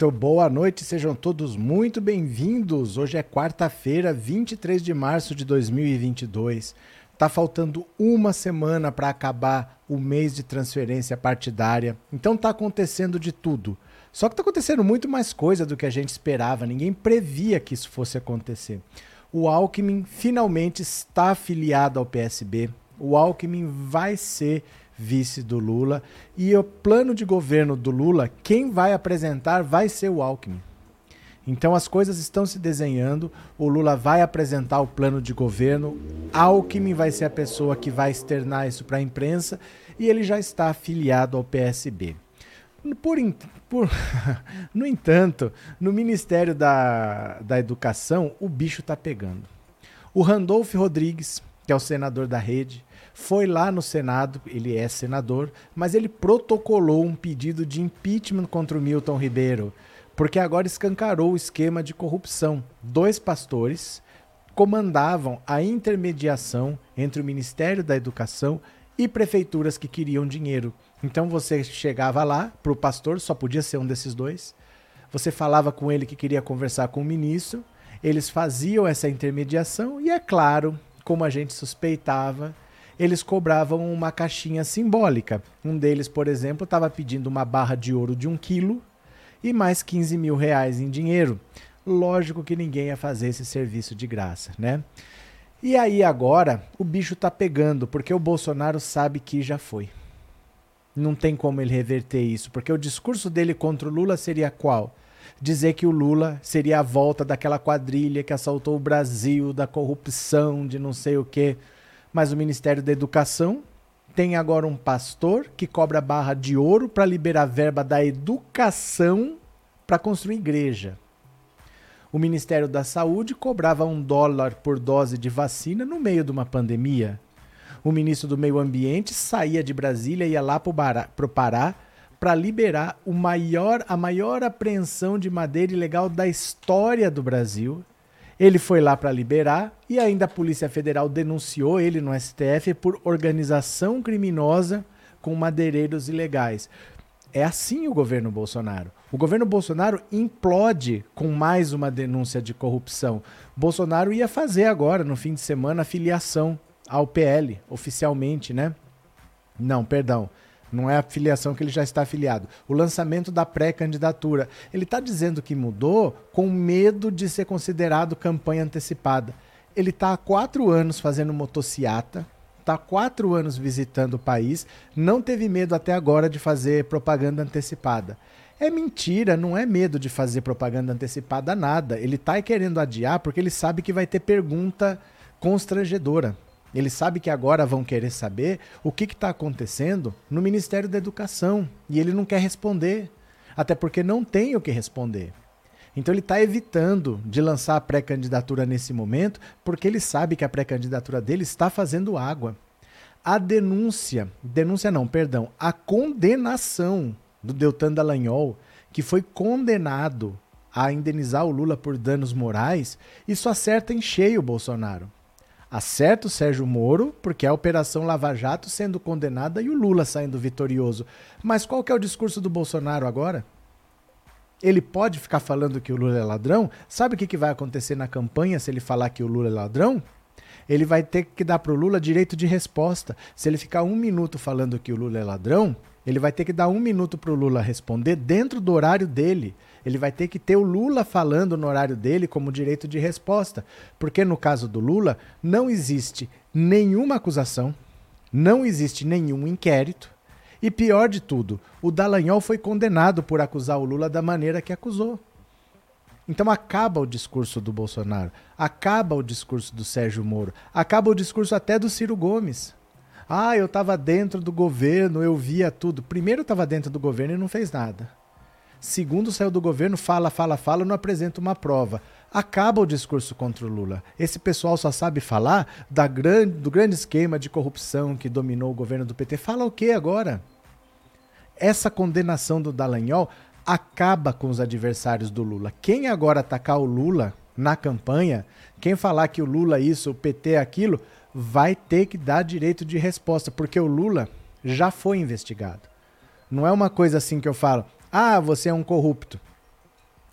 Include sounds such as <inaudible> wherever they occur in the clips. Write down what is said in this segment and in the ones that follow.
Muito boa noite, sejam todos muito bem-vindos. Hoje é quarta-feira, 23 de março de 2022. Tá faltando uma semana para acabar o mês de transferência partidária, então tá acontecendo de tudo. Só que tá acontecendo muito mais coisa do que a gente esperava, ninguém previa que isso fosse acontecer. O Alckmin finalmente está afiliado ao PSB. O Alckmin vai ser vice do Lula. E o plano de governo do Lula, quem vai apresentar vai ser o Alckmin. Então as coisas estão se desenhando. O Lula vai apresentar o plano de governo. Alckmin vai ser a pessoa que vai externar isso para a imprensa e ele já está afiliado ao PSB. Por, por, <laughs> no entanto, no Ministério da, da Educação, o bicho está pegando. O Randolph Rodrigues, que é o senador da rede, foi lá no Senado, ele é senador, mas ele protocolou um pedido de impeachment contra o Milton Ribeiro, porque agora escancarou o esquema de corrupção. Dois pastores comandavam a intermediação entre o Ministério da Educação e prefeituras que queriam dinheiro. Então você chegava lá para o pastor, só podia ser um desses dois. Você falava com ele que queria conversar com o ministro, eles faziam essa intermediação e é claro, como a gente suspeitava, eles cobravam uma caixinha simbólica. Um deles, por exemplo, estava pedindo uma barra de ouro de um quilo e mais 15 mil reais em dinheiro. Lógico que ninguém ia fazer esse serviço de graça, né? E aí agora o bicho tá pegando, porque o Bolsonaro sabe que já foi. Não tem como ele reverter isso, porque o discurso dele contra o Lula seria qual? Dizer que o Lula seria a volta daquela quadrilha que assaltou o Brasil, da corrupção, de não sei o quê. Mas o Ministério da Educação tem agora um pastor que cobra barra de ouro para liberar verba da educação para construir igreja. O Ministério da Saúde cobrava um dólar por dose de vacina no meio de uma pandemia. O ministro do Meio Ambiente saía de Brasília e ia lá para o Pará para liberar maior, a maior apreensão de madeira ilegal da história do Brasil ele foi lá para liberar e ainda a Polícia Federal denunciou ele no STF por organização criminosa com madeireiros ilegais. É assim o governo Bolsonaro. O governo Bolsonaro implode com mais uma denúncia de corrupção. Bolsonaro ia fazer agora, no fim de semana, a filiação ao PL, oficialmente, né? Não, perdão. Não é a filiação que ele já está afiliado. O lançamento da pré-candidatura. Ele está dizendo que mudou com medo de ser considerado campanha antecipada. Ele está há quatro anos fazendo motociata, está há quatro anos visitando o país, não teve medo até agora de fazer propaganda antecipada. É mentira, não é medo de fazer propaganda antecipada nada. Ele está querendo adiar porque ele sabe que vai ter pergunta constrangedora. Ele sabe que agora vão querer saber o que está acontecendo no Ministério da Educação e ele não quer responder, até porque não tem o que responder. Então ele está evitando de lançar a pré-candidatura nesse momento, porque ele sabe que a pré-candidatura dele está fazendo água. A denúncia, denúncia não, perdão, a condenação do Deltan Dallagnol, que foi condenado a indenizar o Lula por danos morais, isso acerta em cheio o Bolsonaro. Acerta o Sérgio Moro, porque a Operação Lava Jato sendo condenada e o Lula saindo vitorioso. Mas qual que é o discurso do Bolsonaro agora? Ele pode ficar falando que o Lula é ladrão? Sabe o que, que vai acontecer na campanha se ele falar que o Lula é ladrão? Ele vai ter que dar para o Lula direito de resposta. Se ele ficar um minuto falando que o Lula é ladrão, ele vai ter que dar um minuto para o Lula responder dentro do horário dele. Ele vai ter que ter o Lula falando no horário dele como direito de resposta. Porque no caso do Lula, não existe nenhuma acusação, não existe nenhum inquérito. E pior de tudo, o Dallagnol foi condenado por acusar o Lula da maneira que acusou. Então acaba o discurso do Bolsonaro, acaba o discurso do Sérgio Moro, acaba o discurso até do Ciro Gomes. Ah, eu estava dentro do governo, eu via tudo. Primeiro, estava dentro do governo e não fez nada. Segundo, saiu do governo, fala, fala, fala, não apresenta uma prova. Acaba o discurso contra o Lula. Esse pessoal só sabe falar da grande, do grande esquema de corrupção que dominou o governo do PT. Fala o que agora? Essa condenação do Dallagnol acaba com os adversários do Lula. Quem agora atacar o Lula na campanha, quem falar que o Lula é isso, o PT é aquilo, vai ter que dar direito de resposta, porque o Lula já foi investigado. Não é uma coisa assim que eu falo, Ah, você é um corrupto.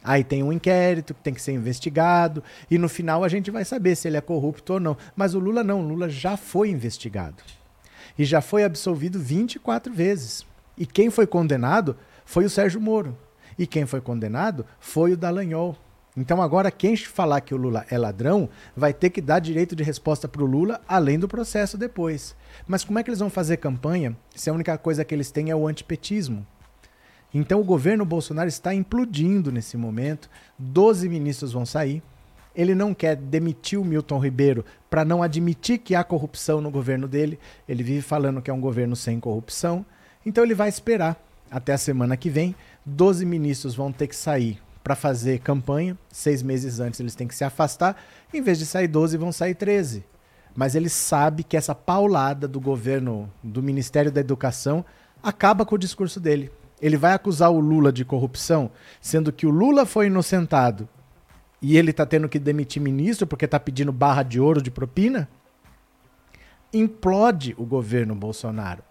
Aí tem um inquérito que tem que ser investigado e no final a gente vai saber se ele é corrupto ou não. Mas o Lula não, o Lula já foi investigado e já foi absolvido 24 vezes. E quem foi condenado foi o Sérgio Moro. E quem foi condenado foi o Dallagnol. Então agora quem falar que o Lula é ladrão vai ter que dar direito de resposta para o Lula além do processo depois. Mas como é que eles vão fazer campanha se a única coisa que eles têm é o antipetismo? Então o governo Bolsonaro está implodindo nesse momento. Doze ministros vão sair. Ele não quer demitir o Milton Ribeiro para não admitir que há corrupção no governo dele. Ele vive falando que é um governo sem corrupção. Então ele vai esperar até a semana que vem. Doze ministros vão ter que sair para fazer campanha. Seis meses antes eles têm que se afastar. Em vez de sair 12, vão sair 13. Mas ele sabe que essa paulada do governo, do Ministério da Educação, acaba com o discurso dele. Ele vai acusar o Lula de corrupção, sendo que o Lula foi inocentado e ele está tendo que demitir ministro porque está pedindo barra de ouro de propina? Implode o governo Bolsonaro.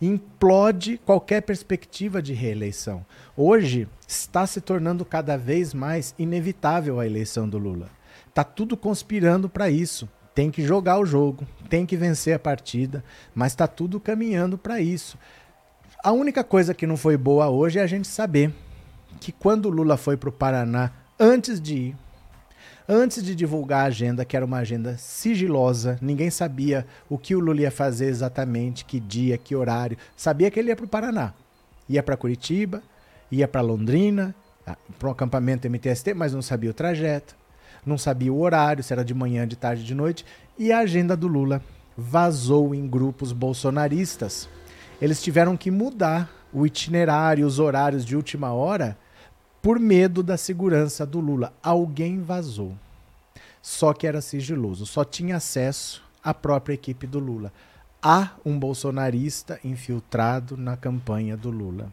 Implode qualquer perspectiva de reeleição. Hoje está se tornando cada vez mais inevitável a eleição do Lula. Está tudo conspirando para isso. Tem que jogar o jogo, tem que vencer a partida, mas está tudo caminhando para isso. A única coisa que não foi boa hoje é a gente saber que quando o Lula foi para o Paraná, antes de ir, antes de divulgar a agenda, que era uma agenda sigilosa, ninguém sabia o que o Lula ia fazer exatamente, que dia, que horário. Sabia que ele ia para o Paraná. Ia para Curitiba, ia para Londrina, ah, para um acampamento MTST, mas não sabia o trajeto, não sabia o horário, se era de manhã, de tarde, de noite. E a agenda do Lula vazou em grupos bolsonaristas eles tiveram que mudar o itinerário, os horários de última hora, por medo da segurança do Lula. Alguém vazou. Só que era sigiloso, só tinha acesso à própria equipe do Lula. Há um bolsonarista infiltrado na campanha do Lula.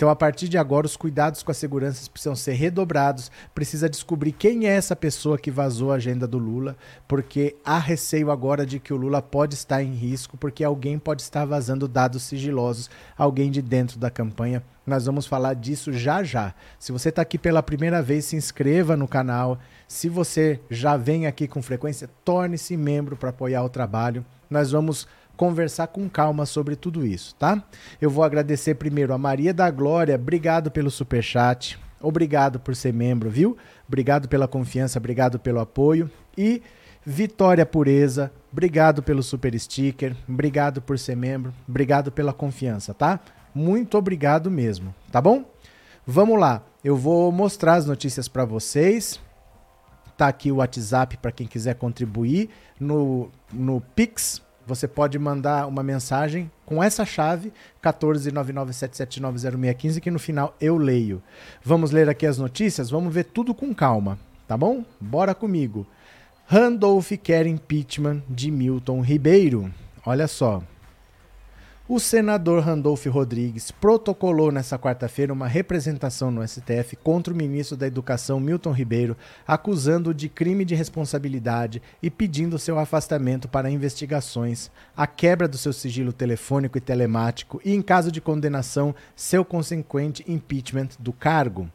Então, a partir de agora, os cuidados com a segurança precisam ser redobrados. Precisa descobrir quem é essa pessoa que vazou a agenda do Lula, porque há receio agora de que o Lula pode estar em risco, porque alguém pode estar vazando dados sigilosos, alguém de dentro da campanha. Nós vamos falar disso já já. Se você está aqui pela primeira vez, se inscreva no canal. Se você já vem aqui com frequência, torne-se membro para apoiar o trabalho. Nós vamos conversar com calma sobre tudo isso, tá? Eu vou agradecer primeiro a Maria da Glória, obrigado pelo super chat. Obrigado por ser membro, viu? Obrigado pela confiança, obrigado pelo apoio e Vitória Pureza, obrigado pelo super sticker, obrigado por ser membro, obrigado pela confiança, tá? Muito obrigado mesmo, tá bom? Vamos lá, eu vou mostrar as notícias para vocês. Tá aqui o WhatsApp para quem quiser contribuir no, no Pix você pode mandar uma mensagem com essa chave, 14997790615, que no final eu leio. Vamos ler aqui as notícias? Vamos ver tudo com calma, tá bom? Bora comigo. Randolph quer impeachment de Milton Ribeiro. Olha só. O senador Randolph Rodrigues protocolou nesta quarta-feira uma representação no STF contra o ministro da Educação Milton Ribeiro, acusando-o de crime de responsabilidade e pedindo seu afastamento para investigações, a quebra do seu sigilo telefônico e telemático e, em caso de condenação, seu consequente impeachment do cargo.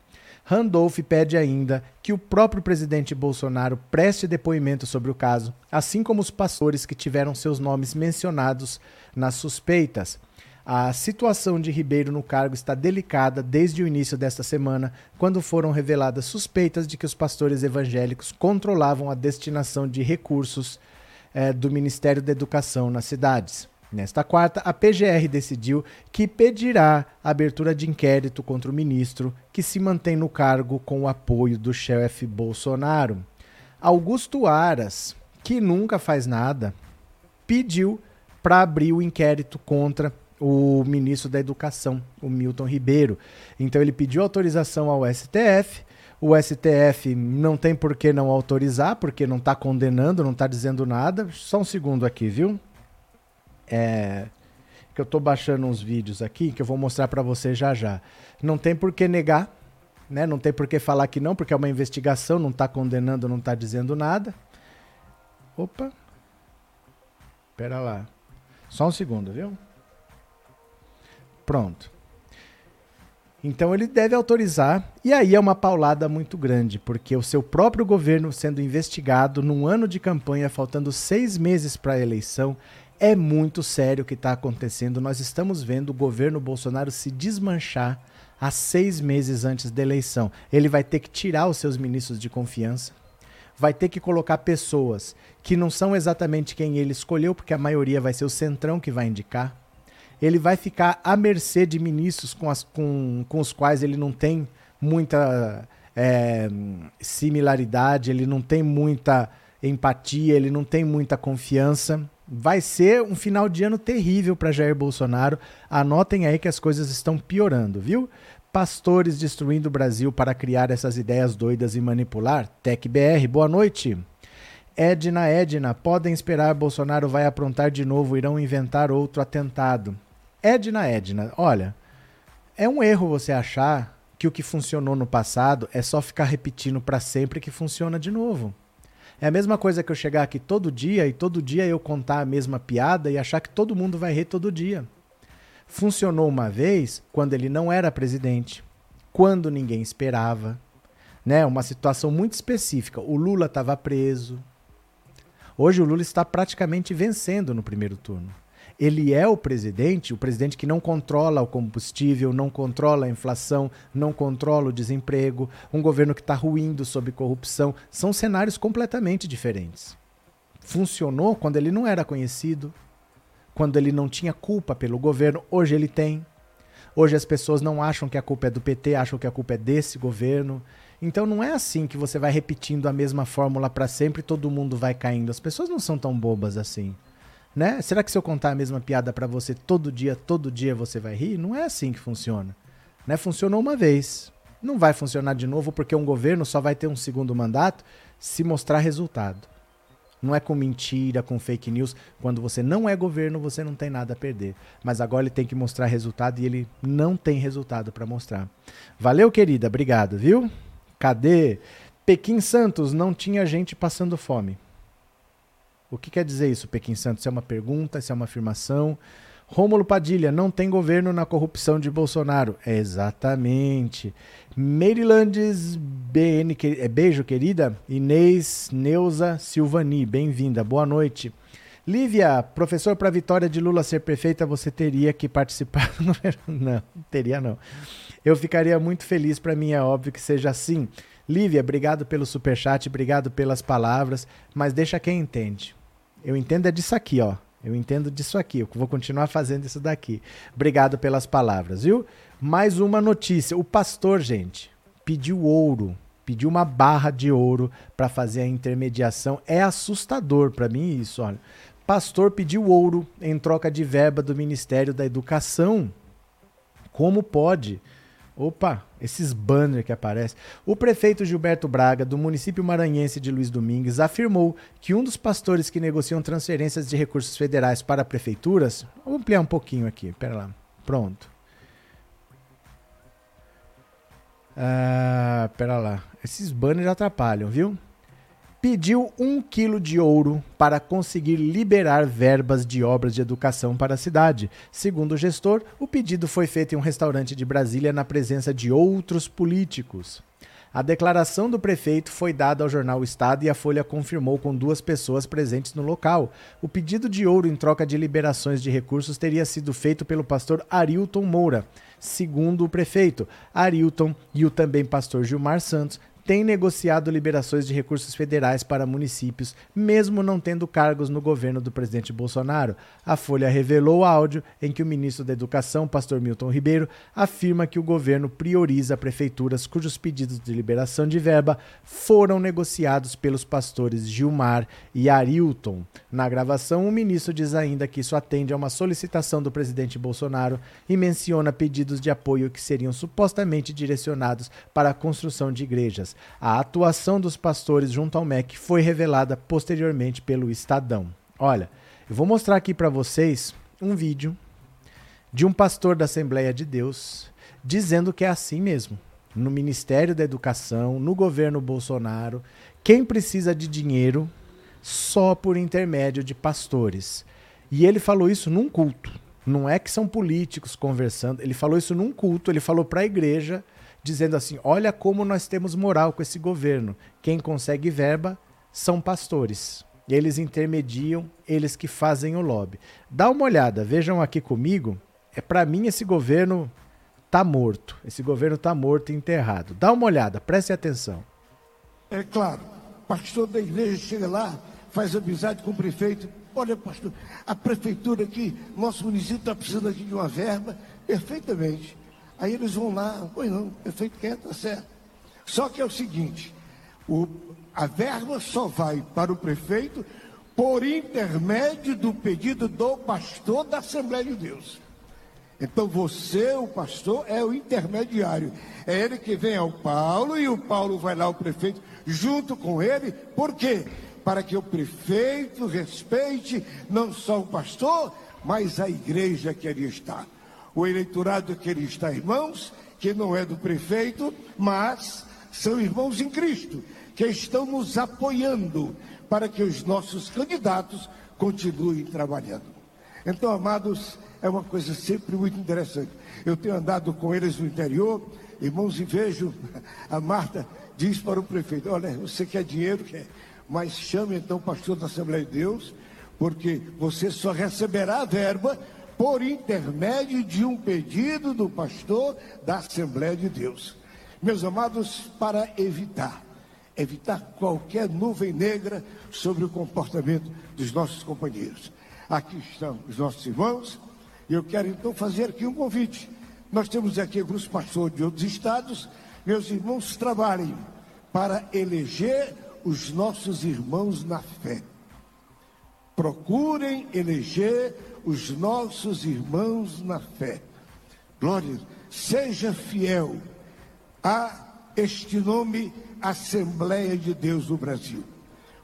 Randolph pede ainda que o próprio presidente Bolsonaro preste depoimento sobre o caso, assim como os pastores que tiveram seus nomes mencionados nas suspeitas. A situação de Ribeiro no cargo está delicada desde o início desta semana, quando foram reveladas suspeitas de que os pastores evangélicos controlavam a destinação de recursos eh, do Ministério da Educação nas cidades. Nesta quarta, a PGR decidiu que pedirá abertura de inquérito contra o ministro, que se mantém no cargo com o apoio do chefe Bolsonaro. Augusto Aras, que nunca faz nada, pediu para abrir o inquérito contra o ministro da Educação, o Milton Ribeiro. Então ele pediu autorização ao STF. O STF não tem por que não autorizar, porque não está condenando, não está dizendo nada. Só um segundo aqui, viu? É, que eu estou baixando uns vídeos aqui que eu vou mostrar para você já já. Não tem por que negar, né? Não tem por que falar que não, porque é uma investigação, não está condenando, não está dizendo nada. Opa. Pera lá. Só um segundo, viu? Pronto. Então ele deve autorizar, e aí é uma paulada muito grande, porque o seu próprio governo sendo investigado num ano de campanha, faltando seis meses para a eleição, é muito sério o que está acontecendo. Nós estamos vendo o governo Bolsonaro se desmanchar há seis meses antes da eleição. Ele vai ter que tirar os seus ministros de confiança, vai ter que colocar pessoas que não são exatamente quem ele escolheu, porque a maioria vai ser o centrão que vai indicar ele vai ficar à mercê de ministros com, as, com, com os quais ele não tem muita é, similaridade, ele não tem muita empatia, ele não tem muita confiança. Vai ser um final de ano terrível para Jair Bolsonaro. Anotem aí que as coisas estão piorando, viu? Pastores destruindo o Brasil para criar essas ideias doidas e manipular. TecBR, boa noite. Edna, Edna, podem esperar Bolsonaro vai aprontar de novo, irão inventar outro atentado. Edna, Edna, olha, é um erro você achar que o que funcionou no passado é só ficar repetindo para sempre que funciona de novo. É a mesma coisa que eu chegar aqui todo dia e todo dia eu contar a mesma piada e achar que todo mundo vai rir todo dia. Funcionou uma vez quando ele não era presidente, quando ninguém esperava, né? Uma situação muito específica. O Lula estava preso. Hoje o Lula está praticamente vencendo no primeiro turno ele é o presidente, o presidente que não controla o combustível, não controla a inflação, não controla o desemprego, um governo que está ruindo sob corrupção. São cenários completamente diferentes. Funcionou quando ele não era conhecido, quando ele não tinha culpa pelo governo, hoje ele tem. Hoje as pessoas não acham que a culpa é do PT, acham que a culpa é desse governo. Então não é assim que você vai repetindo a mesma fórmula para sempre e todo mundo vai caindo. As pessoas não são tão bobas assim né? Será que se eu contar a mesma piada para você todo dia, todo dia você vai rir? Não é assim que funciona. Né? Funcionou uma vez. Não vai funcionar de novo porque um governo só vai ter um segundo mandato se mostrar resultado. Não é com mentira, com fake news. Quando você não é governo, você não tem nada a perder. Mas agora ele tem que mostrar resultado e ele não tem resultado para mostrar. Valeu, querida. Obrigado, viu? Cadê? Pequim Santos não tinha gente passando fome. O que quer dizer isso, Pequim Santos? Isso é uma pergunta, isso é uma afirmação? Rômulo Padilha, não tem governo na corrupção de Bolsonaro. É exatamente. Marylandes BN, é beijo, querida. Inês Neuza Silvani, bem-vinda, boa noite. Lívia, professor, para a vitória de Lula ser perfeita, você teria que participar. <laughs> não, teria não. Eu ficaria muito feliz, para mim é óbvio que seja assim. Lívia, obrigado pelo superchat, obrigado pelas palavras, mas deixa quem entende. Eu entendo é disso aqui, ó. Eu entendo disso aqui. Eu vou continuar fazendo isso daqui. Obrigado pelas palavras, viu? Mais uma notícia. O pastor, gente, pediu ouro, pediu uma barra de ouro para fazer a intermediação. É assustador para mim isso, olha. Pastor pediu ouro em troca de verba do Ministério da Educação. Como pode? Opa, esses banners que aparecem. O prefeito Gilberto Braga, do município maranhense de Luiz Domingues, afirmou que um dos pastores que negociam transferências de recursos federais para prefeituras. Vou ampliar um pouquinho aqui, pera lá. Pronto. Ah, pera lá. Esses banners atrapalham, viu? Pediu um quilo de ouro para conseguir liberar verbas de obras de educação para a cidade. Segundo o gestor, o pedido foi feito em um restaurante de Brasília na presença de outros políticos. A declaração do prefeito foi dada ao jornal Estado e a Folha confirmou com duas pessoas presentes no local. O pedido de ouro em troca de liberações de recursos teria sido feito pelo pastor Arilton Moura. Segundo o prefeito, Arilton e o também pastor Gilmar Santos tem negociado liberações de recursos federais para municípios, mesmo não tendo cargos no governo do presidente Bolsonaro. A Folha revelou áudio em que o ministro da Educação, pastor Milton Ribeiro, afirma que o governo prioriza prefeituras cujos pedidos de liberação de verba foram negociados pelos pastores Gilmar e Arilton. Na gravação, o ministro diz ainda que isso atende a uma solicitação do presidente Bolsonaro e menciona pedidos de apoio que seriam supostamente direcionados para a construção de igrejas. A atuação dos pastores junto ao MEC foi revelada posteriormente pelo Estadão. Olha, eu vou mostrar aqui para vocês um vídeo de um pastor da Assembleia de Deus dizendo que é assim mesmo. No Ministério da Educação, no governo Bolsonaro, quem precisa de dinheiro só por intermédio de pastores. E ele falou isso num culto. Não é que são políticos conversando. Ele falou isso num culto, ele falou para a igreja, dizendo assim: olha como nós temos moral com esse governo. Quem consegue verba são pastores. Eles intermediam, eles que fazem o lobby. Dá uma olhada, vejam aqui comigo. É para mim esse governo tá morto. Esse governo tá morto e enterrado. Dá uma olhada, preste atenção. É claro, pastor da igreja chega lá, faz amizade com o prefeito. Olha, pastor, a prefeitura aqui, nosso município está precisando aqui de uma verba, perfeitamente. Aí eles vão lá, pois não, prefeito quer, tá certo. Só que é o seguinte, o, a verba só vai para o prefeito por intermédio do pedido do pastor da Assembleia de Deus. Então você, o pastor, é o intermediário. É ele que vem ao Paulo e o Paulo vai lá ao prefeito junto com ele. Por quê? Para que o prefeito respeite não só o pastor, mas a igreja que ali está. O eleitorado que ali está, irmãos, que não é do prefeito, mas são irmãos em Cristo, que estão nos apoiando para que os nossos candidatos continuem trabalhando. Então, amados, é uma coisa sempre muito interessante. Eu tenho andado com eles no interior, irmãos, e vejo a Marta diz para o prefeito: Olha, você quer dinheiro, quer, mas chame então o pastor da Assembleia de Deus, porque você só receberá a verba por intermédio de um pedido do pastor da Assembleia de Deus. Meus amados, para evitar, evitar qualquer nuvem negra sobre o comportamento dos nossos companheiros. Aqui estão os nossos irmãos, e eu quero então fazer aqui um convite. Nós temos aqui alguns pastores de outros estados, meus irmãos, trabalhem para eleger os nossos irmãos na fé. Procurem eleger os nossos irmãos na fé. Glória, seja fiel a este nome Assembleia de Deus do Brasil.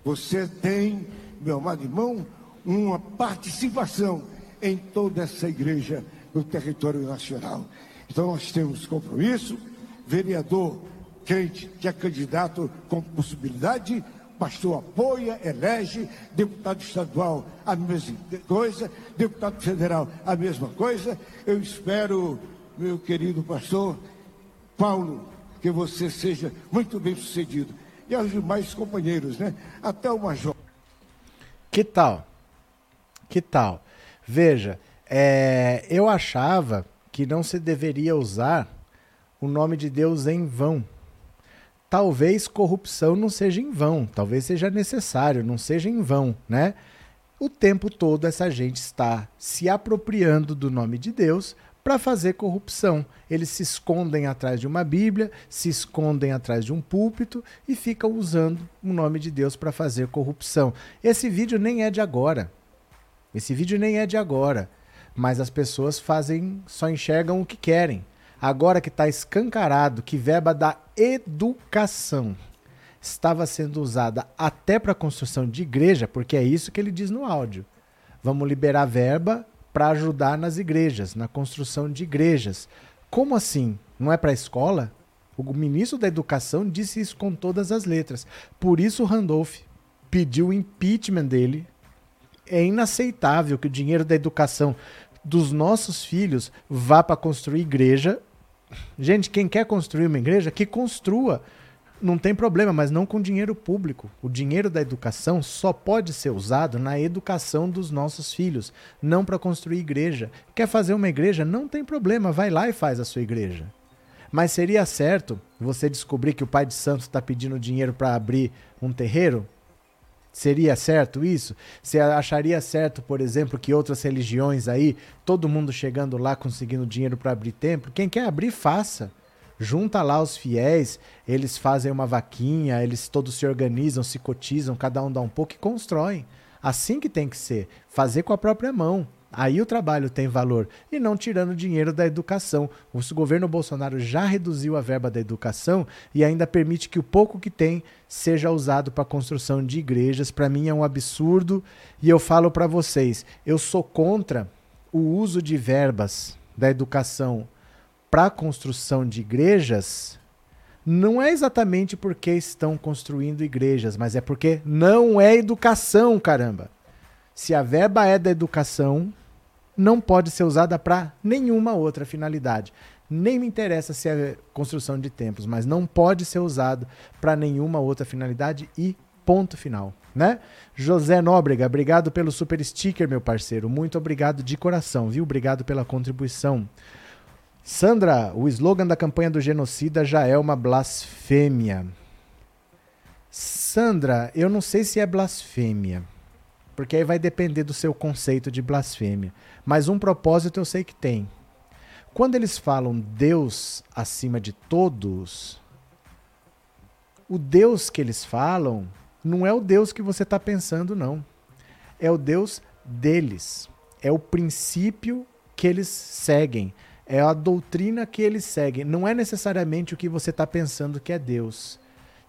Você tem, meu amado irmão, uma participação em toda essa igreja no território nacional. Então nós temos compromisso, vereador crente que é candidato com possibilidade, pastor apoia, elege, deputado estadual a mesma coisa, deputado federal a mesma coisa. Eu espero, meu querido pastor Paulo, que você seja muito bem sucedido. E aos demais companheiros, né? Até o major. Que tal? Que tal? Veja, é, eu achava que não se deveria usar o nome de Deus em vão. Talvez corrupção não seja em vão, talvez seja necessário, não seja em vão, né? O tempo todo essa gente está se apropriando do nome de Deus para fazer corrupção. Eles se escondem atrás de uma Bíblia, se escondem atrás de um púlpito e ficam usando o nome de Deus para fazer corrupção. Esse vídeo nem é de agora. Esse vídeo nem é de agora, mas as pessoas fazem, só enxergam o que querem. Agora que está escancarado que verba da educação estava sendo usada até para construção de igreja, porque é isso que ele diz no áudio. Vamos liberar verba para ajudar nas igrejas, na construção de igrejas. Como assim? Não é para a escola? O ministro da Educação disse isso com todas as letras. Por isso Randolph pediu o impeachment dele é inaceitável que o dinheiro da educação dos nossos filhos vá para construir igreja. Gente, quem quer construir uma igreja, que construa. Não tem problema, mas não com dinheiro público. O dinheiro da educação só pode ser usado na educação dos nossos filhos, não para construir igreja. Quer fazer uma igreja? Não tem problema, vai lá e faz a sua igreja. Mas seria certo você descobrir que o pai de santo está pedindo dinheiro para abrir um terreiro? Seria certo isso? Você acharia certo, por exemplo, que outras religiões aí, todo mundo chegando lá conseguindo dinheiro para abrir templo? Quem quer abrir, faça. Junta lá os fiéis, eles fazem uma vaquinha, eles todos se organizam, se cotizam, cada um dá um pouco e constroem. Assim que tem que ser, fazer com a própria mão. Aí o trabalho tem valor e não tirando dinheiro da educação. O governo Bolsonaro já reduziu a verba da educação e ainda permite que o pouco que tem seja usado para a construção de igrejas. Para mim é um absurdo e eu falo para vocês, eu sou contra o uso de verbas da educação para a construção de igrejas. Não é exatamente porque estão construindo igrejas, mas é porque não é educação, caramba. Se a verba é da educação, não pode ser usada para nenhuma outra finalidade. Nem me interessa se é construção de templos, mas não pode ser usado para nenhuma outra finalidade e ponto final, né? José Nóbrega, obrigado pelo super sticker, meu parceiro. Muito obrigado de coração, viu? Obrigado pela contribuição. Sandra, o slogan da campanha do genocida já é uma blasfêmia. Sandra, eu não sei se é blasfêmia, porque aí vai depender do seu conceito de blasfêmia. Mas um propósito eu sei que tem. Quando eles falam Deus acima de todos, o Deus que eles falam não é o Deus que você está pensando, não. É o Deus deles. É o princípio que eles seguem é a doutrina que eles seguem. Não é necessariamente o que você está pensando que é Deus.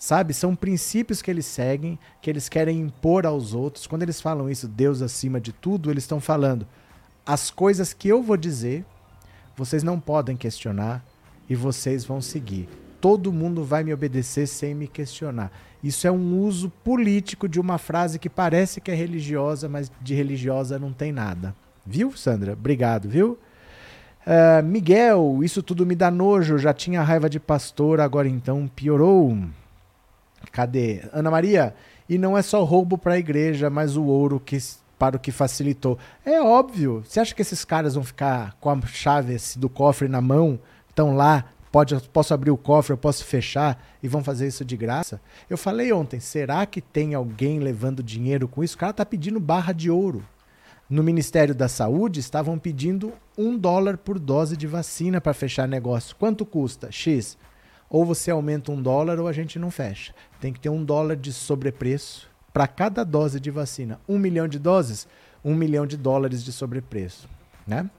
Sabe? São princípios que eles seguem, que eles querem impor aos outros. Quando eles falam isso, Deus acima de tudo, eles estão falando as coisas que eu vou dizer, vocês não podem questionar e vocês vão seguir. Todo mundo vai me obedecer sem me questionar. Isso é um uso político de uma frase que parece que é religiosa, mas de religiosa não tem nada. Viu, Sandra? Obrigado, viu? Uh, Miguel, isso tudo me dá nojo. Já tinha raiva de pastor, agora então piorou. Cadê? Ana Maria, e não é só roubo para a igreja, mas o ouro que para o que facilitou. É óbvio. Você acha que esses caras vão ficar com a chave do cofre na mão? Estão lá, pode, posso abrir o cofre, eu posso fechar e vão fazer isso de graça? Eu falei ontem, será que tem alguém levando dinheiro com isso? O cara tá pedindo barra de ouro no Ministério da Saúde estavam pedindo um dólar por dose de vacina para fechar negócio. Quanto custa? X. Ou você aumenta um dólar ou a gente não fecha. Tem que ter um dólar de sobrepreço para cada dose de vacina. Um milhão de doses, um milhão de dólares de sobrepreço. Né?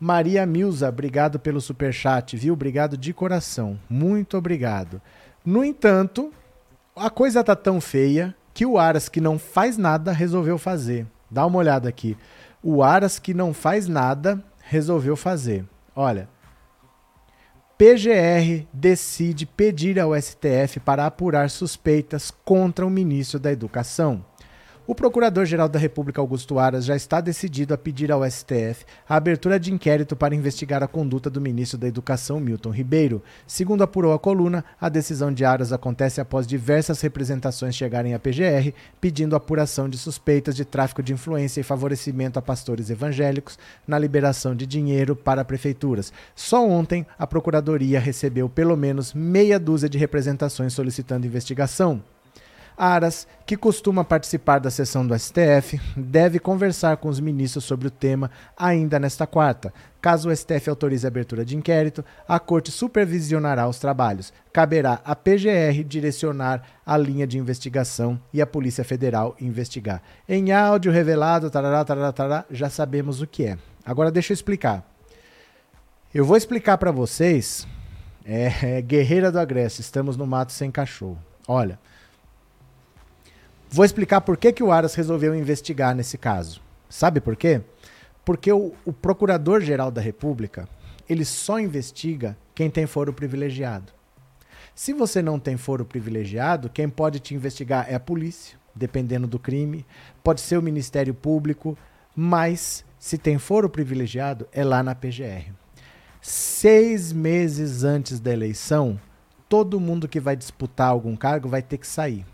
Maria Milza, obrigado pelo super chat, viu? Obrigado de coração. Muito obrigado. No entanto, a coisa tá tão feia que o Aras, que não faz nada, resolveu fazer. Dá uma olhada aqui. O Aras, que não faz nada, resolveu fazer. Olha. PGR decide pedir ao STF para apurar suspeitas contra o ministro da Educação. O Procurador-Geral da República, Augusto Aras, já está decidido a pedir ao STF a abertura de inquérito para investigar a conduta do ministro da Educação, Milton Ribeiro. Segundo apurou a coluna, a decisão de Aras acontece após diversas representações chegarem à PGR pedindo apuração de suspeitas de tráfico de influência e favorecimento a pastores evangélicos na liberação de dinheiro para prefeituras. Só ontem, a Procuradoria recebeu pelo menos meia dúzia de representações solicitando investigação. Aras, que costuma participar da sessão do STF, deve conversar com os ministros sobre o tema ainda nesta quarta. Caso o STF autorize a abertura de inquérito, a Corte supervisionará os trabalhos. Caberá à PGR direcionar a linha de investigação e a Polícia Federal investigar. Em áudio revelado, tarará, tarará, tarará, já sabemos o que é. Agora deixa eu explicar. Eu vou explicar para vocês. É, é, Guerreira do Agreste, estamos no mato sem cachorro. Olha, Vou explicar por que, que o Aras resolveu investigar nesse caso. Sabe por quê? Porque o, o Procurador-Geral da República ele só investiga quem tem foro privilegiado. Se você não tem foro privilegiado, quem pode te investigar é a polícia, dependendo do crime, pode ser o Ministério Público, mas se tem foro privilegiado, é lá na PGR. Seis meses antes da eleição, todo mundo que vai disputar algum cargo vai ter que sair.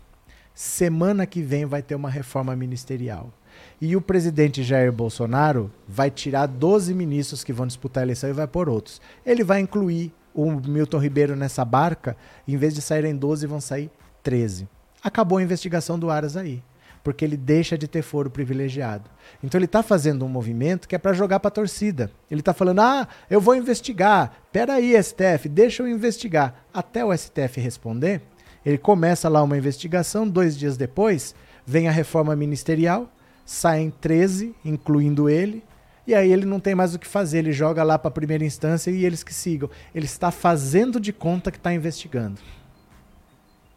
Semana que vem vai ter uma reforma ministerial. E o presidente Jair Bolsonaro vai tirar 12 ministros que vão disputar a eleição e vai por outros. Ele vai incluir o Milton Ribeiro nessa barca, em vez de saírem 12, vão sair 13. Acabou a investigação do Aras aí, porque ele deixa de ter foro privilegiado. Então ele está fazendo um movimento que é para jogar para a torcida. Ele está falando: ah, eu vou investigar. Peraí, STF, deixa eu investigar. Até o STF responder, ele começa lá uma investigação, dois dias depois vem a reforma ministerial, saem 13, incluindo ele, e aí ele não tem mais o que fazer, ele joga lá para a primeira instância e eles que sigam. Ele está fazendo de conta que está investigando.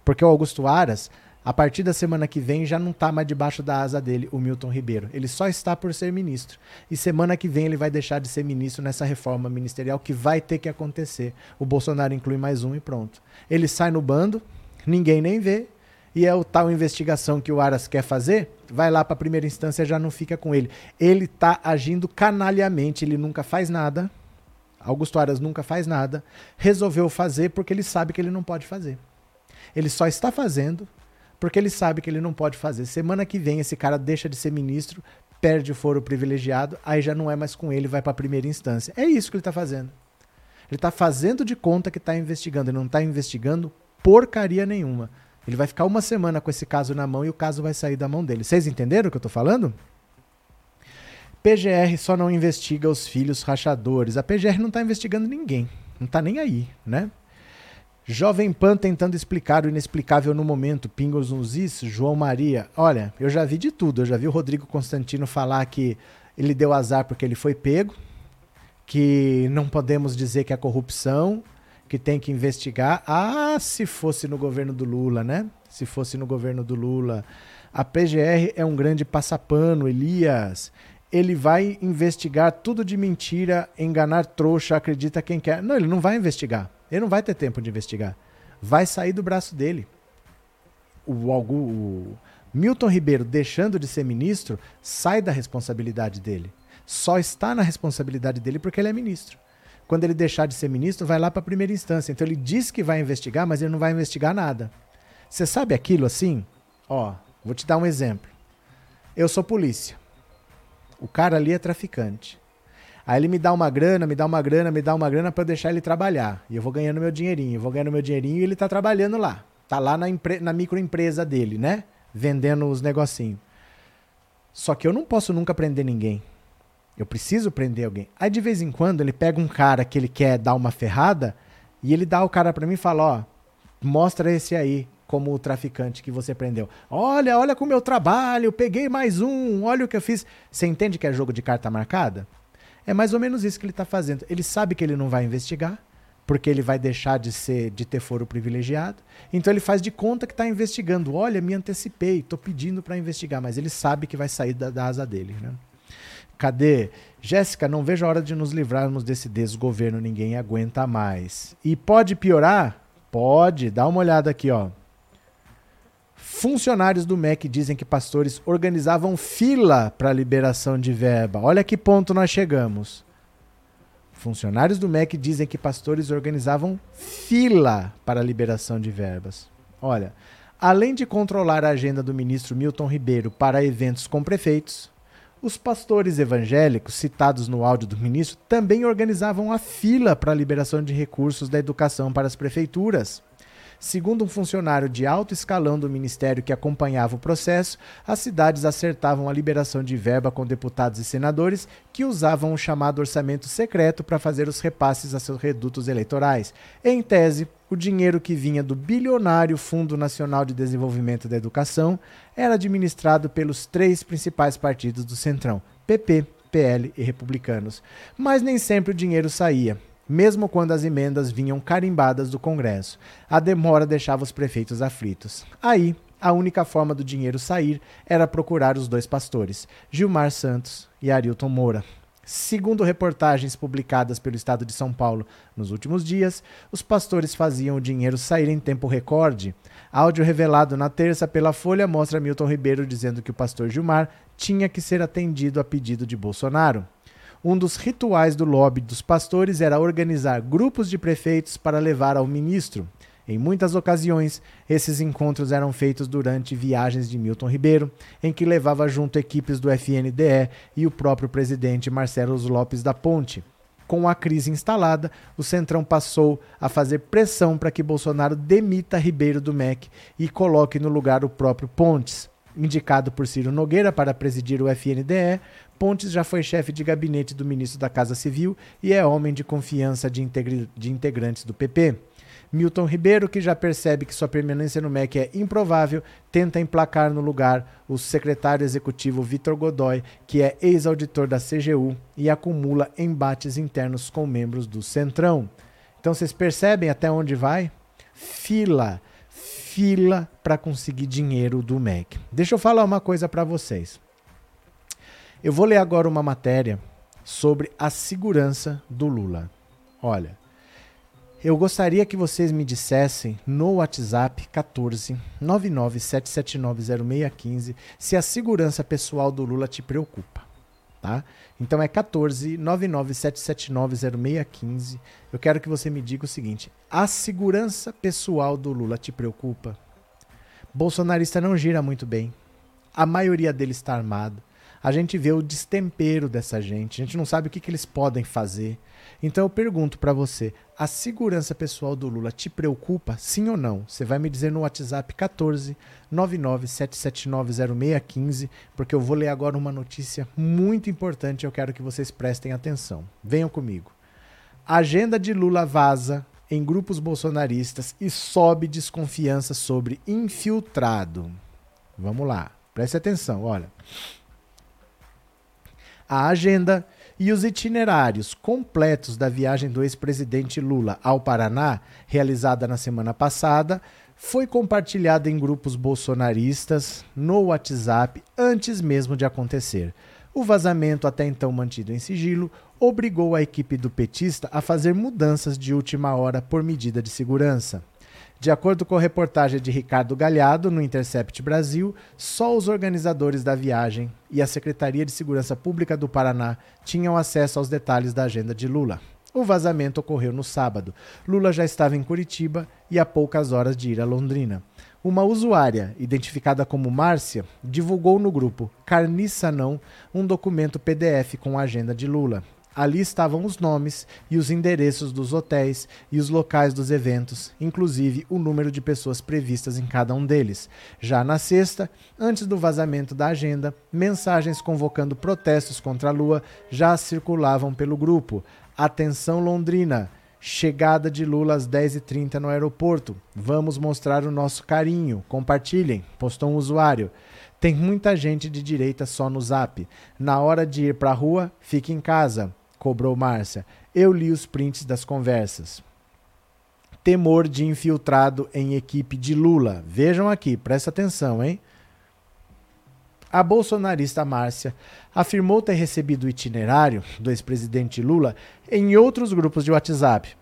Porque o Augusto Aras, a partir da semana que vem, já não está mais debaixo da asa dele, o Milton Ribeiro. Ele só está por ser ministro. E semana que vem ele vai deixar de ser ministro nessa reforma ministerial que vai ter que acontecer. O Bolsonaro inclui mais um e pronto. Ele sai no bando, ninguém nem vê, e é o tal investigação que o Aras quer fazer, vai lá para a primeira instância já não fica com ele. Ele está agindo canalhamente, ele nunca faz nada. Augusto Aras nunca faz nada. Resolveu fazer porque ele sabe que ele não pode fazer. Ele só está fazendo porque ele sabe que ele não pode fazer. Semana que vem esse cara deixa de ser ministro, perde o foro privilegiado, aí já não é mais com ele, vai para a primeira instância. É isso que ele está fazendo. Ele está fazendo de conta que está investigando, ele não está investigando porcaria nenhuma. Ele vai ficar uma semana com esse caso na mão e o caso vai sair da mão dele. Vocês entenderam o que eu estou falando? PGR só não investiga os filhos rachadores. A PGR não está investigando ninguém. Não está nem aí, né? Jovem Pan tentando explicar o inexplicável no momento. Pingos nos João Maria. Olha, eu já vi de tudo. Eu já vi o Rodrigo Constantino falar que ele deu azar porque ele foi pego, que não podemos dizer que é corrupção, que tem que investigar. Ah, se fosse no governo do Lula, né? Se fosse no governo do Lula. A PGR é um grande passapano, Elias. Ele vai investigar tudo de mentira, enganar trouxa, acredita quem quer. Não, ele não vai investigar. Ele não vai ter tempo de investigar. Vai sair do braço dele. O, o, o Milton Ribeiro, deixando de ser ministro, sai da responsabilidade dele. Só está na responsabilidade dele porque ele é ministro quando ele deixar de ser ministro, vai lá para a primeira instância. Então ele diz que vai investigar, mas ele não vai investigar nada. Você sabe aquilo assim? Ó, vou te dar um exemplo. Eu sou polícia. O cara ali é traficante. Aí ele me dá uma grana, me dá uma grana, me dá uma grana para deixar ele trabalhar. E eu vou ganhando meu dinheirinho, eu vou ganhando meu dinheirinho e ele tá trabalhando lá. Tá lá na, na microempresa dele, né? Vendendo os negocinhos. Só que eu não posso nunca prender ninguém. Eu preciso prender alguém. Aí de vez em quando ele pega um cara que ele quer dar uma ferrada e ele dá o cara para mim e fala: Ó, mostra esse aí como o traficante que você prendeu. Olha, olha com meu trabalho, peguei mais um, olha o que eu fiz. Você entende que é jogo de carta marcada? É mais ou menos isso que ele está fazendo. Ele sabe que ele não vai investigar, porque ele vai deixar de ser de ter foro privilegiado. Então ele faz de conta que está investigando. Olha, me antecipei, estou pedindo para investigar, mas ele sabe que vai sair da, da asa dele. Né? Cadê? Jéssica, não vejo a hora de nos livrarmos desse desgoverno, ninguém aguenta mais. E pode piorar? Pode, dá uma olhada aqui, ó. Funcionários do MEC dizem que pastores organizavam fila para liberação de verba. Olha que ponto nós chegamos. Funcionários do MEC dizem que pastores organizavam fila para liberação de verbas. Olha, além de controlar a agenda do ministro Milton Ribeiro para eventos com prefeitos, os pastores evangélicos, citados no áudio do ministro, também organizavam a fila para a liberação de recursos da educação para as prefeituras. Segundo um funcionário de alto escalão do ministério que acompanhava o processo, as cidades acertavam a liberação de verba com deputados e senadores que usavam o chamado orçamento secreto para fazer os repasses a seus redutos eleitorais. Em tese, o dinheiro que vinha do bilionário Fundo Nacional de Desenvolvimento da Educação era administrado pelos três principais partidos do Centrão: PP, PL e Republicanos. Mas nem sempre o dinheiro saía mesmo quando as emendas vinham carimbadas do Congresso. A demora deixava os prefeitos aflitos. Aí, a única forma do dinheiro sair era procurar os dois pastores, Gilmar Santos e Arilton Moura. Segundo reportagens publicadas pelo Estado de São Paulo nos últimos dias, os pastores faziam o dinheiro sair em tempo recorde. Áudio revelado na terça pela Folha mostra Milton Ribeiro dizendo que o pastor Gilmar tinha que ser atendido a pedido de Bolsonaro. Um dos rituais do lobby dos pastores era organizar grupos de prefeitos para levar ao ministro. Em muitas ocasiões, esses encontros eram feitos durante viagens de Milton Ribeiro, em que levava junto equipes do FNDE e o próprio presidente Marcelo Lopes da Ponte. Com a crise instalada, o Centrão passou a fazer pressão para que Bolsonaro demita Ribeiro do MEC e coloque no lugar o próprio Pontes. Indicado por Ciro Nogueira para presidir o FNDE, Pontes já foi chefe de gabinete do ministro da Casa Civil e é homem de confiança de, de integrantes do PP. Milton Ribeiro, que já percebe que sua permanência no MEC é improvável, tenta emplacar no lugar o secretário executivo Vitor Godoy, que é ex-auditor da CGU e acumula embates internos com membros do Centrão. Então vocês percebem até onde vai? Fila, fila para conseguir dinheiro do MEC. Deixa eu falar uma coisa para vocês. Eu vou ler agora uma matéria sobre a segurança do Lula. Olha, Eu gostaria que vocês me dissessem no WhatsApp 14 997790615 se a segurança pessoal do Lula te preocupa, tá? Então é 14 997790615. Eu quero que você me diga o seguinte: a segurança pessoal do Lula te preocupa? Bolsonarista não gira muito bem. A maioria dele está armado. A gente vê o destempero dessa gente. A gente não sabe o que, que eles podem fazer. Então eu pergunto para você: a segurança pessoal do Lula te preocupa, sim ou não? Você vai me dizer no WhatsApp 14 997790615, porque eu vou ler agora uma notícia muito importante. Eu quero que vocês prestem atenção. Venham comigo. A agenda de Lula vaza em grupos bolsonaristas e sobe desconfiança sobre infiltrado. Vamos lá, preste atenção, olha. A agenda e os itinerários completos da viagem do ex-presidente Lula ao Paraná, realizada na semana passada, foi compartilhada em grupos bolsonaristas no WhatsApp antes mesmo de acontecer. O vazamento, até então mantido em sigilo, obrigou a equipe do petista a fazer mudanças de última hora por medida de segurança. De acordo com a reportagem de Ricardo Galhardo no Intercept Brasil, só os organizadores da viagem e a Secretaria de Segurança Pública do Paraná tinham acesso aos detalhes da agenda de Lula. O vazamento ocorreu no sábado. Lula já estava em Curitiba e a poucas horas de ir a Londrina. Uma usuária, identificada como Márcia, divulgou no grupo Carniça Não um documento PDF com a agenda de Lula. Ali estavam os nomes e os endereços dos hotéis e os locais dos eventos, inclusive o número de pessoas previstas em cada um deles. Já na sexta, antes do vazamento da agenda, mensagens convocando protestos contra a Lua já circulavam pelo grupo. Atenção Londrina! Chegada de Lula às 10h30 no aeroporto. Vamos mostrar o nosso carinho. Compartilhem, postou um usuário. Tem muita gente de direita só no zap. Na hora de ir pra rua, fique em casa, cobrou Márcia. Eu li os prints das conversas. Temor de infiltrado em equipe de Lula. Vejam aqui, presta atenção, hein? A bolsonarista Márcia afirmou ter recebido o itinerário do ex-presidente Lula em outros grupos de WhatsApp.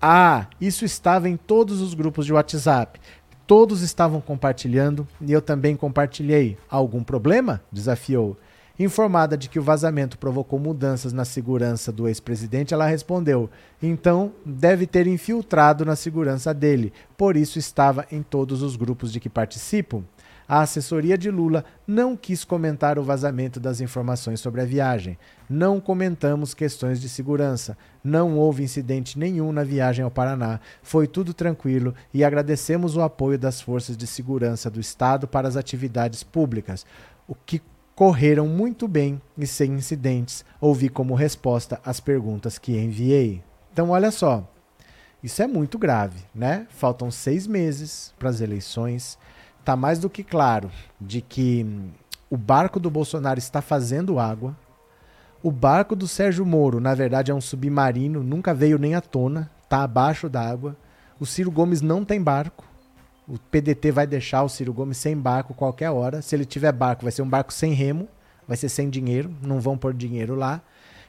Ah, isso estava em todos os grupos de WhatsApp. Todos estavam compartilhando e eu também compartilhei. Algum problema? desafiou. Informada de que o vazamento provocou mudanças na segurança do ex-presidente, ela respondeu: então deve ter infiltrado na segurança dele, por isso estava em todos os grupos de que participo a assessoria de Lula não quis comentar o vazamento das informações sobre a viagem. Não comentamos questões de segurança. Não houve incidente nenhum na viagem ao Paraná. Foi tudo tranquilo e agradecemos o apoio das forças de segurança do Estado para as atividades públicas, o que correram muito bem e sem incidentes. Ouvi como resposta as perguntas que enviei. Então, olha só. Isso é muito grave, né? Faltam seis meses para as eleições está mais do que claro de que o barco do Bolsonaro está fazendo água. O barco do Sérgio Moro, na verdade, é um submarino, nunca veio nem à tona, está abaixo d'água. O Ciro Gomes não tem barco. O PDT vai deixar o Ciro Gomes sem barco qualquer hora. Se ele tiver barco, vai ser um barco sem remo, vai ser sem dinheiro, não vão pôr dinheiro lá.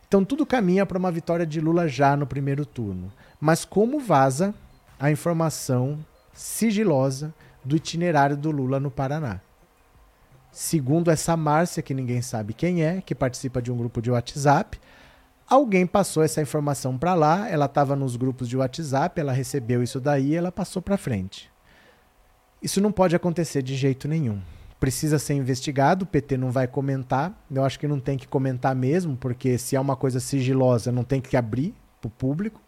Então tudo caminha para uma vitória de Lula já no primeiro turno. Mas como vaza a informação sigilosa do itinerário do Lula no Paraná. Segundo essa Márcia, que ninguém sabe quem é, que participa de um grupo de WhatsApp, alguém passou essa informação para lá, ela estava nos grupos de WhatsApp, ela recebeu isso daí ela passou para frente. Isso não pode acontecer de jeito nenhum. Precisa ser investigado, o PT não vai comentar. Eu acho que não tem que comentar mesmo, porque se é uma coisa sigilosa, não tem que abrir para o público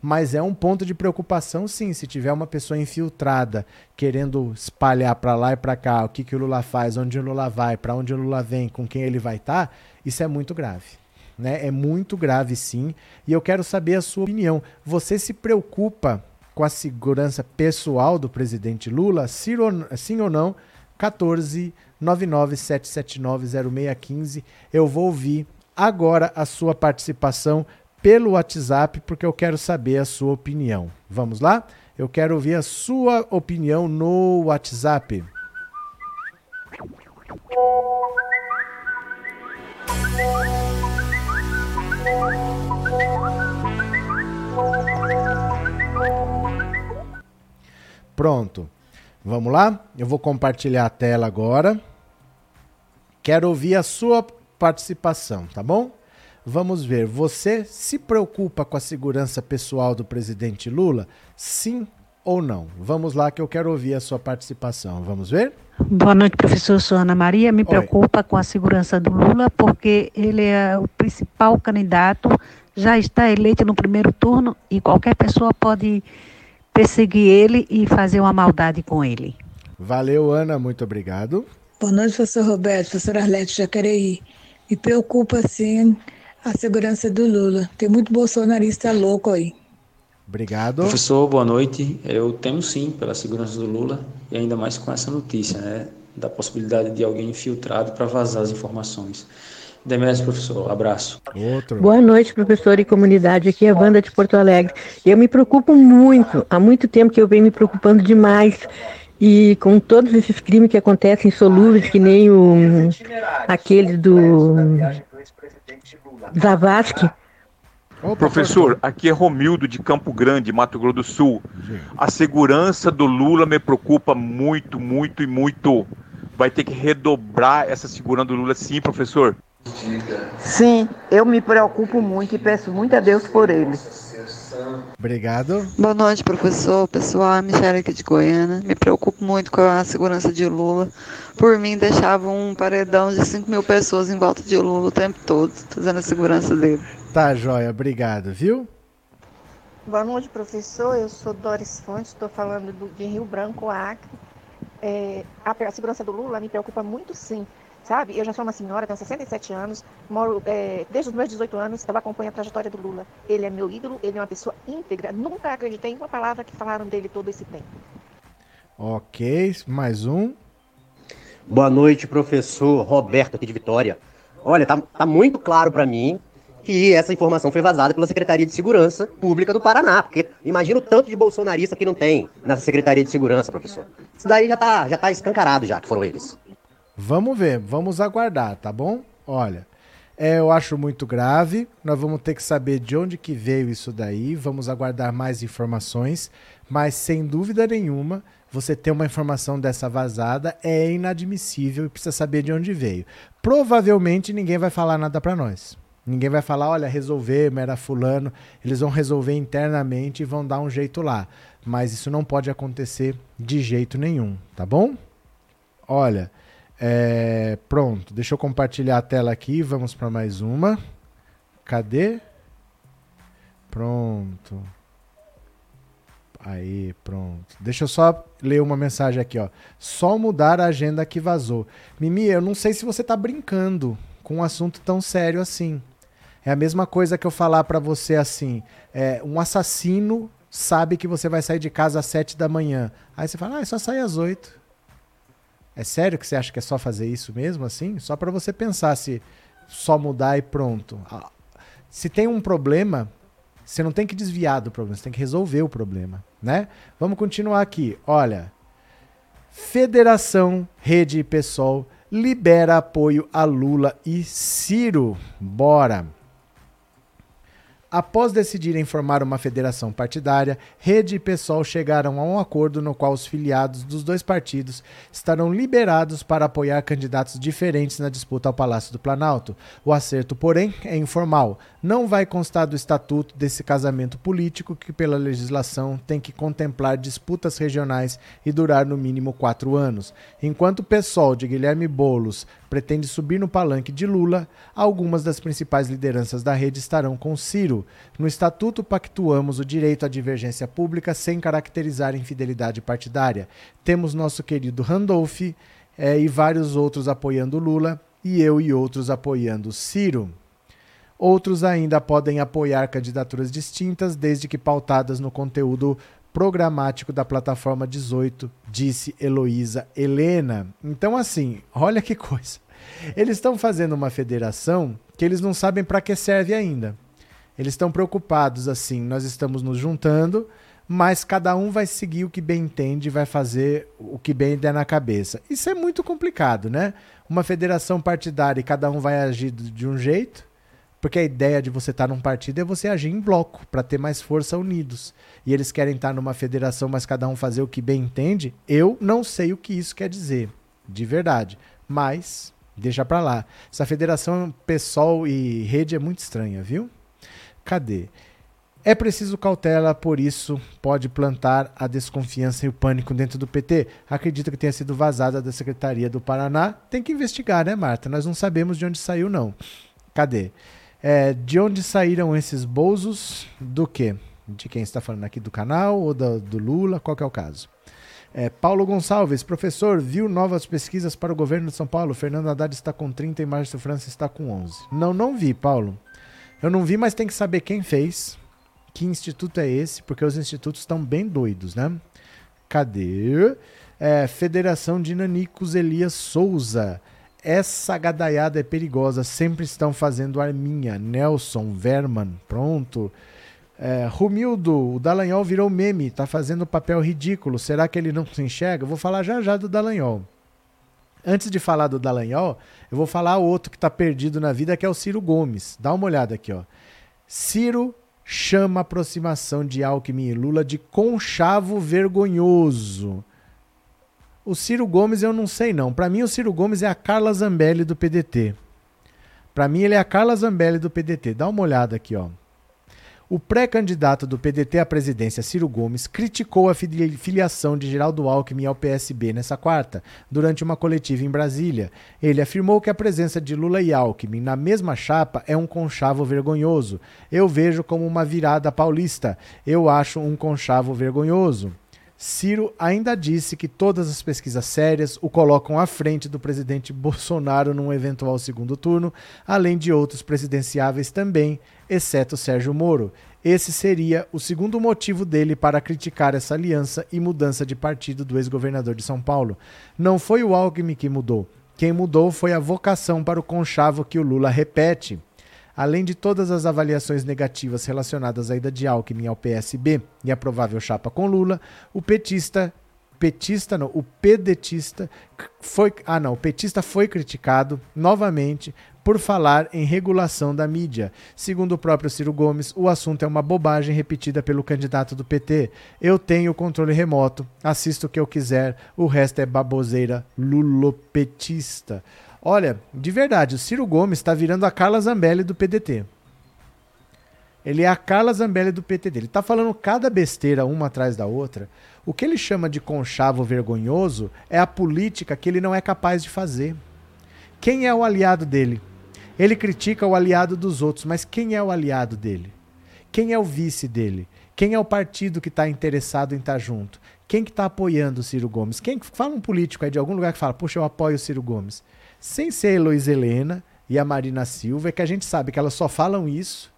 mas é um ponto de preocupação sim, se tiver uma pessoa infiltrada querendo espalhar para lá e para cá o que, que o Lula faz, onde o Lula vai, para onde o Lula vem, com quem ele vai estar, tá, isso é muito grave. Né? É muito grave sim, e eu quero saber a sua opinião. Você se preocupa com a segurança pessoal do presidente Lula, sim ou não? 14 997790615. Eu vou ouvir agora a sua participação pelo WhatsApp, porque eu quero saber a sua opinião. Vamos lá? Eu quero ouvir a sua opinião no WhatsApp. Pronto. Vamos lá? Eu vou compartilhar a tela agora. Quero ouvir a sua participação, tá bom? Vamos ver. Você se preocupa com a segurança pessoal do presidente Lula? Sim ou não? Vamos lá que eu quero ouvir a sua participação. Vamos ver? Boa noite, professor. Sou Ana Maria. Me Oi. preocupa com a segurança do Lula porque ele é o principal candidato, já está eleito no primeiro turno e qualquer pessoa pode perseguir ele e fazer uma maldade com ele. Valeu, Ana. Muito obrigado. Boa noite, professor Roberto, professor Arlete Jacareí. Me preocupa, sim, a segurança do Lula. Tem muito bolsonarista louco aí. Obrigado. Professor, boa noite. Eu temo sim pela segurança do Lula e ainda mais com essa notícia, né, da possibilidade de alguém infiltrado para vazar as informações. Demésio, professor, abraço. Outro. Boa noite, professor e comunidade. Aqui é a Wanda de Porto Alegre. Eu me preocupo muito, há muito tempo que eu venho me preocupando demais. E com todos esses crimes que acontecem insolúveis, que nem o aquele do Zavascki. Professor, aqui é Romildo de Campo Grande, Mato Grosso do Sul. A segurança do Lula me preocupa muito, muito e muito. Vai ter que redobrar essa segurança do Lula, sim, professor? Sim, eu me preocupo muito e peço muito a Deus por ele. Obrigado. Boa noite, professor. Pessoal, Michelle aqui de Goiânia. Me preocupo muito com a segurança de Lula. Por mim, deixava um paredão de 5 mil pessoas em volta de Lula o tempo todo, fazendo a segurança dele. Tá, joia. Obrigado, viu? Boa noite, professor. Eu sou Doris Fontes, estou falando do, de Rio Branco, Acre. É, a, a segurança do Lula me preocupa muito, sim sabe? Eu já sou uma senhora, tenho 67 anos, moro é, desde os meus 18 anos, eu acompanho a trajetória do Lula. Ele é meu ídolo, ele é uma pessoa íntegra. Nunca acreditei em uma palavra que falaram dele todo esse tempo. Ok, mais um. Boa noite, professor Roberto aqui de Vitória. Olha, tá, tá muito claro para mim que essa informação foi vazada pela Secretaria de Segurança Pública do Paraná, porque imagina o tanto de bolsonarista que não tem nessa Secretaria de Segurança, professor. Isso daí já tá, já tá escancarado já, que foram eles. Vamos ver, vamos aguardar, tá bom? Olha, é, eu acho muito grave. Nós vamos ter que saber de onde que veio isso daí. Vamos aguardar mais informações, mas sem dúvida nenhuma, você ter uma informação dessa vazada é inadmissível e precisa saber de onde veio. Provavelmente ninguém vai falar nada para nós. Ninguém vai falar, olha, resolvemos, era fulano. Eles vão resolver internamente e vão dar um jeito lá. Mas isso não pode acontecer de jeito nenhum, tá bom? Olha, é, pronto, deixa eu compartilhar a tela aqui. Vamos para mais uma. Cadê? Pronto. Aí, pronto. Deixa eu só ler uma mensagem aqui, ó. Só mudar a agenda que vazou. Mimi, eu não sei se você tá brincando com um assunto tão sério assim. É a mesma coisa que eu falar para você assim, é, um assassino sabe que você vai sair de casa às sete da manhã. Aí você fala, ah, é só sair às oito. É sério que você acha que é só fazer isso mesmo assim? Só para você pensar se só mudar e pronto. Ah, se tem um problema, você não tem que desviar do problema, você tem que resolver o problema, né? Vamos continuar aqui. Olha, Federação Rede e PSOL libera apoio a Lula e Ciro. Bora. Após decidirem formar uma federação partidária, Rede e PSOL chegaram a um acordo no qual os filiados dos dois partidos estarão liberados para apoiar candidatos diferentes na disputa ao Palácio do Planalto. O acerto, porém, é informal. Não vai constar do estatuto desse casamento político que, pela legislação, tem que contemplar disputas regionais e durar no mínimo quatro anos. Enquanto o PSOL de Guilherme Bolos pretende subir no palanque de Lula, algumas das principais lideranças da rede estarão com Ciro. No estatuto, pactuamos o direito à divergência pública sem caracterizar infidelidade partidária. Temos nosso querido Randolph é, e vários outros apoiando Lula, e eu e outros apoiando Ciro. Outros ainda podem apoiar candidaturas distintas, desde que pautadas no conteúdo programático da plataforma 18, disse Heloísa Helena. Então, assim, olha que coisa. Eles estão fazendo uma federação que eles não sabem para que serve ainda. Eles estão preocupados assim, nós estamos nos juntando, mas cada um vai seguir o que bem entende, vai fazer o que bem der na cabeça. Isso é muito complicado, né? Uma federação partidária e cada um vai agir de um jeito Porque a ideia de você estar num partido é você agir em bloco, para ter mais força unidos. E eles querem estar numa federação, mas cada um fazer o que bem entende. Eu não sei o que isso quer dizer, de verdade. Mas, deixa para lá. Essa federação PSOL e rede é muito estranha, viu? Cadê? É preciso cautela, por isso pode plantar a desconfiança e o pânico dentro do PT. Acredito que tenha sido vazada da Secretaria do Paraná. Tem que investigar, né, Marta? Nós não sabemos de onde saiu, não. Cadê? É, de onde saíram esses bolsos? Do quê? De quem está falando aqui do canal ou do, do Lula? Qual é o caso? É, Paulo Gonçalves, professor, viu novas pesquisas para o governo de São Paulo? Fernando Haddad está com 30 e Márcio França está com 11. Não, não vi, Paulo. Eu não vi, mas tem que saber quem fez que instituto é esse? Porque os institutos estão bem doidos, né? Cadê? É, Federação de Nanicos Elias Souza. Essa gadaiada é perigosa, sempre estão fazendo arminha. Nelson, Verman, pronto. É, Rumildo, o Dallagnol virou meme, tá fazendo papel ridículo. Será que ele não se enxerga? vou falar já já do Dallagnol. Antes de falar do Dallagnol, eu vou falar outro que tá perdido na vida, que é o Ciro Gomes. Dá uma olhada aqui, ó. Ciro chama a aproximação de Alckmin e Lula de conchavo vergonhoso. O Ciro Gomes eu não sei não. Para mim o Ciro Gomes é a Carla Zambelli do PDT. Para mim ele é a Carla Zambelli do PDT. Dá uma olhada aqui, ó. O pré-candidato do PDT à presidência, Ciro Gomes, criticou a filiação de Geraldo Alckmin ao PSB nessa quarta, durante uma coletiva em Brasília. Ele afirmou que a presença de Lula e Alckmin na mesma chapa é um conchavo vergonhoso. Eu vejo como uma virada paulista. Eu acho um conchavo vergonhoso. Ciro ainda disse que todas as pesquisas sérias o colocam à frente do presidente Bolsonaro num eventual segundo turno, além de outros presidenciáveis também, exceto Sérgio Moro. Esse seria o segundo motivo dele para criticar essa aliança e mudança de partido do ex-governador de São Paulo. Não foi o Alckmin que mudou. Quem mudou foi a vocação para o conchavo que o Lula repete. Além de todas as avaliações negativas relacionadas à ida de Alckmin ao PSB e a provável chapa com Lula, o petista petista não, o pedetista foi, ah não, o petista foi criticado novamente por falar em regulação da mídia. Segundo o próprio Ciro Gomes, o assunto é uma bobagem repetida pelo candidato do PT. Eu tenho controle remoto, assisto o que eu quiser, o resto é baboseira lulopetista. Olha, de verdade, o Ciro Gomes está virando a Carla Zambelli do PDT. Ele é a Carla Zambelli do PTD. Ele está falando cada besteira uma atrás da outra. O que ele chama de conchavo vergonhoso é a política que ele não é capaz de fazer. Quem é o aliado dele? Ele critica o aliado dos outros, mas quem é o aliado dele? Quem é o vice dele? Quem é o partido que está interessado em estar tá junto? Quem que está apoiando o Ciro Gomes? Quem fala um político aí de algum lugar que fala, puxa, eu apoio o Ciro Gomes sem ser a Heloísa Helena e a Marina Silva, é que a gente sabe que elas só falam isso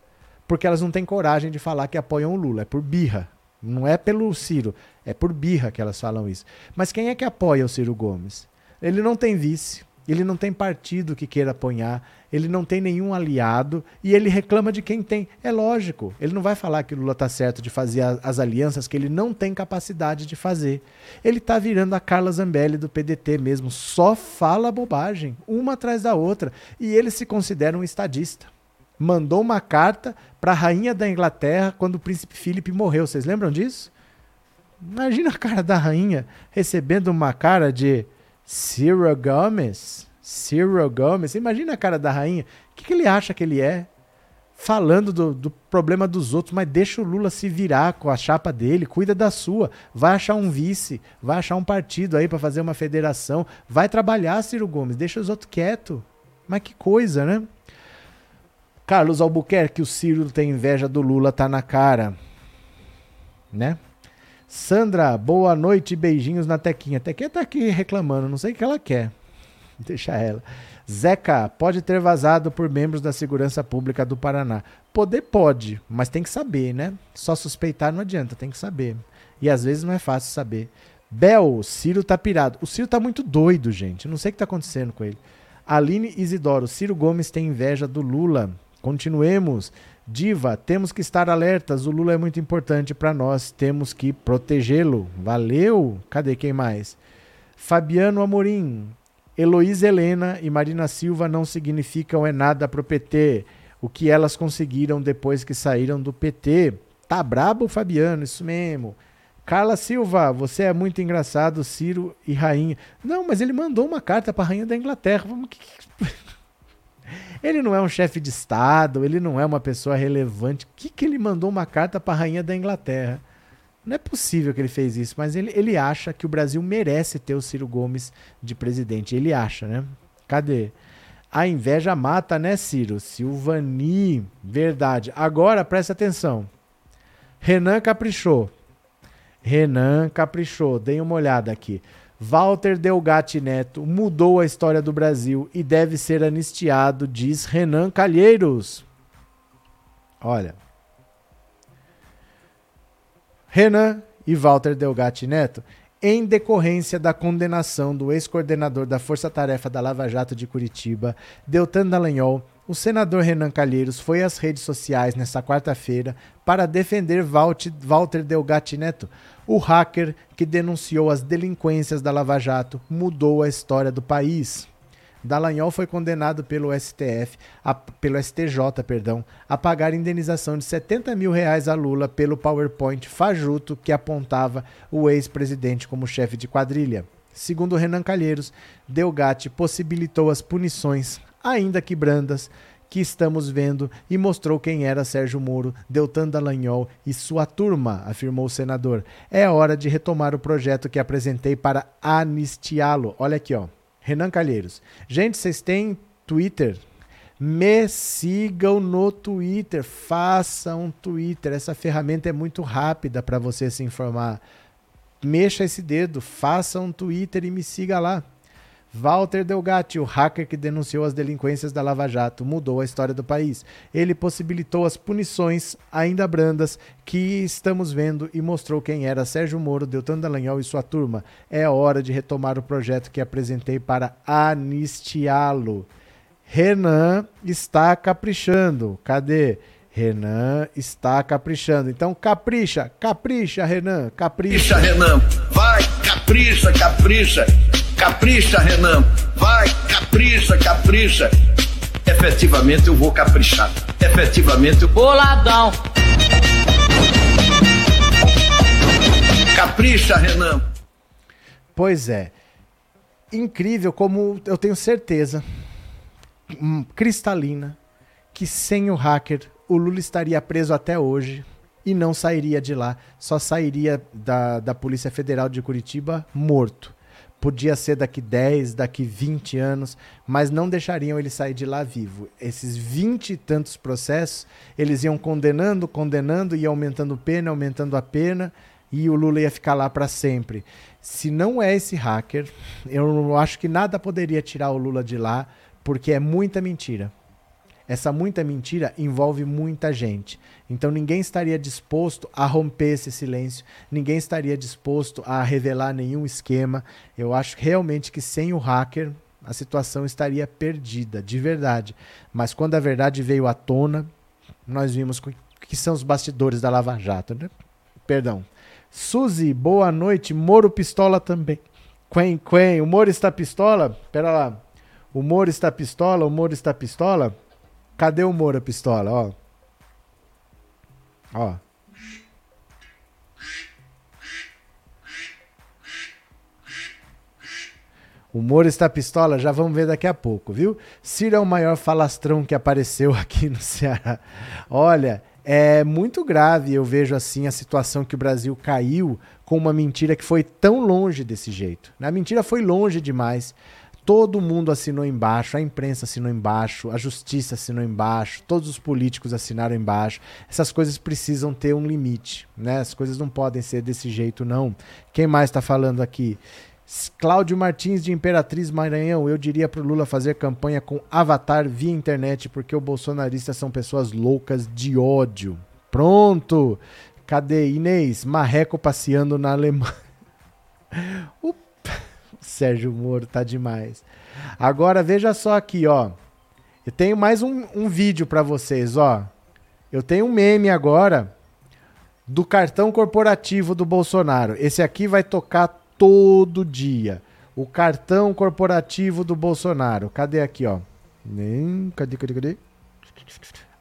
porque elas não têm coragem de falar que apoiam o Lula. É por birra. Não é pelo Ciro. É por birra que elas falam isso. Mas quem é que apoia o Ciro Gomes? Ele não tem vice. Ele não tem partido que queira apoiar, ele não tem nenhum aliado e ele reclama de quem tem. É lógico, ele não vai falar que o Lula está certo de fazer as alianças que ele não tem capacidade de fazer. Ele está virando a Carla Zambelli do PDT mesmo, só fala bobagem, uma atrás da outra, e ele se considera um estadista. Mandou uma carta para a rainha da Inglaterra quando o príncipe Felipe morreu. Vocês lembram disso? Imagina a cara da rainha recebendo uma cara de Ciro Gomes. Ciro Gomes. Imagina a cara da rainha. O que, que ele acha que ele é? Falando do, do, problema dos outros, mas deixa o Lula se virar com a chapa dele, cuida da sua. Vai achar um vice, vai achar um partido aí para fazer uma federação. Vai trabalhar, Ciro Gomes, deixa os outros quietos. Mas que coisa, né? Carlos Albuquerque, o Ciro tem inveja do Lula, tá na cara. Né? Sandra, boa noite, beijinhos na Tequinha. Tequinha tá aqui reclamando, não sei o que ela quer. <laughs> Deixa ela. Zeca, pode ter vazado por membros da Segurança Pública do Paraná. Poder pode, mas tem que saber, né? Só suspeitar não adianta, tem que saber. E às vezes não é fácil saber. Bel, Ciro tá pirado. O Ciro tá muito doido, gente. Não sei o que tá acontecendo com ele. Aline Isidoro, Ciro Gomes tem inveja do Lula. Continuemos. Diva, temos que estar alertas. O Lula é muito importante para nós. Temos que protegê-lo. Valeu. Cadê quem mais? Fabiano Amorim. Heloísa Helena e Marina Silva não significam é nada pro PT. o que elas conseguiram depois que saíram do PT. Tá brabo, Fabiano? Isso mesmo. Carla Silva, você é muito engraçado, Ciro e Rainha. Não, mas ele mandou uma carta para a Rainha da Inglaterra. Ele não é um chefe de Estado, ele não é uma pessoa relevante. O que, que ele mandou uma carta para a Rainha da Inglaterra? Não é possível que ele fez isso, mas ele, ele acha que o Brasil merece ter o Ciro Gomes de presidente. Ele acha, né? Cadê? A inveja mata, né, Ciro? Silvani, verdade. Agora presta atenção. Renan caprichou. Renan caprichou. Deem uma olhada aqui. Walter Delgatti Neto mudou a história do Brasil e deve ser anistiado, diz Renan Calheiros. Olha. Renan e Walter Delgatti Neto, em decorrência da condenação do ex-coordenador da Força Tarefa da Lava Jato de Curitiba, Deltan Dallagnol, o senador Renan Calheiros foi às redes sociais nesta quarta-feira para defender Walter Delgatti Neto, o hacker que denunciou as delinquências da Lava Jato mudou a história do país. Dallagnol foi condenado pelo STF, a, pelo STJ, perdão, a pagar indenização de 70 mil reais a Lula pelo PowerPoint fajuto que apontava o ex-presidente como chefe de quadrilha. Segundo Renan Calheiros, Delgatti possibilitou as punições, ainda que brandas, que estamos vendo e mostrou quem era Sérgio Moro, Deltan Dallagnol e sua turma, afirmou o senador. É hora de retomar o projeto que apresentei para anistiá-lo. Olha aqui, ó. Renan Calheiros. Gente, vocês têm Twitter? Me sigam no Twitter, façam um Twitter. Essa ferramenta é muito rápida para você se informar. Mexa esse dedo, faça um Twitter e me siga lá. Walter Delgatti, o hacker que denunciou as delinquências da Lava Jato, mudou a história do país. Ele possibilitou as punições, ainda brandas, que estamos vendo e mostrou quem era Sérgio Moro, Deltan Dallagnol e sua turma. É hora de retomar o projeto que apresentei para anistiá-lo. Renan está caprichando. Cadê? Renan está caprichando. Então capricha, capricha, Renan, capricha. Capricha, Renan. Vai, capricha, capricha. Capricha, Renan. Vai, capricha, capricha. Efetivamente eu vou caprichar. Efetivamente eu. Boladão. Capricha, Renan. Pois é. Incrível como eu tenho certeza, hum, cristalina, que sem o hacker o Lula estaria preso até hoje e não sairia de lá. Só sairia da, da Polícia Federal de Curitiba morto podia ser daqui 10, daqui 20 anos, mas não deixariam ele sair de lá vivo. Esses 20 e tantos processos, eles iam condenando, condenando, e aumentando pena, aumentando a pena, e o Lula ia ficar lá para sempre. Se não é esse hacker, eu acho que nada poderia tirar o Lula de lá, porque é muita mentira. Essa muita mentira envolve muita gente. Então ninguém estaria disposto a romper esse silêncio, ninguém estaria disposto a revelar nenhum esquema. Eu acho realmente que sem o hacker a situação estaria perdida, de verdade. Mas quando a verdade veio à tona, nós vimos que são os bastidores da Lava Jato, né? Perdão. Suzy, boa noite. Moro Pistola também. Quen, Quen, o Moro está pistola? Pera lá. O Moro está pistola? O Moro está pistola? Cadê o Moura Pistola? Ó. Ó. O Moro está pistola, já vamos ver daqui a pouco, viu? Ciro é o maior falastrão que apareceu <laughs> aqui no Ceará. Olha, é muito grave eu vejo assim a situação que o Brasil caiu com uma mentira que foi tão longe desse jeito. A mentira foi longe demais. Todo mundo assinou embaixo, a imprensa assinou embaixo, a justiça assinou embaixo, todos os políticos assinaram embaixo. Essas coisas precisam ter um limite, né? As coisas não podem ser desse jeito, não. Quem mais está falando aqui? Cláudio Martins de Imperatriz Maranhão, eu diria para o Lula fazer campanha com Avatar via internet, porque os bolsonaristas são pessoas loucas de ódio. Pronto! Cadê Inês? Marreco passeando na Alemanha. <laughs> o Sérgio Moro tá demais. Agora veja só aqui, ó. Eu tenho mais um, um vídeo para vocês, ó. Eu tenho um meme agora do cartão corporativo do Bolsonaro. Esse aqui vai tocar todo dia. O cartão corporativo do Bolsonaro. Cadê aqui, ó? Nem, cadê, cadê, cadê?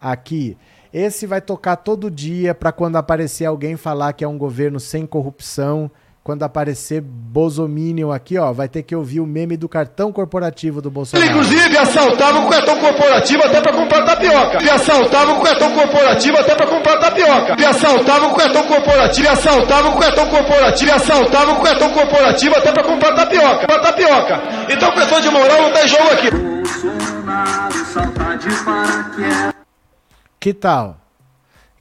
aqui. Esse vai tocar todo dia para quando aparecer alguém falar que é um governo sem corrupção. Quando aparecer Bozominion aqui, ó, vai ter que ouvir o meme do cartão corporativo do Bolsonaro. Ele, inclusive, assaltava o cartão corporativo até para comprar tapioca. Ele assaltava o cartão corporativo até para comprar tapioca. Ele assaltava o cartão corporativo, ele assaltava o cartão corporativo, ele assaltava o cartão corporativo até para comprar tapioca. Pra tapioca. Então, pessoa de moral não tem jogo aqui. Bolsonaro, saudade para que tal?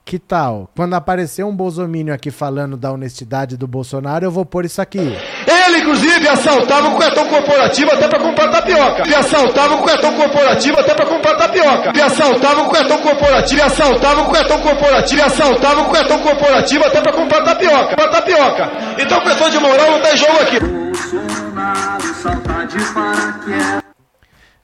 Que tal? Quando aparecer um bolsomínio aqui falando da honestidade do Bolsonaro, eu vou pôr isso aqui. Ele, inclusive, assaltava o cartão corporativo até para comprar tapioca. Ele assaltava o cartão corporativo até para comprar tapioca. Ele assaltava o cartão corporativo, ele assaltava o cartão corporativo, ele assaltava o cartão corporativo até para comprar tapioca. Pra tapioca. Então, pessoa de moral não tem jogo aqui. Bolsonaro, saudade para que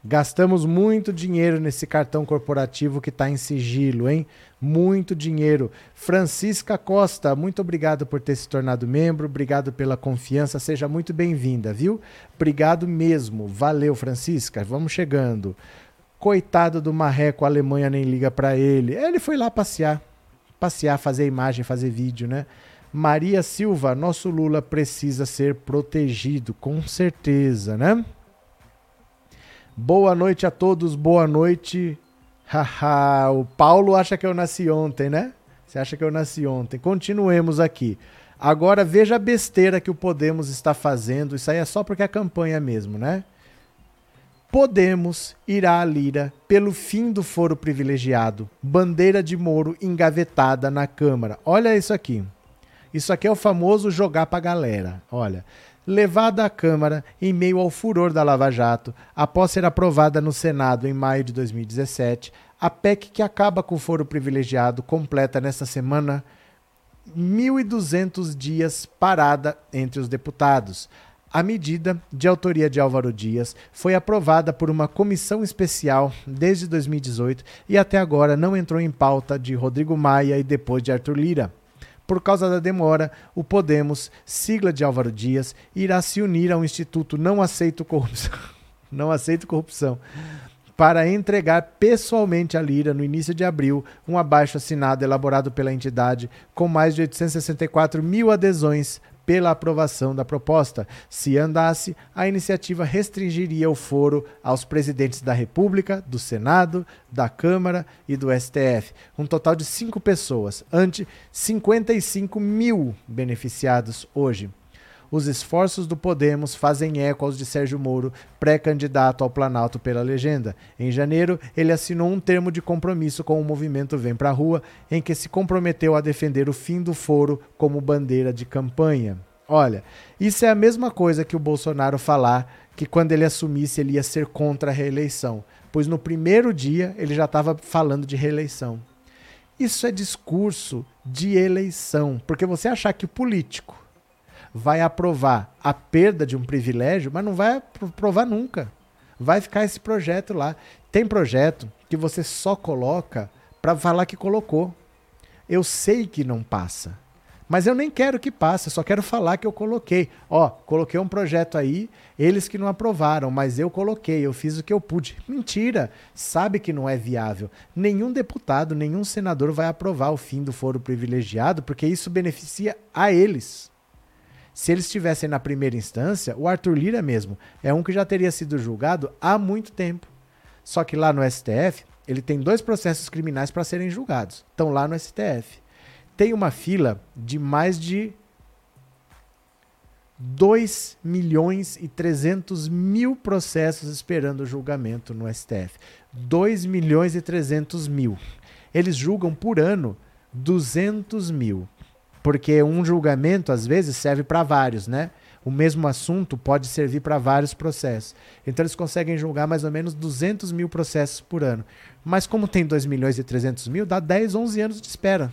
Gastamos muito dinheiro nesse cartão corporativo que está em sigilo, hein? Muito dinheiro. Francisca Costa, muito obrigado por ter se tornado membro, obrigado pela confiança, seja muito bem-vinda, viu? Obrigado mesmo. Valeu, Francisca. Vamos chegando. Coitado do marreco, a Alemanha nem liga para ele. Ele foi lá passear, passear, fazer imagem, fazer vídeo, né? Maria Silva, nosso Lula precisa ser protegido, com certeza, né? Boa noite a todos, boa noite. Haha, o Paulo acha que eu nasci ontem, né? Você acha que eu nasci ontem? Continuemos aqui. Agora veja a besteira que o Podemos está fazendo. Isso aí é só porque é campanha mesmo, né? Podemos irá à Lira pelo fim do foro privilegiado. Bandeira de Moro engavetada na Câmara. Olha isso aqui. Isso aqui é o famoso jogar pra galera. Olha, levada à Câmara em meio ao furor da Lava Jato, após ser aprovada no Senado em maio de 2017, a PEC que acaba com o foro privilegiado completa nesta semana 1.200 dias parada entre os deputados. A medida, de autoria de Álvaro Dias, foi aprovada por uma comissão especial desde 2018 e até agora não entrou em pauta de Rodrigo Maia e depois de Arthur Lira. Por causa da demora, o Podemos, sigla de Álvaro Dias, irá se unir ao Instituto Não Aceito Corrupção. <laughs> Não Aceito Corrupção para entregar pessoalmente à Lira, no início de abril, um abaixo assinado elaborado pela entidade com mais de 864 mil adesões pela aprovação da proposta. Se andasse, a iniciativa restringiria o foro aos presidentes da República, do Senado, da Câmara e do STF. Um total de cinco pessoas, ante 55 mil beneficiados hoje os esforços do Podemos fazem eco aos de Sérgio Moro, pré-candidato ao Planalto pela legenda. Em janeiro, ele assinou um termo de compromisso com o movimento Vem Pra Rua, em que se comprometeu a defender o fim do foro como bandeira de campanha. Olha, isso é a mesma coisa que o Bolsonaro falar que quando ele assumisse ele ia ser contra a reeleição, pois no primeiro dia ele já estava falando de reeleição. Isso é discurso de eleição, porque você achar que o político vai aprovar a perda de um privilégio, mas não vai aprovar nunca. Vai ficar esse projeto lá. Tem projeto que você só coloca para falar que colocou. Eu sei que não passa. Mas eu nem quero que passe, só quero falar que eu coloquei. Ó, coloquei um projeto aí, eles que não aprovaram, mas eu coloquei, eu fiz o que eu pude. Mentira! Sabe que não é viável. Nenhum deputado, nenhum senador vai aprovar o fim do foro privilegiado, porque isso beneficia a eles. Se eles estivessem na primeira instância, o Arthur Lira mesmo é um que já teria sido julgado há muito tempo. Só que lá no STF, ele tem dois processos criminais para serem julgados. Estão lá no STF. Tem uma fila de mais de 2 milhões e 300 mil processos esperando julgamento no STF. 2 milhões e 300 mil. Eles julgam por ano 200 mil. Porque um julgamento, às vezes, serve para vários, né? O mesmo assunto pode servir para vários processos. Então, eles conseguem julgar mais ou menos 200 mil processos por ano. Mas, como tem 2 milhões e 300 mil, dá 10, 11 anos de espera.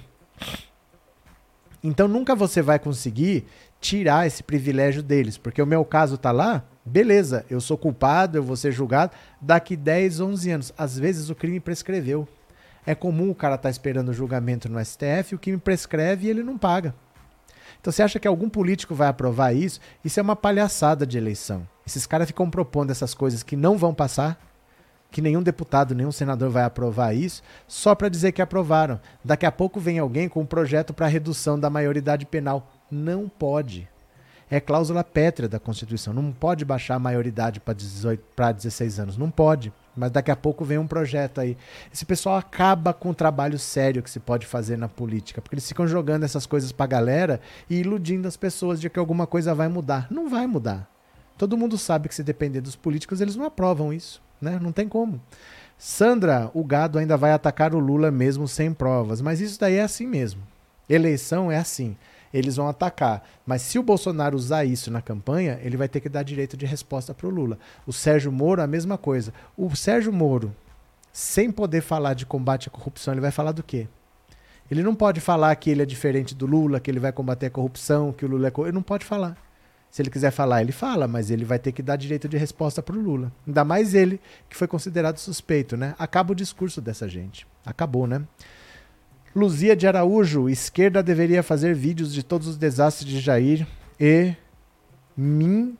Então, nunca você vai conseguir tirar esse privilégio deles. Porque o meu caso está lá, beleza, eu sou culpado, eu vou ser julgado daqui 10, 11 anos. Às vezes, o crime prescreveu. É comum o cara estar tá esperando o julgamento no STF, o que me prescreve e ele não paga. Então você acha que algum político vai aprovar isso? Isso é uma palhaçada de eleição. Esses caras ficam propondo essas coisas que não vão passar. que nenhum deputado, nenhum senador vai aprovar isso, só para dizer que aprovaram. Daqui a pouco vem alguém com um projeto para redução da maioridade penal. Não pode. É cláusula pétrea da Constituição. Não pode baixar a maioridade para 16 anos. Não pode. Mas daqui a pouco vem um projeto aí. Esse pessoal acaba com o trabalho sério que se pode fazer na política, porque eles ficam jogando essas coisas pra galera e iludindo as pessoas de que alguma coisa vai mudar. Não vai mudar. Todo mundo sabe que se depender dos políticos, eles não aprovam isso, né? Não tem como. Sandra, o gado ainda vai atacar o Lula mesmo sem provas, mas isso daí é assim mesmo. Eleição é assim eles vão atacar. Mas se o Bolsonaro usar isso na campanha, ele vai ter que dar direito de resposta para o Lula. O Sérgio Moro, a mesma coisa. O Sérgio Moro, sem poder falar de combate à corrupção, ele vai falar do quê? Ele não pode falar que ele é diferente do Lula, que ele vai combater a corrupção, que o Lula é. Ele não pode falar. Se ele quiser falar, ele fala, mas ele vai ter que dar direito de resposta para o Lula. Ainda mais ele, que foi considerado suspeito, né? Acaba o discurso dessa gente. Acabou, né? Luzia de Araújo, esquerda deveria fazer vídeos de todos os desastres de Jair e mim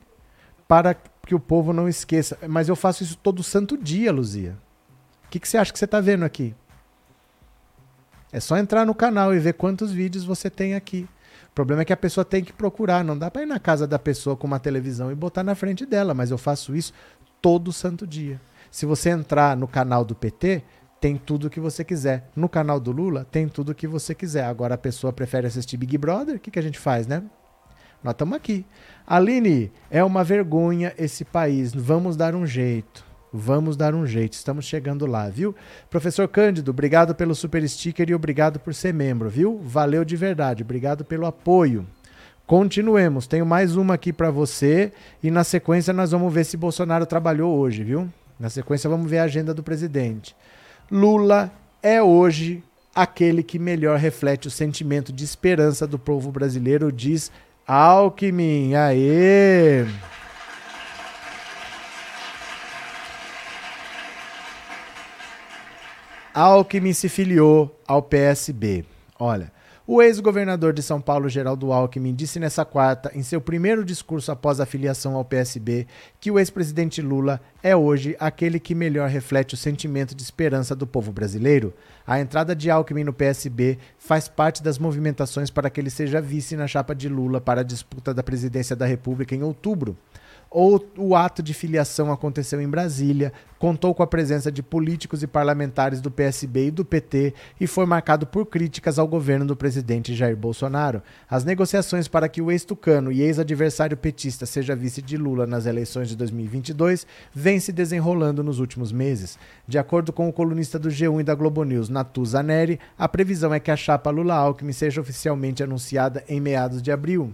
para que o povo não esqueça. Mas eu faço isso todo santo dia, Luzia. O que, que você acha que você está vendo aqui? É só entrar no canal e ver quantos vídeos você tem aqui. O problema é que a pessoa tem que procurar. Não dá para ir na casa da pessoa com uma televisão e botar na frente dela. Mas eu faço isso todo santo dia. Se você entrar no canal do PT, tem tudo o que você quiser. No canal do Lula, tem tudo o que você quiser. Agora a pessoa prefere assistir Big Brother, o que, que a gente faz, né? Nós estamos aqui. Aline, é uma vergonha esse país. Vamos dar um jeito. Vamos dar um jeito. Estamos chegando lá, viu? Professor Cândido, obrigado pelo super sticker e obrigado por ser membro, viu? Valeu de verdade. Obrigado pelo apoio. Continuemos. Tenho mais uma aqui para você e na sequência nós vamos ver se Bolsonaro trabalhou hoje, viu? Na sequência vamos ver a agenda do presidente. Lula é hoje aquele que melhor reflete o sentimento de esperança do povo brasileiro, diz Alckmin. Aê! Alckmin se filiou ao PSB. Olha, o ex-governador de São Paulo, Geraldo Alckmin, disse nessa quarta, em seu primeiro discurso após a filiação ao PSB, que o ex-presidente Lula é hoje aquele que melhor reflete o sentimento de esperança do povo brasileiro. A entrada de Alckmin no PSB faz parte das movimentações para que ele seja vice na chapa de Lula para a disputa da presidência da República em outubro ou o ato de filiação aconteceu em Brasília, contou com a presença de políticos e parlamentares do PSB e do PT e foi marcado por críticas ao governo do presidente Jair Bolsonaro. As negociações para que o ex-tucano e ex-adversário petista seja vice de Lula nas eleições de 2022 vêm se desenrolando nos últimos meses. De acordo com o colunista do G1 e da Globo News, Natuza Neri, a previsão é que a chapa Lula-Alckmin seja oficialmente anunciada em meados de abril.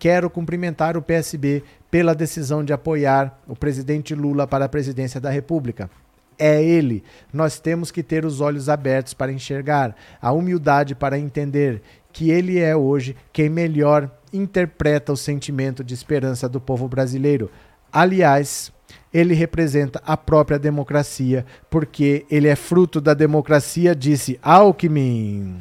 Quero cumprimentar o PSB pela decisão de apoiar o presidente Lula para a presidência da República. É ele. Nós temos que ter os olhos abertos para enxergar, a humildade para entender que ele é hoje quem melhor interpreta o sentimento de esperança do povo brasileiro. Aliás, ele representa a própria democracia, porque ele é fruto da democracia, disse Alckmin.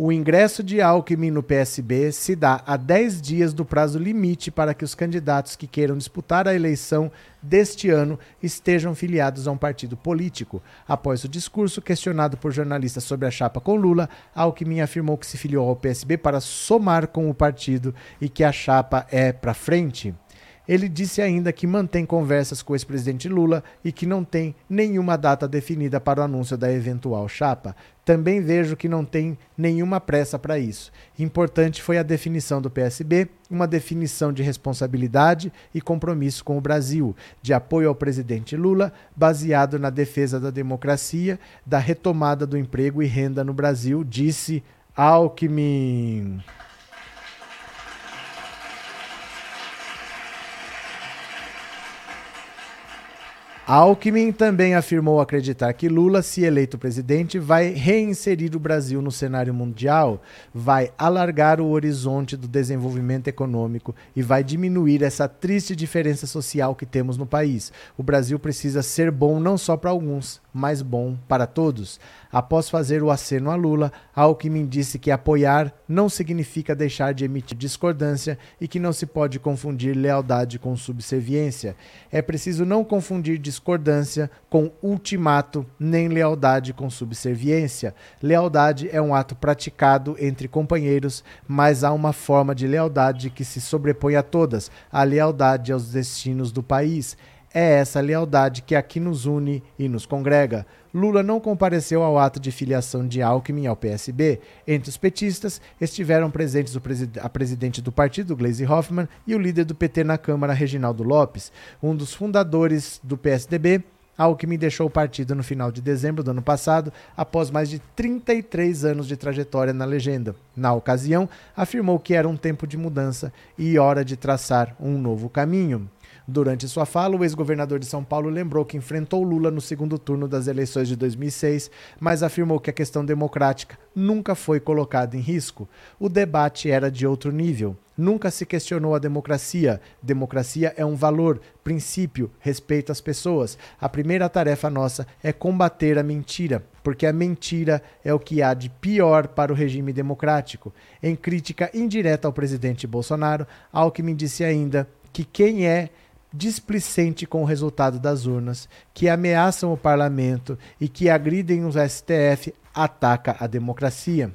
O ingresso de Alckmin no PSB se dá a 10 dias do prazo limite para que os candidatos que queiram disputar a eleição deste ano estejam filiados a um partido político. Após o discurso questionado por jornalistas sobre a chapa com Lula, Alckmin afirmou que se filiou ao PSB para somar com o partido e que a chapa é para frente. Ele disse ainda que mantém conversas com o ex-presidente Lula e que não tem nenhuma data definida para o anúncio da eventual chapa. Também vejo que não tem nenhuma pressa para isso. Importante foi a definição do PSB, uma definição de responsabilidade e compromisso com o Brasil, de apoio ao presidente Lula, baseado na defesa da democracia, da retomada do emprego e renda no Brasil, disse Alckmin. Alckmin também afirmou acreditar que Lula, se eleito presidente, vai reinserir o Brasil no cenário mundial, vai alargar o horizonte do desenvolvimento econômico e vai diminuir essa triste diferença social que temos no país. O Brasil precisa ser bom não só para alguns, mas bom para todos. Após fazer o aceno a Lula, Alckmin disse que apoiar não significa deixar de emitir discordância e que não se pode confundir lealdade com subserviência. É preciso não confundir discordância com ultimato, nem lealdade com subserviência. Lealdade é um ato praticado entre companheiros, mas há uma forma de lealdade que se sobrepõe a todas a lealdade aos destinos do país. É essa lealdade que aqui nos une e nos congrega. Lula não compareceu ao ato de filiação de Alckmin ao PSB. Entre os petistas estiveram presentes a presidente do partido, Gleisi Hoffmann, e o líder do PT na Câmara, Reginaldo Lopes. Um dos fundadores do PSDB, Alckmin deixou o partido no final de dezembro do ano passado, após mais de 33 anos de trajetória na legenda. Na ocasião, afirmou que era um tempo de mudança e hora de traçar um novo caminho. Durante sua fala, o ex-governador de São Paulo lembrou que enfrentou Lula no segundo turno das eleições de 2006, mas afirmou que a questão democrática nunca foi colocada em risco. O debate era de outro nível. Nunca se questionou a democracia. Democracia é um valor, princípio, respeito às pessoas. A primeira tarefa nossa é combater a mentira, porque a mentira é o que há de pior para o regime democrático. Em crítica indireta ao presidente Bolsonaro, Alckmin disse ainda que quem é displicente com o resultado das urnas, que ameaçam o parlamento e que agridem o STF, ataca a democracia.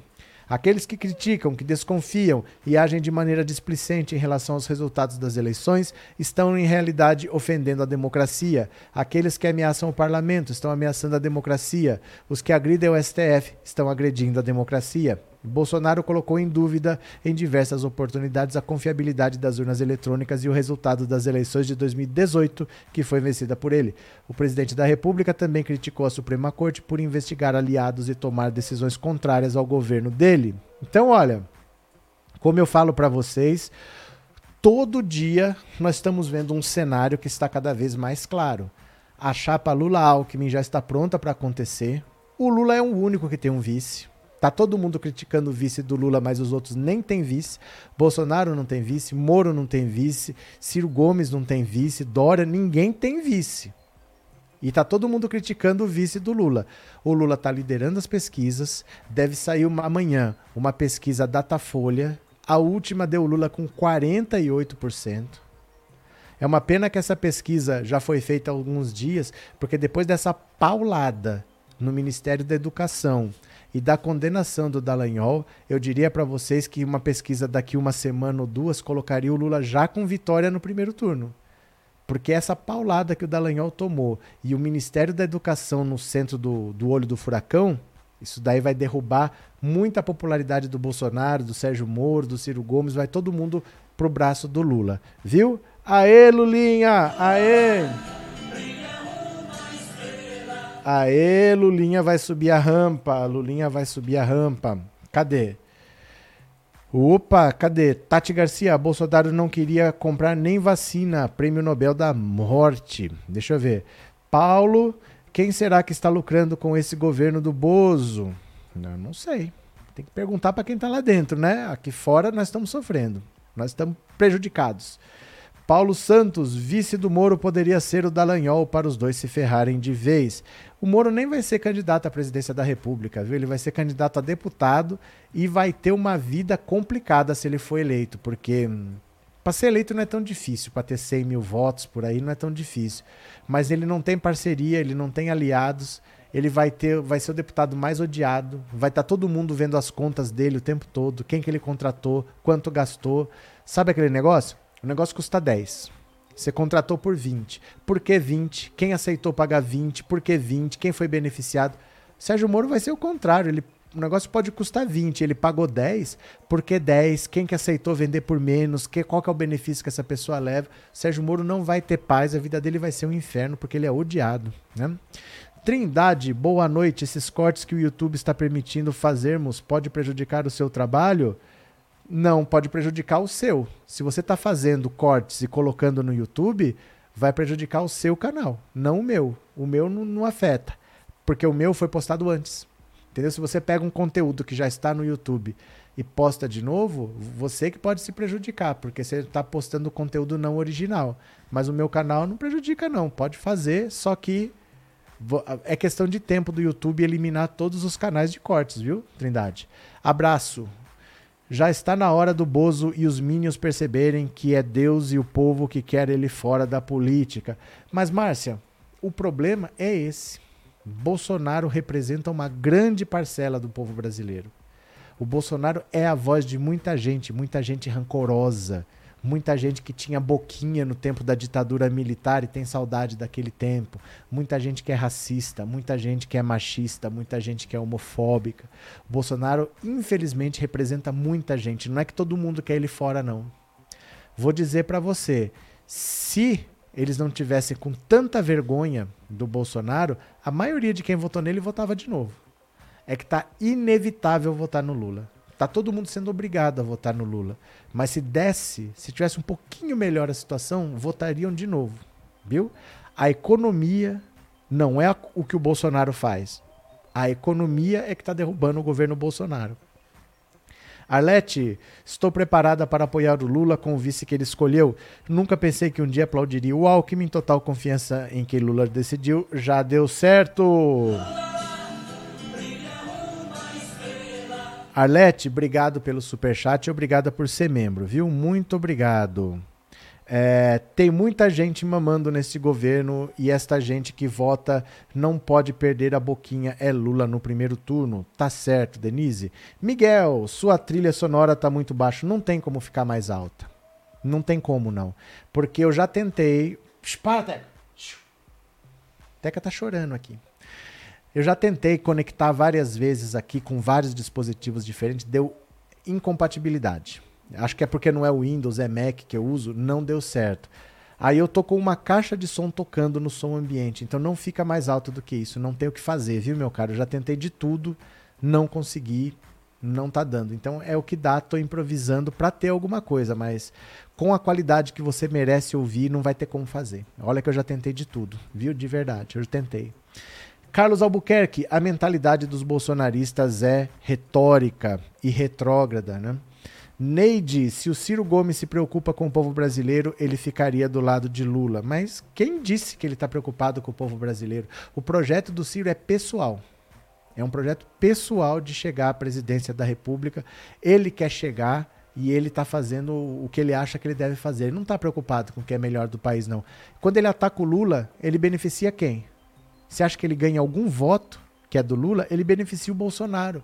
Aqueles que criticam, que desconfiam e agem de maneira displicente em relação aos resultados das eleições estão, em realidade, ofendendo a democracia. Aqueles que ameaçam o parlamento estão ameaçando a democracia. Os que agridem o STF estão agredindo a democracia. Bolsonaro colocou em dúvida em diversas oportunidades a confiabilidade das urnas eletrônicas e o resultado das eleições de 2018, que foi vencida por ele. O presidente da República também criticou a Suprema Corte por investigar aliados e tomar decisões contrárias ao governo dele. Então, olha, como eu falo para vocês, todo dia nós estamos vendo um cenário que está cada vez mais claro. A chapa Lula-Alckmin já está pronta para acontecer. O Lula é o único que tem um vice. Tá todo mundo criticando o vice do Lula, mas os outros nem tem vice. Bolsonaro não tem vice, Moro não tem vice, Ciro Gomes não tem vice, Dória, ninguém tem vice. E tá todo mundo criticando o vice do Lula. O Lula tá liderando as pesquisas, deve sair uma, amanhã uma pesquisa Datafolha. A última deu o Lula com 48%. É uma pena que essa pesquisa já foi feita há alguns dias, porque depois dessa paulada no Ministério da Educação, e da condenação do Dallagnol, eu diria para vocês que uma pesquisa daqui uma semana ou duas colocaria o Lula já com vitória no primeiro turno. Porque essa paulada que o Dallagnol tomou e o Ministério da Educação no centro do, do olho do furacão, isso daí vai derrubar muita popularidade do Bolsonaro, do Sérgio Moro, do Ciro Gomes, vai todo mundo pro braço do Lula. Viu? Aê, Lulinha! Aê! Aê, Lulinha vai subir a rampa. Lulinha vai subir a rampa. Cadê? Opa, cadê? Tati Garcia, Bolsonaro não queria comprar nem vacina. Prêmio Nobel da Morte. Deixa eu ver. Paulo, quem será que está lucrando com esse governo do Bozo? Não, não sei. Tem que perguntar para quem está lá dentro, né? Aqui fora nós estamos sofrendo. Nós estamos prejudicados. Paulo Santos, vice do Moro, poderia ser o Dallagnol para os dois se ferrarem de vez. O Moro nem vai ser candidato à presidência da República, viu? Ele vai ser candidato a deputado e vai ter uma vida complicada se ele for eleito, porque hum, para ser eleito não é tão difícil, para ter 100 mil votos por aí não é tão difícil. Mas ele não tem parceria, ele não tem aliados, ele vai ter, vai ser o deputado mais odiado, vai estar tá todo mundo vendo as contas dele o tempo todo, quem que ele contratou, quanto gastou. Sabe aquele negócio? O negócio custa 10. Você contratou por 20. Por que 20? Quem aceitou pagar 20? Por que 20? Quem foi beneficiado? Sérgio Moro vai ser o contrário. Ele, o negócio pode custar 20. Ele pagou 10. Por que 10? Quem que aceitou vender por menos? Que, qual que é o benefício que essa pessoa leva? Sérgio Moro não vai ter paz. A vida dele vai ser um inferno porque ele é odiado. Né? Trindade, boa noite. Esses cortes que o YouTube está permitindo fazermos pode prejudicar o seu trabalho? Não pode prejudicar o seu. Se você está fazendo cortes e colocando no YouTube, vai prejudicar o seu canal, não o meu. O meu não, não afeta, porque o meu foi postado antes. Entendeu? Se você pega um conteúdo que já está no YouTube e posta de novo, você que pode se prejudicar, porque você está postando conteúdo não original. Mas o meu canal não prejudica, não. Pode fazer, só que é questão de tempo do YouTube eliminar todos os canais de cortes, viu, Trindade? Abraço. Já está na hora do Bozo e os Minions perceberem que é Deus e o povo que quer ele fora da política. Mas, Márcia, o problema é esse. Bolsonaro representa uma grande parcela do povo brasileiro. O Bolsonaro é a voz de muita gente, muita gente rancorosa, muita gente que tinha boquinha no tempo da ditadura militar e tem saudade daquele tempo, muita gente que é racista, muita gente que é machista, muita gente que é homofóbica. O Bolsonaro, infelizmente, representa muita gente. Não é que todo mundo quer ele fora, não. Vou dizer para você, se eles não tivessem com tanta vergonha do Bolsonaro, a maioria de quem votou nele votava de novo. É que tá inevitável votar no Lula. Tá todo mundo sendo obrigado a votar no Lula. Mas se desse, se tivesse um pouquinho melhor a situação, votariam de novo. Viu? A economia não é o que o Bolsonaro faz. A economia é que está derrubando o governo Bolsonaro. Arlete, estou preparada para apoiar o Lula com o vice que ele escolheu. Nunca pensei que um dia aplaudiria o Alckmin. Total confiança em que Lula decidiu. Já deu certo! Arlete, obrigado pelo superchat e obrigada por ser membro, viu? Muito obrigado. É, tem muita gente mamando nesse governo e esta gente que vota não pode perder a boquinha. É Lula no primeiro turno. Tá certo, Denise. Miguel, sua trilha sonora tá muito baixa. Não tem como ficar mais alta. Não tem como, não. Porque eu já tentei. Para, Teca. Teca tá chorando aqui. Eu já tentei conectar várias vezes aqui com vários dispositivos diferentes, deu incompatibilidade. Acho que é porque não é o Windows, é Mac que eu uso, não deu certo. Aí eu tô com uma caixa de som tocando no som ambiente, então não fica mais alto do que isso, não tem o que fazer, viu, meu caro? Eu já tentei de tudo, não consegui, não tá dando. Então é o que dá, tô improvisando para ter alguma coisa, mas com a qualidade que você merece ouvir, não vai ter como fazer. Olha que eu já tentei de tudo, viu? De verdade, eu tentei. Carlos Albuquerque, a mentalidade dos bolsonaristas é retórica e retrógrada, né? Neide, se o Ciro Gomes se preocupa com o povo brasileiro, ele ficaria do lado de Lula. Mas quem disse que ele está preocupado com o povo brasileiro? O projeto do Ciro é pessoal. É um projeto pessoal de chegar à presidência da República. Ele quer chegar e ele está fazendo o que ele acha que ele deve fazer. Ele não está preocupado com o que é melhor do país, não. Quando ele ataca o Lula, ele beneficia quem? Você acha que ele ganha algum voto, que é do Lula? Ele beneficia o Bolsonaro.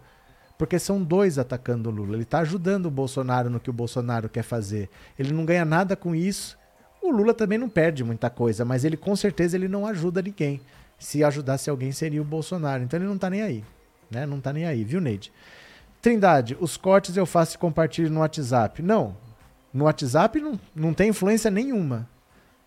Porque são dois atacando o Lula. Ele está ajudando o Bolsonaro no que o Bolsonaro quer fazer. Ele não ganha nada com isso. O Lula também não perde muita coisa, mas ele com certeza ele não ajuda ninguém. Se ajudasse alguém seria o Bolsonaro. Então ele não está nem aí, né? Não está nem aí, viu, Neide? Trindade, os cortes eu faço e compartilho no WhatsApp. Não, no WhatsApp não, não tem influência nenhuma.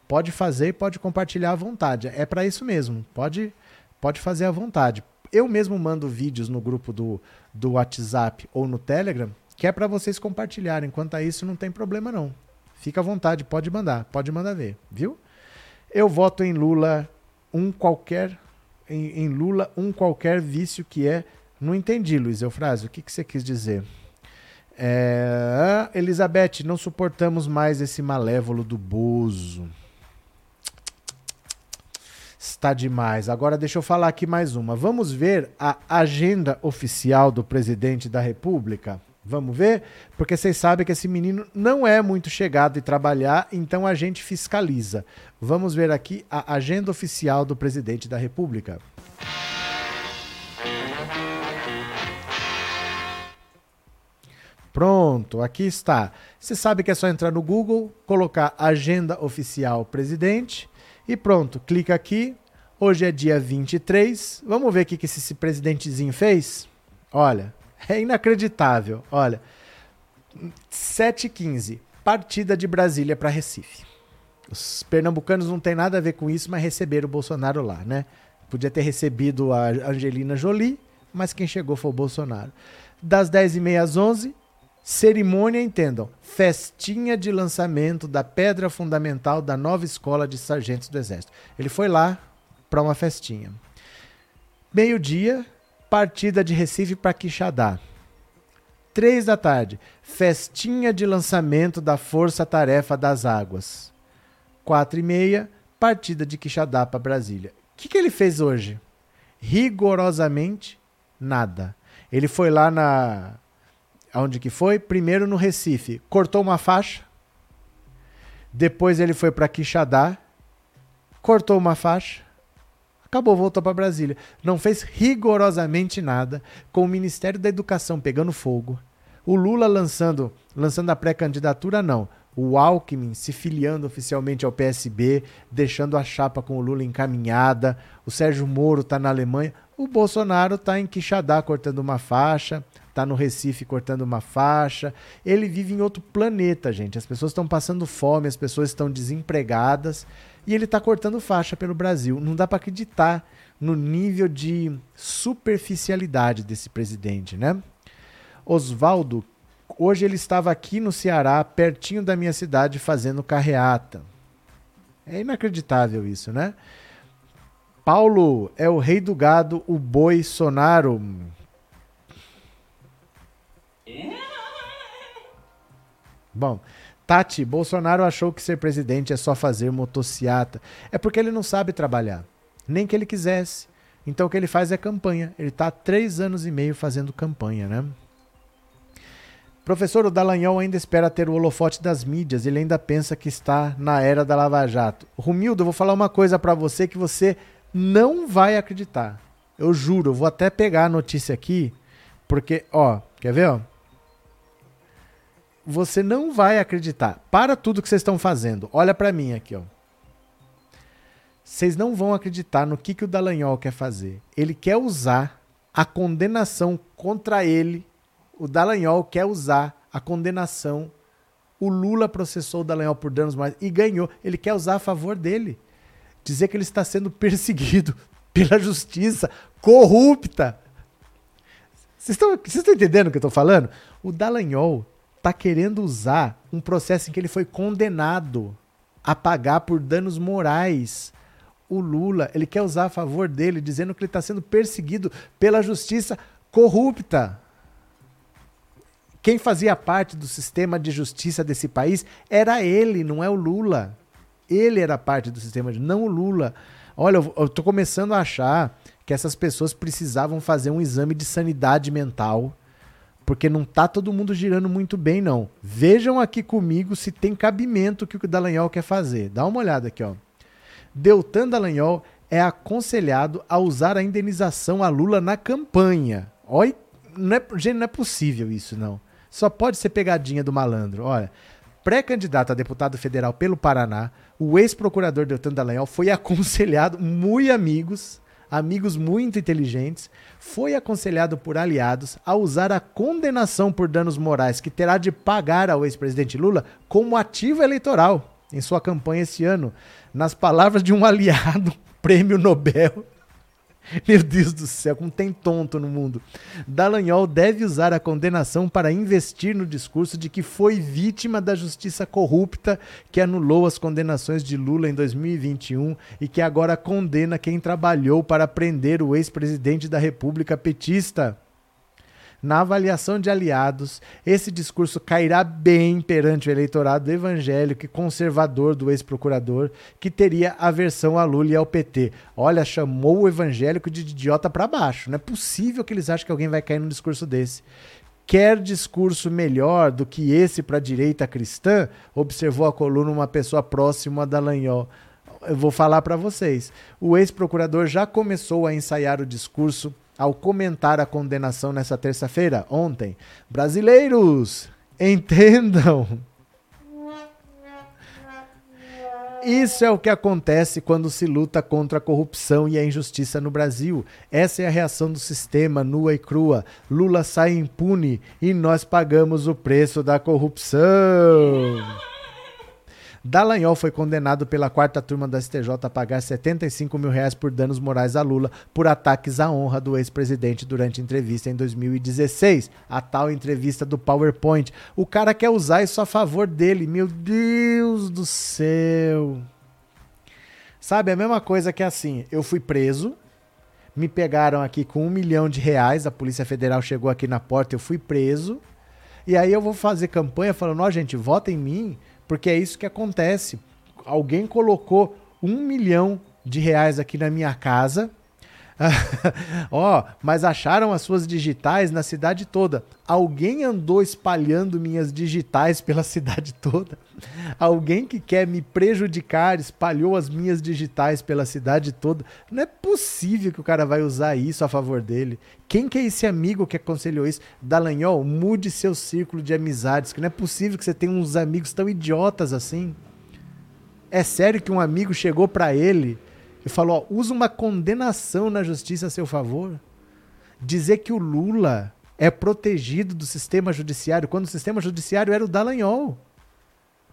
Pode fazer e pode compartilhar à vontade. É para isso mesmo. Pode, pode fazer à vontade. Eu mesmo mando vídeos no grupo do, do WhatsApp ou no Telegram, que é para vocês compartilharem. Quanto a isso, não tem problema não. Fica à vontade, pode mandar, pode mandar ver, viu? Eu voto em Lula um qualquer em, em Lula um qualquer vício que é. Não entendi, Luiz Eufrásio. O que, que você quis dizer? É, Elizabeth, não suportamos mais esse malévolo do Bozo. Está demais. Agora deixa eu falar aqui mais uma. Vamos ver a agenda oficial do presidente da República? Vamos ver? Porque vocês sabem que esse menino não é muito chegado em trabalhar, então a gente fiscaliza. Vamos ver aqui a agenda oficial do presidente da República. Pronto, aqui está. Você sabe que é só entrar no Google, colocar agenda oficial presidente e pronto, clica aqui. Hoje é dia 23. Vamos ver o que esse presidentezinho fez? Olha, é inacreditável. Olha, 7h15, partida de Brasília para Recife. Os pernambucanos não tem nada a ver com isso, mas receberam o Bolsonaro lá, né? Podia ter recebido a Angelina Jolie, mas quem chegou foi o Bolsonaro. Das 10h30 às 11 Cerimônia, entendam, festinha de lançamento da pedra fundamental da nova escola de sargentos do Exército. Ele foi lá para uma festinha. Meio-dia, partida de Recife para Quixadá. Três da tarde, festinha de lançamento da Força Tarefa das Águas. Quatro e meia, partida de Quixadá para Brasília. O que, que ele fez hoje? Rigorosamente nada. Ele foi lá na. Aonde que foi? Primeiro no Recife. Cortou uma faixa. Depois ele foi para Quixadá. Cortou uma faixa. Acabou, voltou para Brasília. Não fez rigorosamente nada. Com o Ministério da Educação pegando fogo. O Lula lançando, lançando a pré-candidatura, não o Alckmin se filiando oficialmente ao PSB, deixando a chapa com o Lula encaminhada, o Sérgio Moro está na Alemanha, o Bolsonaro está em Quixadá cortando uma faixa, está no Recife cortando uma faixa. Ele vive em outro planeta, gente. As pessoas estão passando fome, as pessoas estão desempregadas e ele está cortando faixa pelo Brasil. Não dá para acreditar no nível de superficialidade desse presidente, né? Oswaldo Hoje ele estava aqui no Ceará, pertinho da minha cidade, fazendo carreata. É inacreditável isso, né? Paulo é o rei do gado, o boi Sonaro. Bom, Tati, Bolsonaro achou que ser presidente é só fazer motociata. É porque ele não sabe trabalhar. Nem que ele quisesse. Então o que ele faz é campanha. Ele está há três anos e meio fazendo campanha, né? Professor, o Dallagnol ainda espera ter o holofote das mídias, ele ainda pensa que está na era da Lava Jato. Romildo, eu vou falar uma coisa para você que você não vai acreditar. Eu juro, eu vou até pegar a notícia aqui, porque, ó, quer ver, ó? Você não vai acreditar. Para tudo que vocês estão fazendo. Olha para mim aqui, ó. Vocês não vão acreditar no que, que o Dallagnol quer fazer. Ele quer usar a condenação contra ele o Dallagnol quer usar a condenação. O Lula processou o Dallagnol por danos morais e ganhou. Ele quer usar a favor dele. Dizer que ele está sendo perseguido <laughs> pela justiça corrupta. Vocês estão entendendo o que eu estou falando? O Dallagnol está querendo usar um processo em que ele foi condenado a pagar por danos morais. O Lula, ele quer usar a favor dele, dizendo que ele está sendo perseguido pela justiça corrupta. Quem fazia parte do sistema de justiça desse país era ele, não é o Lula. Ele era parte do sistema, não o Lula. Olha, eu tô começando a achar que essas pessoas precisavam fazer um exame de sanidade mental, porque não tá todo mundo girando muito bem, não. Vejam aqui comigo se tem cabimento que o Dallagnol quer fazer. Dá uma olhada aqui, ó. Deltan Dallagnol é aconselhado a usar a indenização a Lula na campanha. Olha, não é, gente, não é possível isso, não só pode ser pegadinha do malandro. Olha, pré-candidato a deputado federal pelo Paraná, o ex-procurador Deltan Dallagnol foi <laughs> aconselhado, muito amigos, amigos muito inteligentes, foi aconselhado por aliados a usar a condenação por danos morais que terá de pagar ao ex-presidente Lula como ativo eleitoral em sua campanha esse ano, nas palavras de um <laughs> aliado, prêmio Nobel <laughs> Meu Deus do céu, como tem tonto no mundo. Dallagnol deve usar a condenação para investir no discurso de que foi vítima da justiça corrupta que anulou as condenações de Lula em 2021 e que agora condena quem trabalhou para prender o ex-presidente da República petista na avaliação de aliados, esse discurso cairá bem perante o eleitorado evangélico e conservador do ex-procurador, que teria aversão a Lula e ao PT. Olha, chamou o evangélico de idiota para baixo. Não é possível que eles achem que alguém vai cair num discurso desse. Quer discurso melhor do que esse para a direita cristã? Observou a coluna uma pessoa próxima da Lanhol eu vou falar para vocês. O ex-procurador já começou a ensaiar o discurso ao comentar a condenação nessa terça-feira, ontem. Brasileiros, <laughs> entendam! Isso é o que acontece quando se luta contra a corrupção e a injustiça no Brasil. Essa é a reação do sistema nua e crua. Lula sai impune e nós pagamos o preço da corrupção. Dallagnol foi condenado pela quarta turma da STJ a pagar 75 mil reais por danos morais a Lula por ataques à honra do ex-presidente durante entrevista em 2016. A tal entrevista do PowerPoint. O cara quer usar isso a favor dele. Meu Deus do céu. Sabe, a mesma coisa que assim, eu fui preso, me pegaram aqui com um milhão de reais, a Polícia Federal chegou aqui na porta, eu fui preso, e aí eu vou fazer campanha falando, ó, oh, gente, vota em mim, porque é isso que acontece. Alguém colocou um milhão de reais aqui na minha casa. <laughs> Ó, oh, mas acharam as suas digitais na cidade toda. Alguém andou espalhando minhas digitais pela <laughs> cidade toda. Alguém que quer me prejudicar espalhou as minhas digitais pela cidade toda. Não é possível que o cara vai usar isso a favor dele. Quem que é esse amigo que aconselhou isso? Dallagnol, mude seu círculo de amizades, que não é possível que você tenha uns amigos tão idiotas assim. É sério que um amigo chegou para ele e falou: ó, usa uma condenação na justiça a seu favor? Dizer que o Lula é protegido do sistema judiciário, quando o sistema judiciário era o Dallagnol.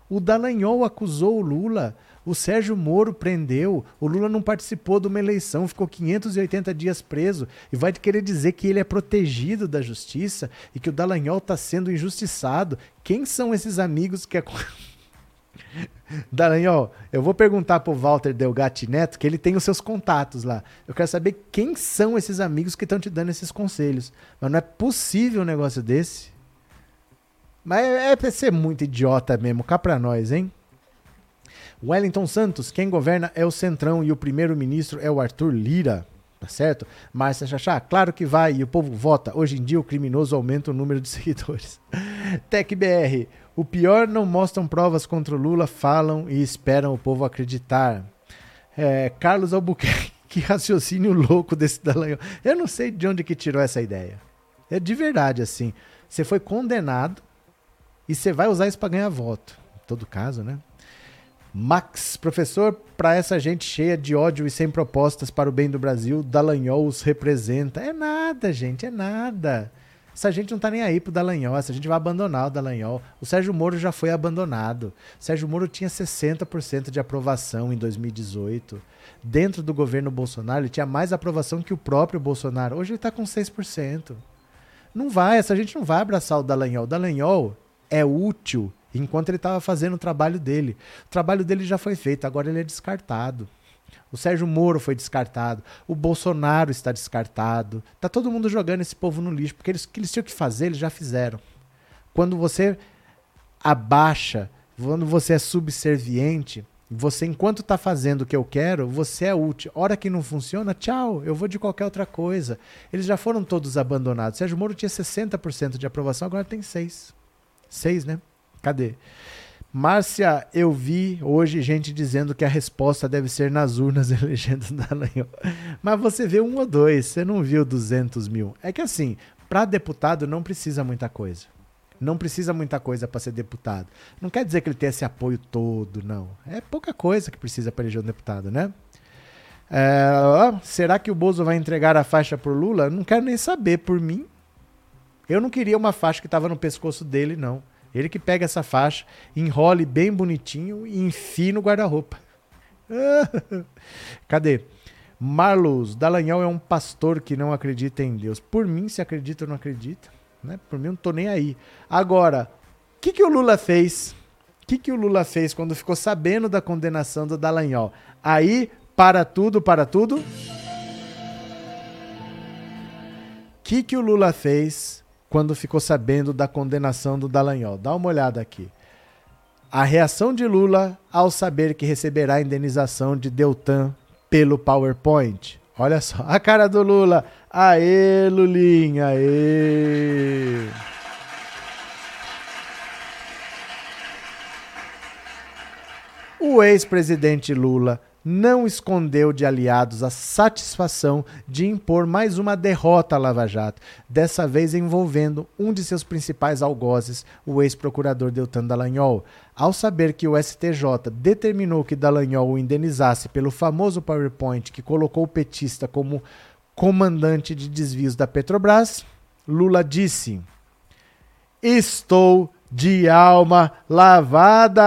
O Dallagnol acusou o Lula o Sérgio Moro prendeu, o Lula não participou de uma eleição, ficou 580 dias preso e vai querer dizer que ele é protegido da justiça e que o Dallagnol está sendo injustiçado. Quem são esses amigos que... Dallagnol, eu vou perguntar pro Walter Delgatti Neto, que ele tem os seus contatos lá. Eu quero saber quem são esses amigos que estão te dando esses conselhos. Mas não é possível um negócio desse. Mas é, é pra ser muito idiota mesmo. Cá pra nós, hein? Wellington Santos, quem governa é o Centrão e o primeiro-ministro é o Arthur Lira. Tá certo? Márcia Chachá, claro que vai e o povo vota. Hoje em dia o criminoso aumenta o número de <laughs> seguidores. TecBR, o pior não mostram provas contra o Lula, falam e esperam o povo acreditar. É, Carlos Albuquerque, <laughs> que raciocínio louco desse Dallagnol. Eu não sei de onde que tirou essa ideia. É de verdade assim. Você foi condenado e você vai usar isso para ganhar voto. Em todo caso, né? Max, professor, para essa gente cheia de ódio e sem propostas para o bem do Brasil, Dallagnol os representa. É nada, gente, é nada. Essa gente não tá nem aí pro Dallagnol, essa gente vai abandonar o Dallagnol. O Sérgio Moro já foi abandonado. O Sérgio Moro tinha 60% de aprovação em 2018. Dentro do governo Bolsonaro, ele tinha mais aprovação que o próprio Bolsonaro. Hoje ele tá com 6%. Não vai, essa gente não vai abraçar o Dallagnol. O Dallagnol é útil enquanto ele estava fazendo o trabalho dele. O trabalho dele já foi feito, agora ele é descartado. O Sérgio Moro foi descartado, o Bolsonaro está descartado. Tá todo mundo jogando esse povo no lixo, porque eles, que eles tinham que fazer, eles já fizeram. Quando você abaixa, quando você é subserviente, você, enquanto está fazendo o que eu quero, você é útil. Hora que não funciona, tchau, eu vou de qualquer outra coisa. Eles já foram todos abandonados. Sérgio Moro tinha 60% de aprovação, agora tem 6. 6, né? Cadê? Márcia, eu vi hoje gente dizendo que a resposta deve ser nas urnas <laughs> elegendo Dallagnol. Mas você vê um ou dois, você não viu 200 mil. É que assim, para deputado não precisa muita coisa. Não precisa muita coisa para ser deputado. Não quer dizer que ele tenha esse apoio todo, não. É pouca coisa que precisa para eleger um deputado, né? É, será que o Bozo vai entregar a faixa pro Lula? Não quero nem saber por mim. Eu não queria uma faixa que estava no pescoço dele, não. Ele que pega essa faixa, enrole bem bonitinho e enfia no guarda-roupa. <laughs> Cadê? Marlos, Dallagnol é um pastor que não acredita em Deus. Por mim, se acredita ou não acredita, né? Por mim, eu não tô nem aí. Agora, o que, que o Lula fez? O que, que o Lula fez quando ficou sabendo da condenação do Dallagnol? Aí, para tudo, para tudo. O que, que o Lula fez quando ficou sabendo da condenação do Dallagnol. Dá uma olhada aqui. A reação de Lula ao saber que receberá a indenização de Deltan pelo PowerPoint. Olha só, a cara do Lula. Aê, Lulinha, aê! O ex-presidente Lula não escondeu de aliados a satisfação de impor mais uma derrota à Lava Jato, dessa vez envolvendo um de seus principais algozes, o ex-procurador Deltan Dallagnol. Ao saber que o STJ determinou que Dallagnol o indenizasse pelo famoso PowerPoint que colocou o petista como comandante de desvios da Petrobras, Lula disse: Estou de alma lavada.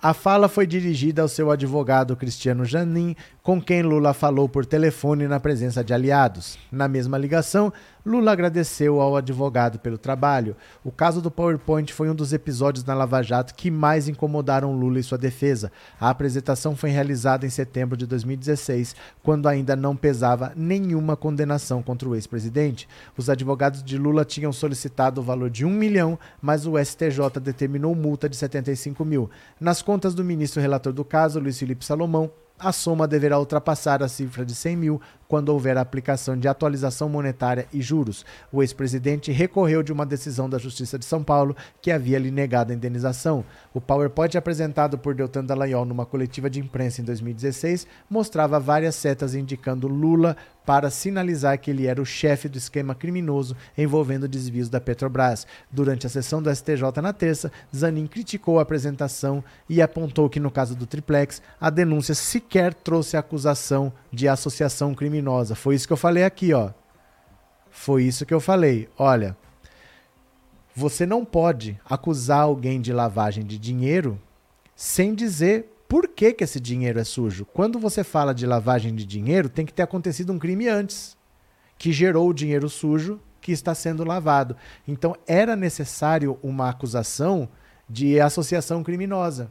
A fala foi dirigida ao seu advogado Cristiano Janin, com quem Lula falou por telefone na presença de aliados. Na mesma ligação, Lula agradeceu ao advogado pelo trabalho. O caso do PowerPoint foi um dos episódios na Lava Jato que mais incomodaram Lula e sua defesa. A apresentação foi realizada em setembro de 2016, quando ainda não pesava nenhuma condenação contra o ex-presidente. Os advogados de Lula tinham solicitado o valor de um milhão, mas o STJ determinou multa de 75 mil. Nas contas do ministro relator do caso, Luiz Felipe Salomão, a soma deverá ultrapassar a cifra de 100 mil quando houver a aplicação de atualização monetária e juros. O ex-presidente recorreu de uma decisão da Justiça de São Paulo que havia lhe negado a indenização. O PowerPoint apresentado por Deltan Dallagnol numa coletiva de imprensa em 2016 mostrava várias setas indicando Lula para sinalizar que ele era o chefe do esquema criminoso envolvendo desvios da Petrobras. Durante a sessão do STJ na terça, Zanin criticou a apresentação e apontou que no caso do Triplex, a denúncia sequer trouxe acusação de associação criminosa. Foi isso que eu falei aqui, ó. Foi isso que eu falei. Olha, você não pode acusar alguém de lavagem de dinheiro sem dizer por que, que esse dinheiro é sujo. Quando você fala de lavagem de dinheiro, tem que ter acontecido um crime antes que gerou o dinheiro sujo que está sendo lavado. Então era necessário uma acusação de associação criminosa.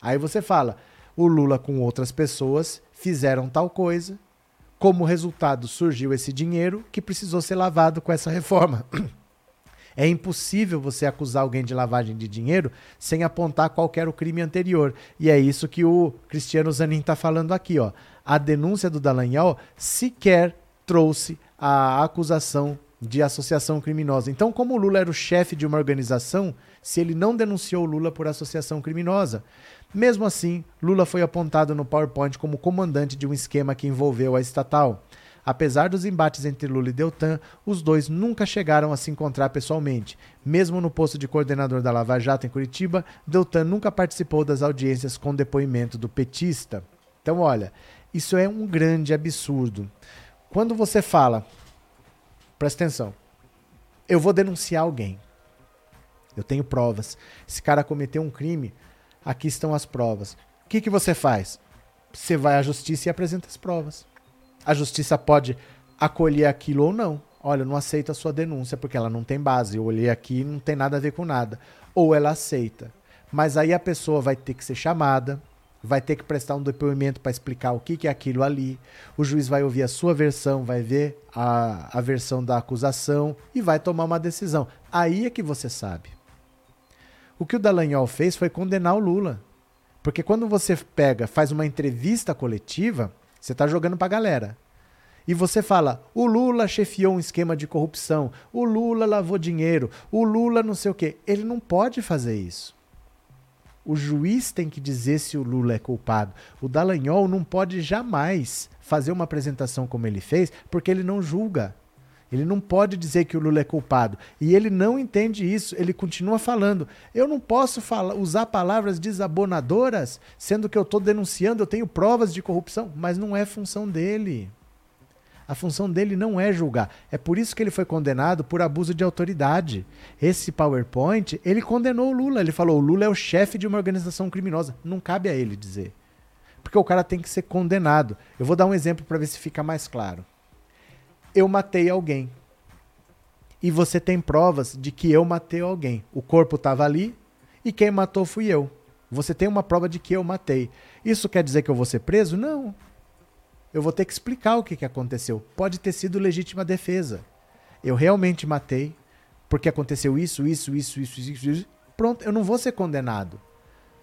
Aí você fala, o Lula com outras pessoas fizeram tal coisa, como resultado surgiu esse dinheiro que precisou ser lavado com essa reforma. <clears throat> É impossível você acusar alguém de lavagem de dinheiro sem apontar qualquer o crime anterior. E é isso que o Cristiano Zanin está falando aqui. Ó. A denúncia do Dallagnol sequer trouxe a acusação de associação criminosa. Então, como o Lula era o chefe de uma organização, se ele não denunciou Lula por associação criminosa, mesmo assim, Lula foi apontado no PowerPoint como comandante de um esquema que envolveu a estatal. Apesar dos embates entre Lula e Deltan, os dois nunca chegaram a se encontrar pessoalmente. Mesmo no posto de coordenador da Lava Jato em Curitiba, Deltan nunca participou das audiências com depoimento do petista. Então, olha, isso é um grande absurdo. Quando você fala, presta atenção, eu vou denunciar alguém. Eu tenho provas. Esse cara cometeu um crime, aqui estão as provas. O que, que você faz? Você vai à justiça e apresenta as provas. A justiça pode acolher aquilo ou não. Olha, eu não aceito a sua denúncia porque ela não tem base. Eu olhei aqui e não tem nada a ver com nada. Ou ela aceita. Mas aí a pessoa vai ter que ser chamada, vai ter que prestar um depoimento para explicar o que, que é aquilo ali. O juiz vai ouvir a sua versão, vai ver a, a versão da acusação e vai tomar uma decisão. Aí é que você sabe. O que o Dallagnol fez foi condenar o Lula. Porque quando você pega, faz uma entrevista coletiva, você está jogando para a galera. E você fala, o Lula chefiou um esquema de corrupção, o Lula lavou dinheiro, o Lula não sei o quê. Ele não pode fazer isso. O juiz tem que dizer se o Lula é culpado. O Dallagnol não pode jamais fazer uma apresentação como ele fez, porque ele não julga. Ele não pode dizer que o Lula é culpado. E ele não entende isso. Ele continua falando. Eu não posso falar, usar palavras desabonadoras, sendo que eu estou denunciando, eu tenho provas de corrupção. Mas não é função dele. A função dele não é julgar. É por isso que ele foi condenado por abuso de autoridade. Esse PowerPoint, ele condenou o Lula. Ele falou: o Lula é o chefe de uma organização criminosa. Não cabe a ele dizer. Porque o cara tem que ser condenado. Eu vou dar um exemplo para ver se fica mais claro eu matei alguém. E você tem provas de que eu matei alguém. O corpo estava ali e quem matou fui eu. Você tem uma prova de que eu matei. Isso quer dizer que eu vou ser preso? Não. Eu vou ter que explicar o que, que aconteceu. Pode ter sido legítima defesa. Eu realmente matei porque aconteceu isso, isso, isso, isso, isso, isso. Pronto, eu não vou ser condenado.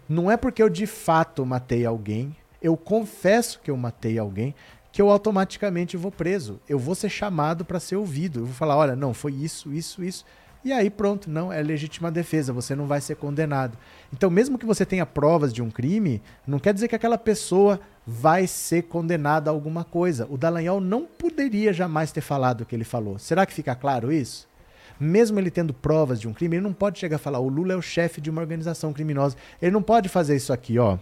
Não é porque eu de fato matei alguém, eu confesso que eu matei alguém, que eu automaticamente vou preso. Eu vou ser chamado para ser ouvido. Eu vou falar: olha, não, foi isso, isso, isso. E aí pronto, não, é legítima defesa, você não vai ser condenado. Então, mesmo que você tenha provas de um crime, não quer dizer que aquela pessoa vai ser condenada a alguma coisa. O Dallagnol não poderia jamais ter falado o que ele falou. Será que fica claro isso? Mesmo ele tendo provas de um crime, ele não pode chegar a falar: o Lula é o chefe de uma organização criminosa. Ele não pode fazer isso aqui, ó.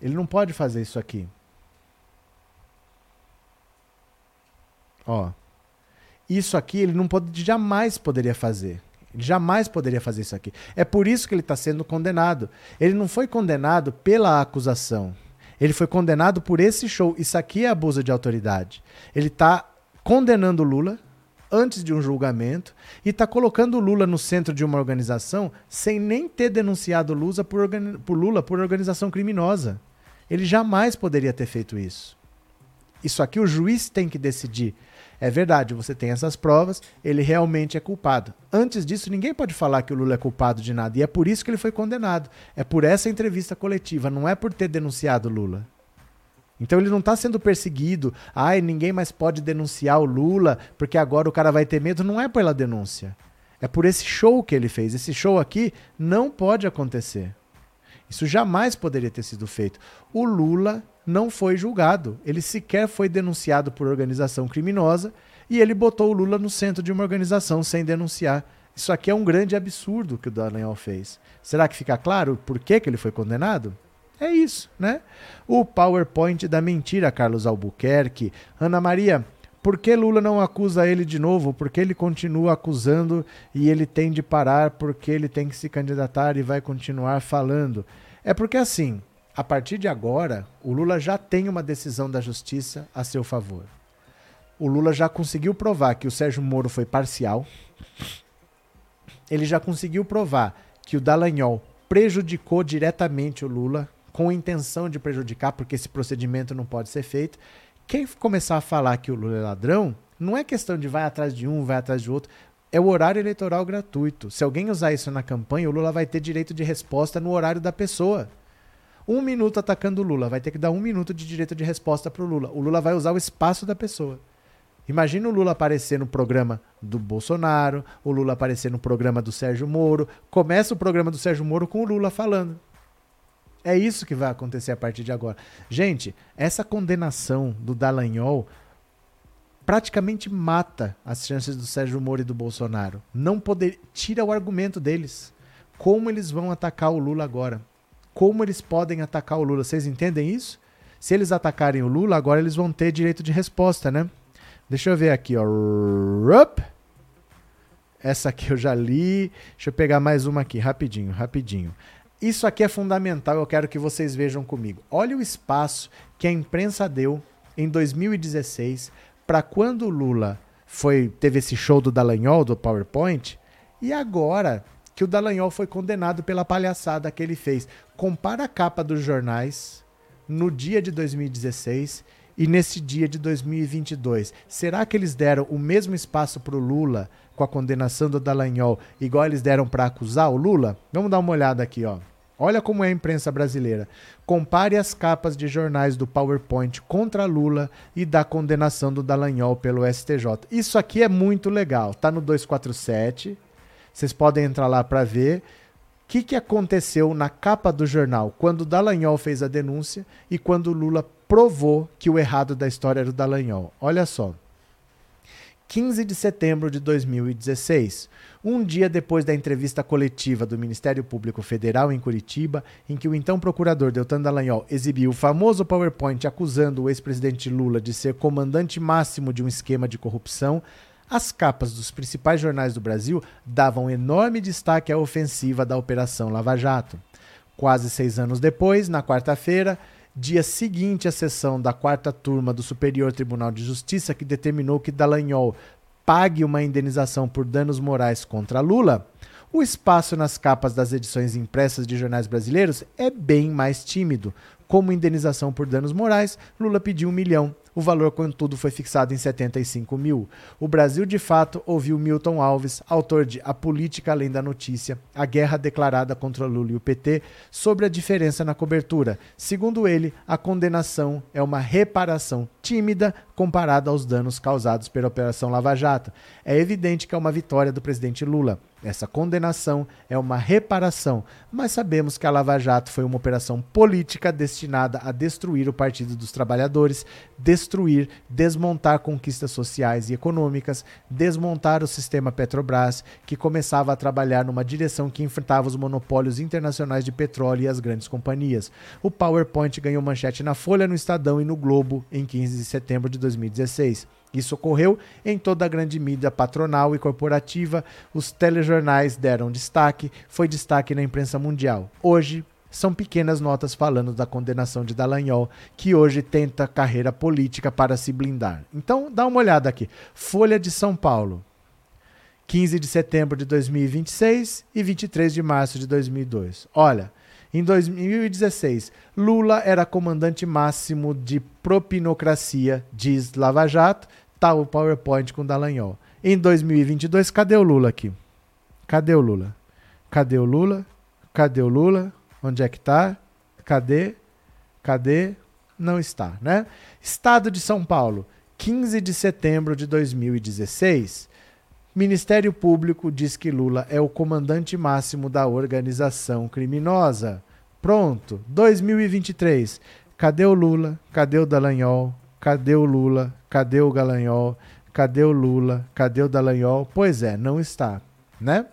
Ele não pode fazer isso aqui. Ó. Isso aqui ele não pode, jamais poderia fazer. Ele jamais poderia fazer isso aqui. É por isso que ele está sendo condenado. Ele não foi condenado pela acusação. Ele foi condenado por esse show. Isso aqui é abuso de autoridade. Ele está condenando Lula antes de um julgamento e está colocando Lula no centro de uma organização sem nem ter denunciado Lula por, por Lula por organização criminosa. Ele jamais poderia ter feito isso. Isso aqui o juiz tem que decidir. É verdade, você tem essas provas, ele realmente é culpado. Antes disso, ninguém pode falar que o Lula é culpado de nada. E é por isso que ele foi condenado. É por essa entrevista coletiva, não é por ter denunciado Lula. Então ele não está sendo perseguido. Ai, ninguém mais pode denunciar o Lula porque agora o cara vai ter medo. Não é pela denúncia. É por esse show que ele fez. Esse show aqui não pode acontecer. Isso jamais poderia ter sido feito. O Lula não foi julgado. Ele sequer foi denunciado por organização criminosa e ele botou o Lula no centro de uma organização sem denunciar. Isso aqui é um grande absurdo que o Dallagnol fez. Será que fica claro por que, que ele foi condenado? É isso, né? O PowerPoint da mentira, Carlos Albuquerque. Ana Maria, por que Lula não acusa ele de novo? Por que ele continua acusando e ele tem de parar? Porque ele tem que se candidatar e vai continuar falando? É porque assim, a partir de agora, o Lula já tem uma decisão da justiça a seu favor. O Lula já conseguiu provar que o Sérgio Moro foi parcial. Ele já conseguiu provar que o Dallagnol prejudicou diretamente o Lula com intenção de prejudicar, porque esse procedimento não pode ser feito. Quem começar a falar que o Lula é ladrão, não é questão de vai atrás de um, vai atrás de outro. É o horário eleitoral gratuito. Se alguém usar isso na campanha, o Lula vai ter direito de resposta no horário da pessoa. Um minuto atacando o Lula, vai ter que dar um minuto de direito de resposta para o Lula. O Lula vai usar o espaço da pessoa. Imagina o Lula aparecer no programa do Bolsonaro, o Lula aparecer no programa do Sérgio Moro. Começa o programa do Sérgio Moro com o Lula falando. É isso que vai acontecer a partir de agora. Gente, essa condenação do Dallagnol praticamente mata as chances do Sérgio Moro e do Bolsonaro. Não poder tira o argumento deles. Como eles vão atacar o Lula agora? Como eles podem atacar o Lula? Vocês entendem isso? Se eles atacarem o Lula, agora eles vão ter direito de resposta, né? Deixa eu ver aqui, ó. Essa aqui eu já li. Deixa eu pegar mais uma aqui, rapidinho, rapidinho. Isso aqui é fundamental, eu quero que vocês vejam comigo. Olha o espaço que a imprensa deu em 2016 para quando o Lula foi teve esse show do Dallagnol do PowerPoint e agora que o Dallagnol foi condenado pela palhaçada que ele fez. Compara a capa dos jornais no dia de 2016 e nesse dia de 2022. Será que eles deram o mesmo espaço para o Lula com a condenação do Dallagnol, igual eles deram para acusar o Lula? Vamos dar uma olhada aqui, ó. Olha como é a imprensa brasileira. Compare as capas de jornais do PowerPoint contra Lula e da condenação do Dallagnol pelo STJ. Isso aqui é muito legal. Tá no 247. Vocês podem entrar lá para ver o que, que aconteceu na capa do jornal quando o Dallagnol fez a denúncia e quando Lula provou que o errado da história era o Dallagnol. Olha só. 15 de setembro de 2016, um dia depois da entrevista coletiva do Ministério Público Federal em Curitiba, em que o então procurador Deltan Dallagnol exibiu o famoso PowerPoint acusando o ex-presidente Lula de ser comandante máximo de um esquema de corrupção, as capas dos principais jornais do Brasil davam enorme destaque à ofensiva da Operação Lava Jato. Quase seis anos depois, na quarta-feira, dia seguinte à sessão da quarta turma do Superior Tribunal de Justiça, que determinou que Dallagnol pague uma indenização por danos morais contra Lula, o espaço nas capas das edições impressas de jornais brasileiros é bem mais tímido. Como indenização por danos morais, Lula pediu um milhão. O valor, contudo, foi fixado em 75 mil. O Brasil, de fato, ouviu Milton Alves, autor de A Política Além da Notícia, a guerra declarada contra Lula e o PT, sobre a diferença na cobertura. Segundo ele, a condenação é uma reparação tímida comparada aos danos causados pela Operação Lava Jato. É evidente que é uma vitória do presidente Lula. Essa condenação é uma reparação, mas sabemos que a Lava Jato foi uma operação política destinada a destruir o Partido dos Trabalhadores, destruir, desmontar conquistas sociais e econômicas, desmontar o sistema Petrobras, que começava a trabalhar numa direção que enfrentava os monopólios internacionais de petróleo e as grandes companhias. O PowerPoint ganhou manchete na Folha, no Estadão e no Globo em 15 de setembro de 2016. Isso ocorreu em toda a grande mídia patronal e corporativa, os telejornais deram destaque, foi destaque na imprensa mundial. Hoje, são pequenas notas falando da condenação de Dallagnol, que hoje tenta carreira política para se blindar. Então, dá uma olhada aqui. Folha de São Paulo, 15 de setembro de 2026 e 23 de março de 2002. Olha, em 2016, Lula era comandante máximo de propinocracia, diz Lava Jato, tá o PowerPoint com Dallagnol. Em 2022, cadê o Lula aqui? Cadê o Lula? Cadê o Lula? Cadê o Lula? Onde é que tá? Cadê? Cadê? Não está, né? Estado de São Paulo, 15 de setembro de 2016. Ministério Público diz que Lula é o comandante máximo da organização criminosa. Pronto, 2023. Cadê o Lula? Cadê o Dallagnol? Cadê o Lula? Cadê o Galanhol? Cadê o Lula? Cadê o Dallagnol? Pois é, não está, né?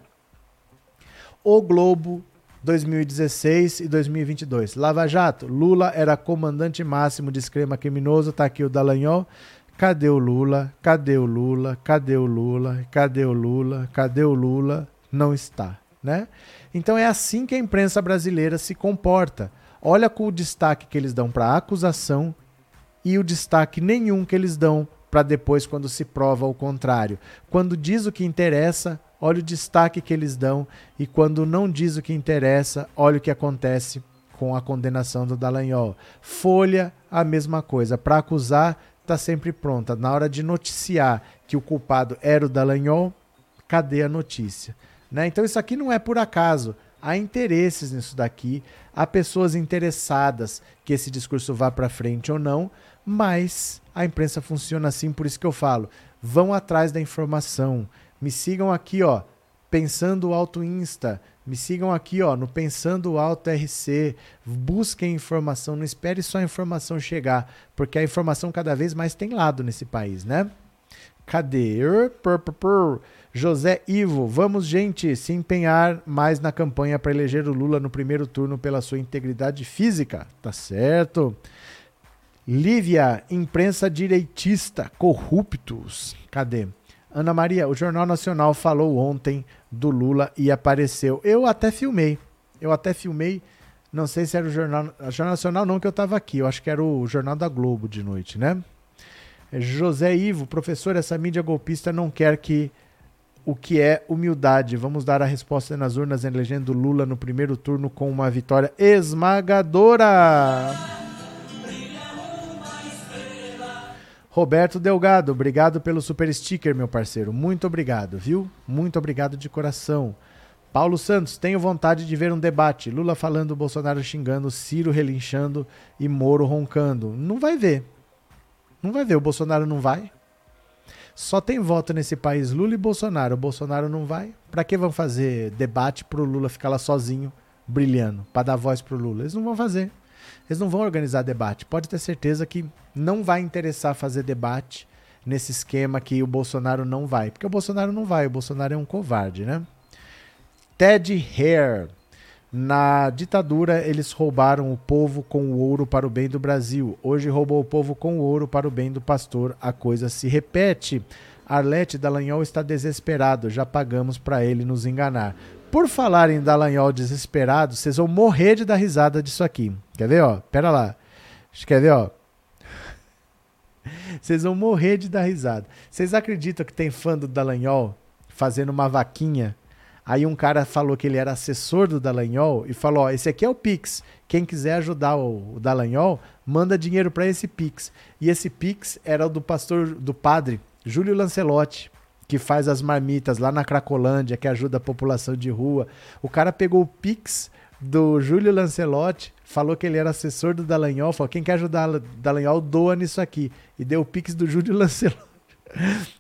O Globo 2016 e 2022. Lava Jato, Lula era comandante máximo de esquema criminoso, tá aqui o Dallagnol. Cadê o Lula? Cadê o Lula? Cadê o Lula? Cadê o Lula? Cadê o Lula? Não está, né? Então é assim que a imprensa brasileira se comporta. Olha com o destaque que eles dão para a acusação e o destaque nenhum que eles dão para depois quando se prova o contrário. Quando diz o que interessa, olha o destaque que eles dão e quando não diz o que interessa, olha o que acontece com a condenação do Dallagnol. Folha, a mesma coisa. Para acusar, está sempre pronta. Na hora de noticiar que o culpado era o Dallagnol, cadê a notícia? Né? Então isso aqui não é por acaso. Há interesses nisso daqui, há pessoas interessadas que esse discurso vá para frente ou não, mas a imprensa funciona assim, por isso que eu falo, vão atrás da informação. Me sigam aqui, ó, Pensando Alto Insta, me sigam aqui, ó, no Pensando Alto RC. Busquem informação, não espere só a informação chegar, porque a informação cada vez mais tem lado nesse país, né? Cadê? José Ivo, vamos, gente, se empenhar mais na campanha para eleger o Lula no primeiro turno pela sua integridade física. Tá certo. Lívia, imprensa direitista, corruptos. Cadê? Ana Maria, o Jornal Nacional falou ontem do Lula e apareceu. Eu até filmei. Eu até filmei. Não sei se era o Jornal, Jornal Nacional, não, que eu estava aqui. Eu acho que era o Jornal da Globo de noite, né? José Ivo, professor, essa mídia golpista não quer que o que é humildade. Vamos dar a resposta nas urnas elegendo Lula no primeiro turno com uma vitória esmagadora. Roberto Delgado, obrigado pelo super sticker, meu parceiro. Muito obrigado, viu? Muito obrigado de coração. Paulo Santos, tenho vontade de ver um debate. Lula falando, Bolsonaro xingando, Ciro relinchando e Moro roncando. Não vai ver. Não vai ver. O Bolsonaro não vai. Só tem voto nesse país Lula e Bolsonaro. O Bolsonaro não vai. Para que vão fazer debate pro Lula ficar lá sozinho, brilhando, para dar voz pro Lula? Eles não vão fazer. Eles não vão organizar debate. Pode ter certeza que não vai interessar fazer debate nesse esquema que o Bolsonaro não vai. Porque o Bolsonaro não vai, o Bolsonaro é um covarde, né? Ted Hare. Na ditadura, eles roubaram o povo com o ouro para o bem do Brasil. Hoje roubou o povo com o ouro para o bem do pastor. A coisa se repete. Arlete Dallagnol está desesperado. Já pagamos para ele nos enganar. Por falar em Dallagnol desesperado, vocês vão morrer de dar risada disso aqui. Quer ver, ó? Pera lá. Quer ver, ó? <laughs> Vocês vão morrer de dar risada. Vocês acreditam que tem fã do Dallagnol fazendo uma vaquinha? Aí um cara falou que ele era assessor do Dallagnol e falou: ó, esse aqui é o Pix. Quem quiser ajudar o, o Dallagnol, manda dinheiro para esse Pix. E esse Pix era o do pastor, do padre Júlio Lancelotti que faz as marmitas lá na Cracolândia, que ajuda a população de rua. O cara pegou o Pix do Júlio Lancelotti, falou que ele era assessor do Dallagnol, falou, quem quer ajudar o Dallagnol, doa nisso aqui. E deu o Pix do Júlio <laughs> Lancelotti.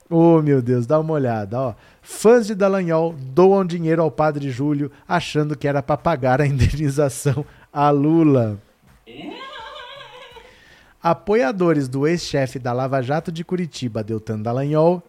Oh, meu Deus, dá uma olhada, ó. Fãs de Dallagnol doam dinheiro ao padre Júlio, achando que era para pagar a indenização a Lula. Apoiadores do ex-chefe da Lava Jato de Curitiba, Deltan Dallagnol,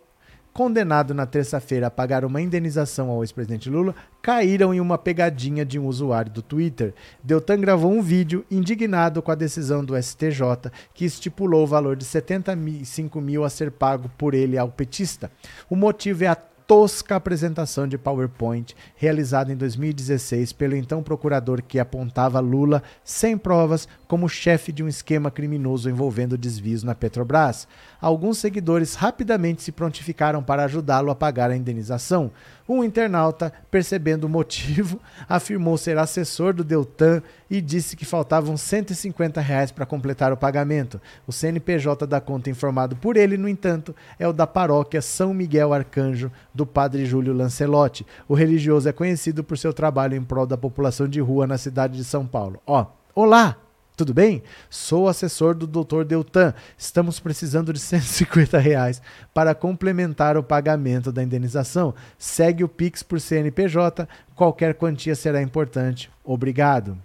condenado na terça-feira a pagar uma indenização ao ex-presidente Lula, caíram em uma pegadinha de um usuário do Twitter. Deltan gravou um vídeo indignado com a decisão do STJ, que estipulou o valor de 75 mil a ser pago por ele ao petista. O motivo é a tosca apresentação de PowerPoint realizada em 2016 pelo então procurador que apontava Lula sem provas como chefe de um esquema criminoso envolvendo desvios na Petrobras. Alguns seguidores rapidamente se prontificaram para ajudá-lo a pagar a indenização. Um internauta, percebendo o motivo, <laughs> afirmou ser assessor do Deltan e disse que faltavam 150 reais para completar o pagamento. O CNPJ da conta informado por ele, no entanto, é o da paróquia São Miguel Arcanjo, do padre Júlio Lancelotti. O religioso é conhecido por seu trabalho em prol da população de rua na cidade de São Paulo. Ó, olá! Tudo bem? Sou assessor do Dr. Deltan. Estamos precisando de <laughs> 150 reais para complementar o pagamento da indenização. Segue o Pix por CNPJ. Qualquer quantia será importante. Obrigado.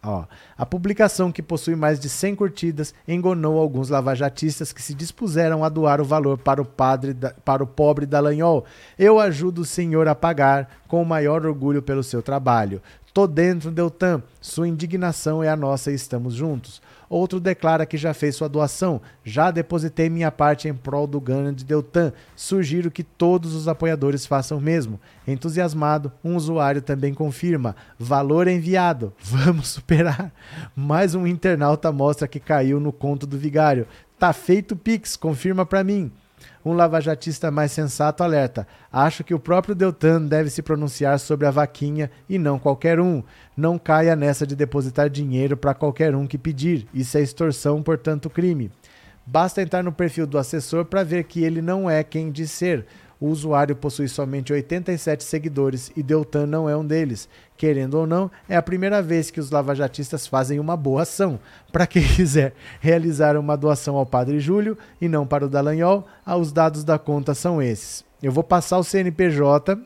Ó, a publicação, que possui mais de 100 curtidas, enganou alguns lavajatistas que se dispuseram a doar o valor para o, padre da, para o pobre Dallagnol. Eu ajudo o senhor a pagar com o maior orgulho pelo seu trabalho. Tô dentro, Deltan. Sua indignação é a nossa e estamos juntos. Outro declara que já fez sua doação. Já depositei minha parte em prol do ganho de Deltan. Sugiro que todos os apoiadores façam o mesmo. Entusiasmado, um usuário também confirma. Valor enviado. <laughs> Vamos superar. Mais um internauta mostra que caiu no conto do vigário. Tá feito Pix, confirma para mim. Um lavajatista mais sensato alerta: Acho que o próprio Deltan deve se pronunciar sobre a vaquinha e não qualquer um. Não caia nessa de depositar dinheiro para qualquer um que pedir. Isso é extorsão, portanto, crime. Basta entrar no perfil do assessor para ver que ele não é quem diz ser. O usuário possui somente 87 seguidores e Deltan não é um deles. Querendo ou não, é a primeira vez que os lavajatistas fazem uma boa ação. Para quem <laughs> quiser realizar uma doação ao Padre Júlio e não para o Dallagnol, ah, os dados da conta são esses. Eu vou passar o CNPJ.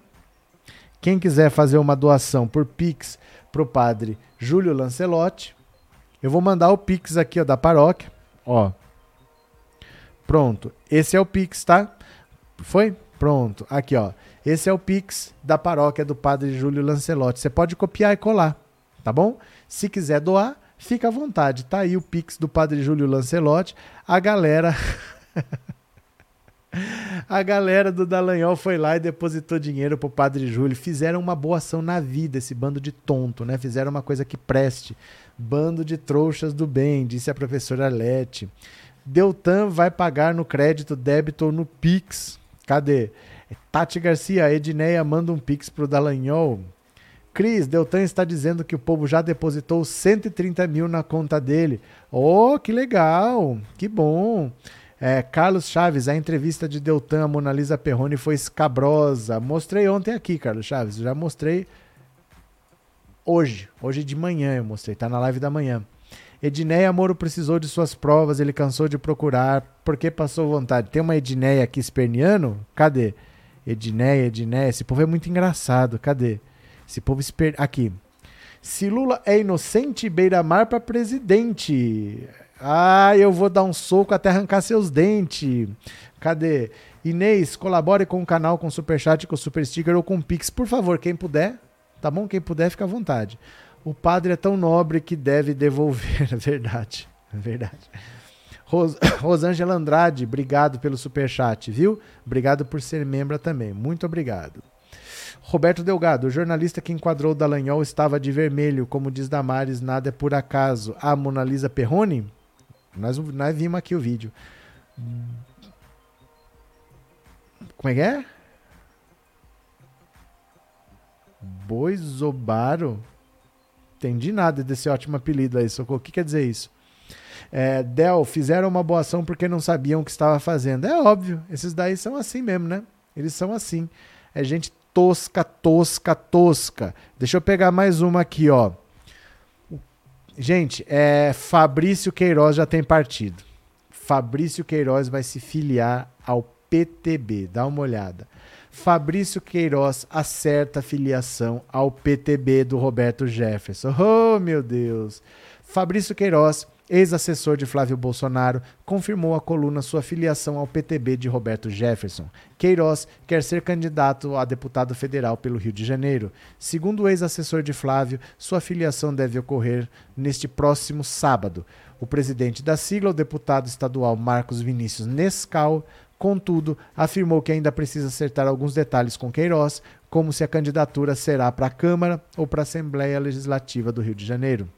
Quem quiser fazer uma doação por Pix para o Padre Júlio Lancelotti, eu vou mandar o Pix aqui ó, da paróquia. Ó. Pronto. Esse é o Pix, tá? Foi? Pronto, aqui ó. Esse é o Pix da paróquia do Padre Júlio Lancelotti. Você pode copiar e colar, tá bom? Se quiser doar, fica à vontade. Tá aí o Pix do Padre Júlio Lancelotti. A galera. <laughs> A galera do Dallagnol foi lá e depositou dinheiro pro Padre Júlio. Fizeram uma boa ação na vida, esse bando de tonto, né? Fizeram uma coisa que preste. Bando de trouxas do bem, disse a professora Lete. Deltan vai pagar no crédito, débito ou no Pix. Cadê? Tati Garcia, Edneia manda um pix pro Dallagnol. Cris, Deltan está dizendo que o povo já depositou 130 mil na conta dele. Oh, que legal, que bom. É, Carlos Chaves, a entrevista de Deltan a Mona Lisa Perrone foi escabrosa. Mostrei ontem aqui, Carlos Chaves, já mostrei hoje, hoje de manhã eu mostrei, tá na live da manhã. Edneia Moro precisou de suas provas, ele cansou de procurar, porque passou vontade. Tem uma Edneia aqui esperniano? Cadê? Edneia, Edneia, esse povo é muito engraçado, cadê? Esse povo esper... Aqui. Se Lula é inocente, beira-mar para presidente. Ah, eu vou dar um soco até arrancar seus dentes. Cadê? Inês, colabore com o canal com superchat, com super sticker ou com pix, por favor, quem puder. Tá bom? Quem puder, fica à vontade. O padre é tão nobre que deve devolver. <laughs> É verdade. É verdade. Ros <coughs> Rosângela Andrade, obrigado pelo superchat, viu? Obrigado por ser membro também. Muito obrigado. Roberto Delgado, o jornalista que enquadrou Dallagnol estava de vermelho, como diz Damares, nada é por acaso. A Mona Lisa Perrone? Nós, nós vimos aqui o vídeo. Como é que é? Boizobaro? entendi nada desse ótimo apelido aí, Socorro. O que quer dizer isso? É, Del, fizeram uma boa ação porque não sabiam o que estava fazendo. É óbvio, esses daí são assim mesmo, né? Eles são assim. É gente tosca, tosca, tosca. Deixa eu pegar mais uma aqui, ó. Gente, é, Fabrício Queiroz já tem partido. Fabrício Queiroz vai se filiar ao PTB. Dá uma olhada. Fabrício Queiroz acerta a filiação ao PTB do Roberto Jefferson. Oh, meu Deus! Fabrício Queiroz ex-assessor de Flávio Bolsonaro, confirmou a coluna sua filiação ao PTB de Roberto Jefferson. Queiroz quer ser candidato a deputado federal pelo Rio de Janeiro. Segundo o ex-assessor de Flávio, sua filiação deve ocorrer neste próximo sábado. O presidente da sigla, o deputado estadual Marcos Vinícius Nescau, contudo, afirmou que ainda precisa acertar alguns detalhes com Queiroz, como se a candidatura será para a Câmara ou para a Assembleia Legislativa do Rio de Janeiro.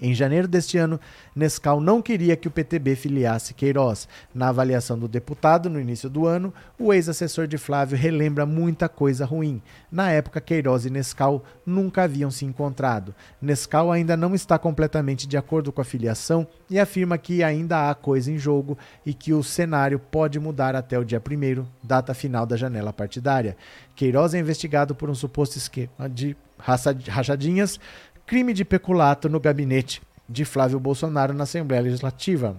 Em janeiro deste ano, Nescau não queria que o PTB filiasse Queiroz. Na avaliação do deputado, no início do ano, o ex-assessor de Flávio relembra muita coisa ruim. Na época, Queiroz e Nescau nunca haviam se encontrado. Nescau ainda não está completamente de acordo com a filiação e afirma que ainda há coisa em jogo e que o cenário pode mudar até o dia 1 data final da janela partidária. Queiroz é investigado por um suposto esquema de rachadinhas crime de peculato no gabinete de Flávio Bolsonaro na Assembleia Legislativa.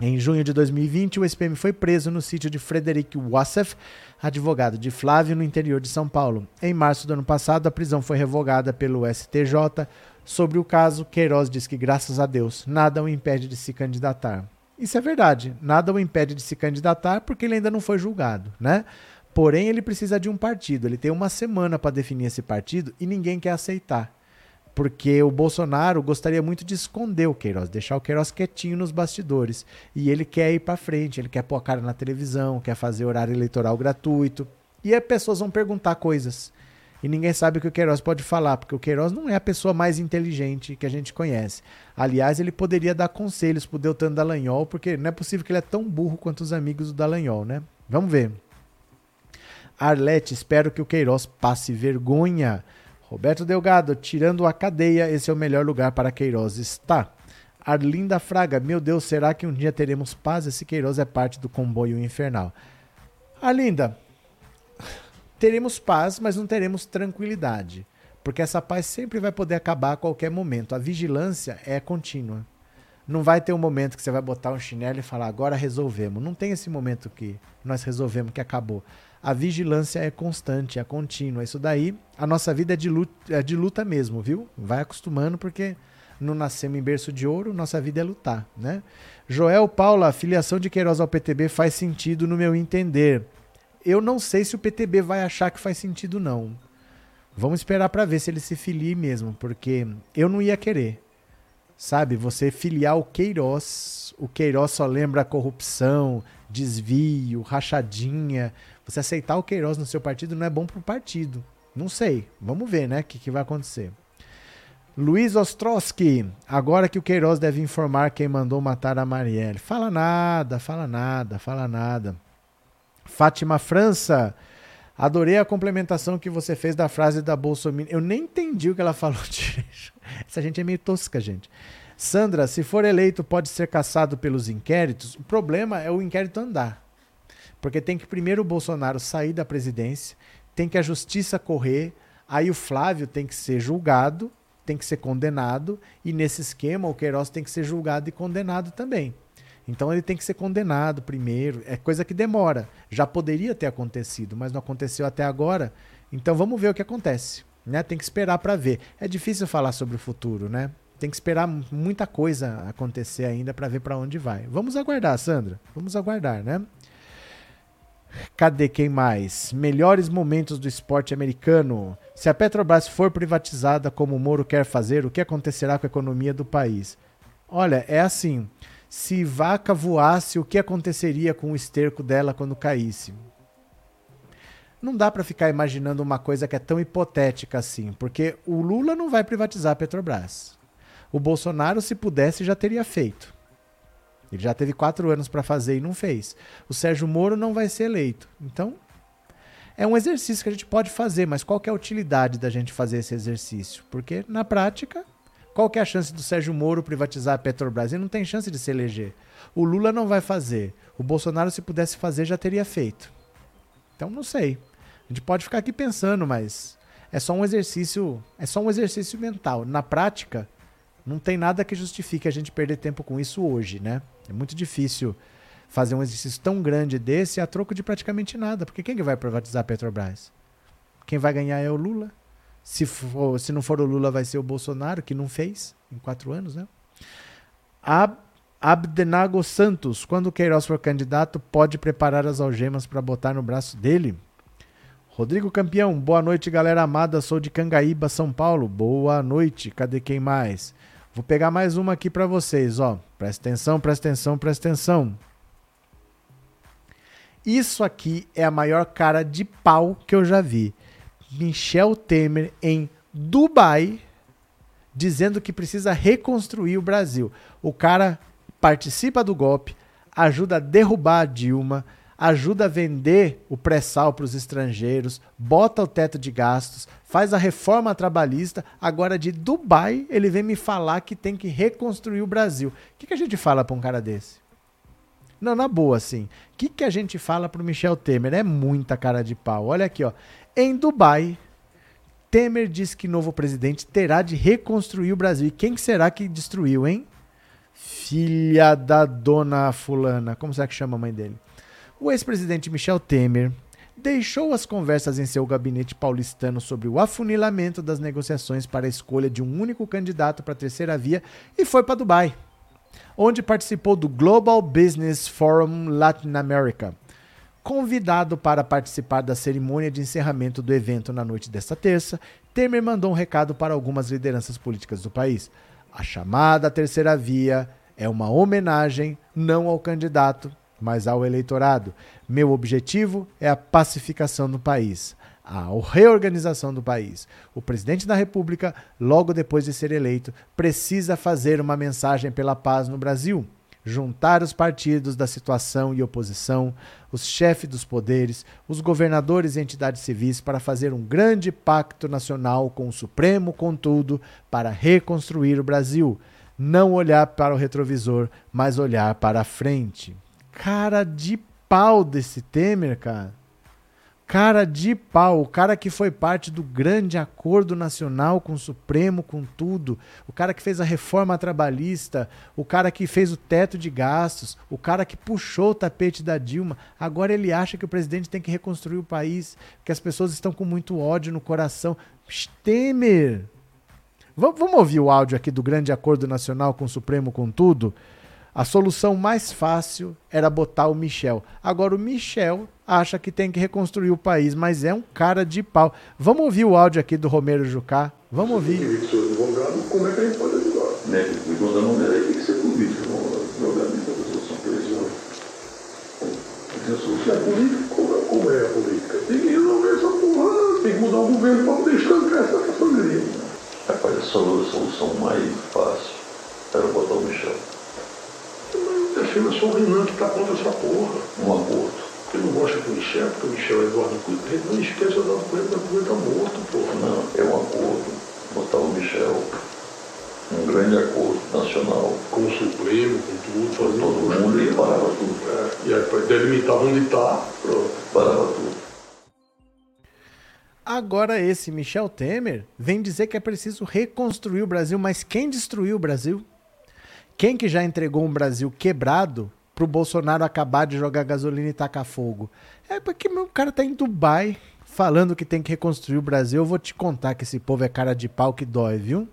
Em junho de 2020, o SPM foi preso no sítio de Frederic Wassef, advogado de Flávio, no interior de São Paulo. Em março do ano passado, a prisão foi revogada pelo STJ. Sobre o caso, Queiroz diz que, graças a Deus, nada o impede de se candidatar. Isso é verdade, nada o impede de se candidatar porque ele ainda não foi julgado, né? Porém, ele precisa de um partido. Ele tem uma semana para definir esse partido e ninguém quer aceitar porque o Bolsonaro gostaria muito de esconder o Queiroz, deixar o Queiroz quietinho nos bastidores. E ele quer ir para frente, ele quer pôr a cara na televisão, quer fazer horário eleitoral gratuito. E as pessoas vão perguntar coisas. E ninguém sabe o que o Queiroz pode falar, porque o Queiroz não é a pessoa mais inteligente que a gente conhece. Aliás, ele poderia dar conselhos pro Deltan Dallagnol, porque não é possível que ele é tão burro quanto os amigos do Dallagnol, né? Vamos ver. Arlete, espero que o Queiroz passe vergonha. Roberto Delgado, tirando a cadeia, esse é o melhor lugar para Queiroz estar. Arlinda Fraga, meu Deus, será que um dia teremos paz? Esse Queiroz é parte do comboio infernal. Arlinda, teremos paz, mas não teremos tranquilidade. Porque essa paz sempre vai poder acabar a qualquer momento. A vigilância é contínua. Não vai ter um momento que você vai botar um chinelo e falar, agora resolvemos. Não tem esse momento que nós resolvemos que acabou a vigilância é constante, é contínua. Isso daí, a nossa vida é de luta, é de luta mesmo, viu? Vai acostumando porque não nascemos em berço de ouro, nossa vida é lutar, né? Joel Paula, filiação de Queiroz ao PTB faz sentido no meu entender. Eu não sei se o PTB vai achar que faz sentido não. Vamos esperar para ver se ele se filie mesmo, porque eu não ia querer. Sabe, você filiar o Queiroz, o Queiroz só lembra corrupção, desvio, rachadinha. Você aceitar o Queiroz no seu partido não é bom para o partido. Não sei. Vamos ver, né? O que, que vai acontecer. Luiz Ostrowski, agora que o Queiroz deve informar quem mandou matar a Marielle. Fala nada, fala nada, fala nada. Fátima França, adorei a complementação que você fez da frase da Bolsonaro. Eu nem entendi o que ela falou <laughs> direito. Essa gente é meio tosca, gente. Sandra, se for eleito, pode ser caçado pelos inquéritos? O problema é o inquérito andar. Porque tem que primeiro o Bolsonaro sair da presidência, tem que a justiça correr, aí o Flávio tem que ser julgado, tem que ser condenado, e nesse esquema o Queiroz tem que ser julgado e condenado também. Então ele tem que ser condenado primeiro, é coisa que demora. Já poderia ter acontecido, mas não aconteceu até agora. Então vamos ver o que acontece. Né? Tem que esperar para ver. É difícil falar sobre o futuro, né? Tem que esperar muita coisa acontecer ainda para ver para onde vai. Vamos aguardar, Sandra. Vamos aguardar, né? Cadê quem mais? Melhores momentos do esporte americano. Se a Petrobras for privatizada como o Moro quer fazer, o que acontecerá com a economia do país? Olha, é assim. Se vaca voasse, o que aconteceria com o esterco dela quando caísse? Não dá para ficar imaginando uma coisa que é tão hipotética assim, porque o Lula não vai privatizar a Petrobras. O Bolsonaro, se pudesse, já teria feito. Ele já teve quatro anos para fazer e não fez. O Sérgio Moro não vai ser eleito. Então, é um exercício que a gente pode fazer, mas qual é a utilidade da gente fazer esse exercício? Porque, na prática, qual é a chance do Sérgio Moro privatizar a Petrobras? Ele não tem chance de se eleger. O Lula não vai fazer. O Bolsonaro, se pudesse fazer, já teria feito. Então, não sei. A gente pode ficar aqui pensando, mas é só um exercício, é só um exercício mental. Na prática, Não tem nada que justifique a gente perder tempo com isso hoje, né? É muito difícil fazer um exercício tão grande desse a troco de praticamente nada. Porque quem que vai privatizar a Petrobras? Quem vai ganhar é o Lula. Se, for, se não for o Lula, vai ser o Bolsonaro, que não fez em quatro anos, né? Ab Abdenago Santos, quando o Queiroz for candidato, pode preparar as algemas para botar no braço dele? Rodrigo Campeão, boa noite, galera amada. Sou de Cangaíba, São Paulo. Boa noite. Cadê quem mais? Vou pegar mais uma aqui para vocês, ó. Presta atenção, presta atenção, presta atenção. Isso aqui é a maior cara de pau que eu já vi. Michel Temer em Dubai dizendo que precisa reconstruir o Brasil. O cara participa do golpe, ajuda a derrubar a Dilma, ajuda a vender o pré-sal para os estrangeiros, bota o teto de gastos, faz a reforma trabalhista. Agora de Dubai, ele vem me falar que tem que reconstruir o Brasil. O que, que a gente fala para um cara desse? Não, na boa, assim. O que, que a gente fala para o Michel Temer? É muita cara de pau. Olha aqui, ó. Em Dubai, Temer diz que novo presidente terá de reconstruir o Brasil. E quem será que destruiu, hein? Filha da dona fulana. Como será que chama a mãe dele? O ex-presidente Michel Temer deixou as conversas em seu gabinete paulistano sobre o afunilamento das negociações para a escolha de um único candidato para a terceira via e foi para Dubai, onde participou do Global Business Forum Latin America. Convidado para participar da cerimônia de encerramento do evento na noite desta terça, Temer mandou um recado para algumas lideranças políticas do país. A chamada terceira via é uma homenagem não ao candidato, mas ao eleitorado. Meu objetivo é a pacificação do país, a reorganização do país. O presidente da República, logo depois de ser eleito, precisa fazer uma mensagem pela paz no Brasil. Juntar os partidos da situação e oposição, os chefes dos poderes, os governadores e entidades civis para fazer um grande pacto nacional com o Supremo, contudo, para reconstruir o Brasil. Não olhar para o retrovisor, mas olhar para a frente. Cara de pau desse Temer, cara. Cara de pau, o cara que foi parte do grande acordo nacional com o Supremo, com tudo, o cara que fez a reforma trabalhista, o cara que fez o teto de gastos, o cara que puxou o tapete da Dilma. Agora ele acha que o presidente tem que reconstruir o país, que as pessoas estão com muito ódio no coração. Temer! Vamos, ouvir o áudio aqui do grande acordo nacional com o Supremo, com tudo? A solução mais fácil era botar o Michel. Agora o Michel acha que tem que reconstruir o país, mas é um cara de pau. Vamos ouvir o áudio aqui do Romero Jucá? Vamos ouvir. Como é que a gente pode ajudar? Né? O advogado não é tem que ser político, solução. Tem a solução é política? Como é, como é a política? Tem que resolver essa porra, tem que mudar o governo para poder estancar essa dele. Rapaz, a solução mais fácil era botar o Michel. Defenda só o Renan que está contra essa porra. Um aborto. Eu não gosto do Michel, porque o Michel é Eduardo Coelho. Não esqueça o Eduardo Coelho, o Coelho está morto, porra. Não, é um acordo. Botar o Michel um grande acordo nacional. Com o Supremo, com tudo, fazer todo mundo e parava tudo. É, e aí delimitar onde está, pronto. Parava tudo. Agora esse Michel Temer vem dizer que é preciso reconstruir o Brasil, mas quem destruiu o Brasil? Quem que já entregou um Brasil quebrado pro Bolsonaro acabar de jogar gasolina e tacar fogo? É porque o cara tá em Dubai falando que tem que reconstruir o Brasil. Eu vou te contar que esse povo é cara de pau que dói, viu?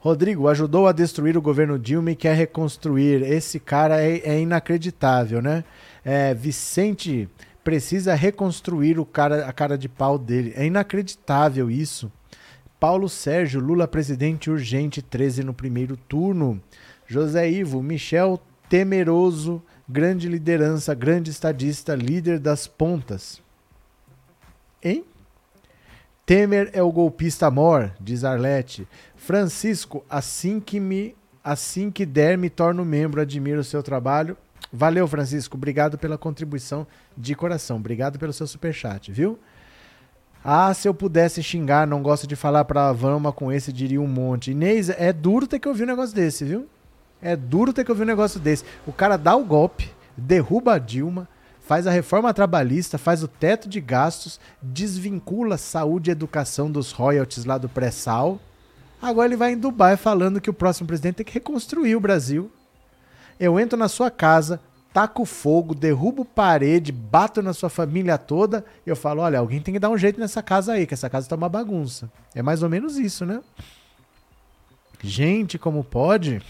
Rodrigo ajudou a destruir o governo Dilma e quer reconstruir. Esse cara é, é inacreditável, né? É, Vicente precisa reconstruir o cara, a cara de pau dele. É inacreditável isso. Paulo Sérgio, Lula presidente urgente, 13 no primeiro turno. José Ivo, Michel Temeroso, grande liderança, grande estadista, líder das pontas. Hein? Temer é o golpista mor, diz Arlete. Francisco, assim que me assim que der me torno membro, admiro o seu trabalho. Valeu, Francisco, obrigado pela contribuição de coração. Obrigado pelo seu superchat, viu? Ah, se eu pudesse xingar, não gosto de falar pra Vama com esse, diria um monte. Inês, é duro ter que ouvir um negócio desse, viu? É duro ter que ouvir um negócio desse. O cara dá o golpe, derruba a Dilma, faz a reforma trabalhista, faz o teto de gastos, desvincula saúde e educação dos royalties lá do pré-sal. Agora ele vai em Dubai falando que o próximo presidente tem que reconstruir o Brasil. Eu entro na sua casa, taco fogo, derrubo parede, bato na sua família toda. E eu falo: olha, alguém tem que dar um jeito nessa casa aí, que essa casa tá uma bagunça. É mais ou menos isso, né? Gente, como pode?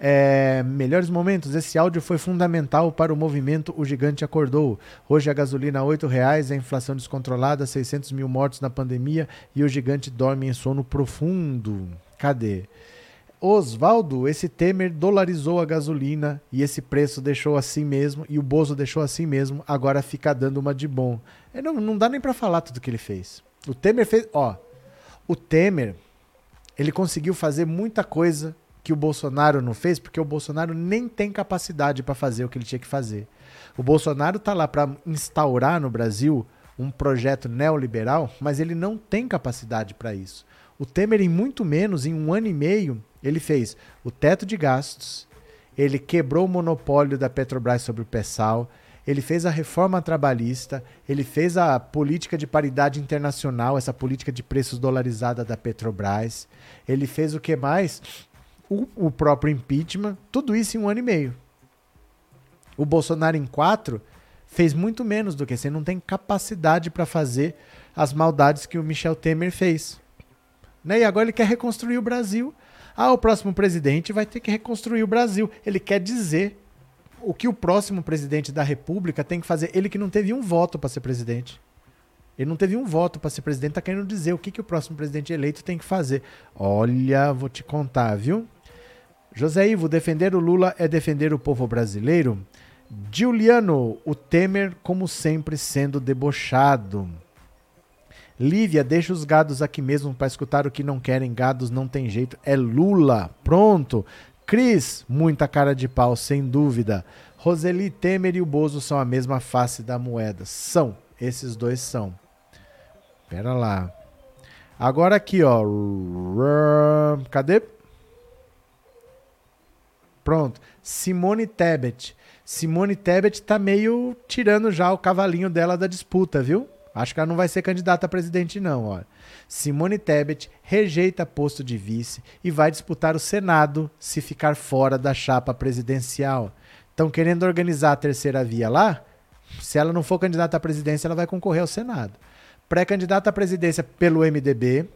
É, melhores momentos. Esse áudio foi fundamental para o movimento O Gigante Acordou. Hoje a gasolina a R$ reais, a inflação descontrolada, 600 mil mortos na pandemia e o gigante dorme em sono profundo. Cadê? Oswaldo, esse Temer dolarizou a gasolina e esse preço deixou assim mesmo e o Bozo deixou assim mesmo, agora fica dando uma de bom. É, não, não dá nem para falar tudo que ele fez. O Temer fez, ó, o Temer, ele conseguiu fazer muita coisa que o Bolsonaro não fez, porque o Bolsonaro nem tem capacidade para fazer o que ele tinha que fazer. O Bolsonaro está lá para instaurar no Brasil um projeto neoliberal, mas ele não tem capacidade para isso. O Temer, em muito menos, em um ano e meio, ele fez o teto de gastos, ele quebrou o monopólio da Petrobras sobre o Pessal, ele fez a reforma trabalhista, ele fez a política de paridade internacional, essa política de preços dolarizada da Petrobras, ele fez o que mais? o, o próprio impeachment, tudo isso em um ano e meio. O Bolsonaro, em quatro, fez muito menos do que você não tem capacidade para fazer as maldades que o Michel Temer fez. Né? E agora ele quer reconstruir o Brasil. Ah, o próximo presidente vai ter que reconstruir o Brasil. Ele quer dizer o que o próximo presidente da República tem que fazer. Ele que não teve um voto para ser presidente. Ele não teve um voto para ser presidente, tá querendo dizer o que, que o próximo presidente eleito tem que fazer. Olha, vou te contar, viu? José Ivo, defender o Lula é defender o povo brasileiro? Giuliano, o Temer, como sempre, sendo debochado. Lívia, deixa os gados aqui mesmo para escutar o que não querem. Gados não tem jeito. É Lula. Pronto. Cris, muita cara de pau, sem dúvida. Roseli, Temer e o Bozo são a mesma face da moeda. São. Esses dois são. Pera lá. Agora aqui, ó. Cadê? Pronto. Simone Tebet. Simone Tebet tá meio tirando já o cavalinho dela da disputa, viu? Acho que ela não vai ser candidata a presidente, não. Ó. Simone Tebet rejeita posto de vice e vai disputar o Senado se ficar fora da chapa presidencial. Estão querendo organizar a terceira via lá? Se ela não for candidata à presidência, ela vai concorrer ao Senado. Pré-candidata à presidência pelo MDB,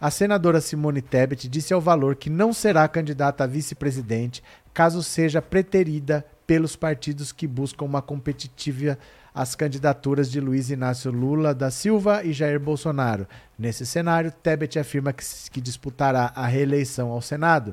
a senadora Simone Tebet disse ao Valor que não será candidata a vice-presidente caso seja preterida pelos partidos que buscam uma competitiva às candidaturas de Luiz Inácio Lula da Silva e Jair Bolsonaro. Nesse cenário, Tebet afirma que, que disputará a reeleição ao Senado.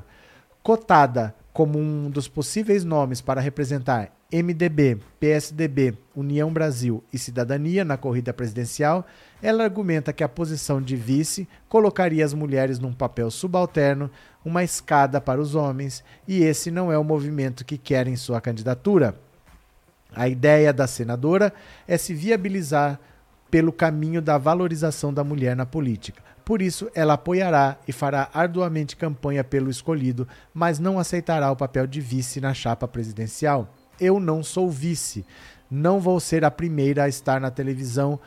Cotada como um dos possíveis nomes para representar MDB, PSDB, União Brasil e Cidadania na corrida presidencial, ela argumenta que a posição de vice colocaria as mulheres num papel subalterno, uma escada para os homens, e esse não é o movimento que quer em sua candidatura. A ideia da senadora é se viabilizar pelo caminho da valorização da mulher na política. Por isso, ela apoiará e fará arduamente campanha pelo escolhido, mas não aceitará o papel de vice na chapa presidencial. Eu não sou vice. Não vou ser a primeira a estar na televisão.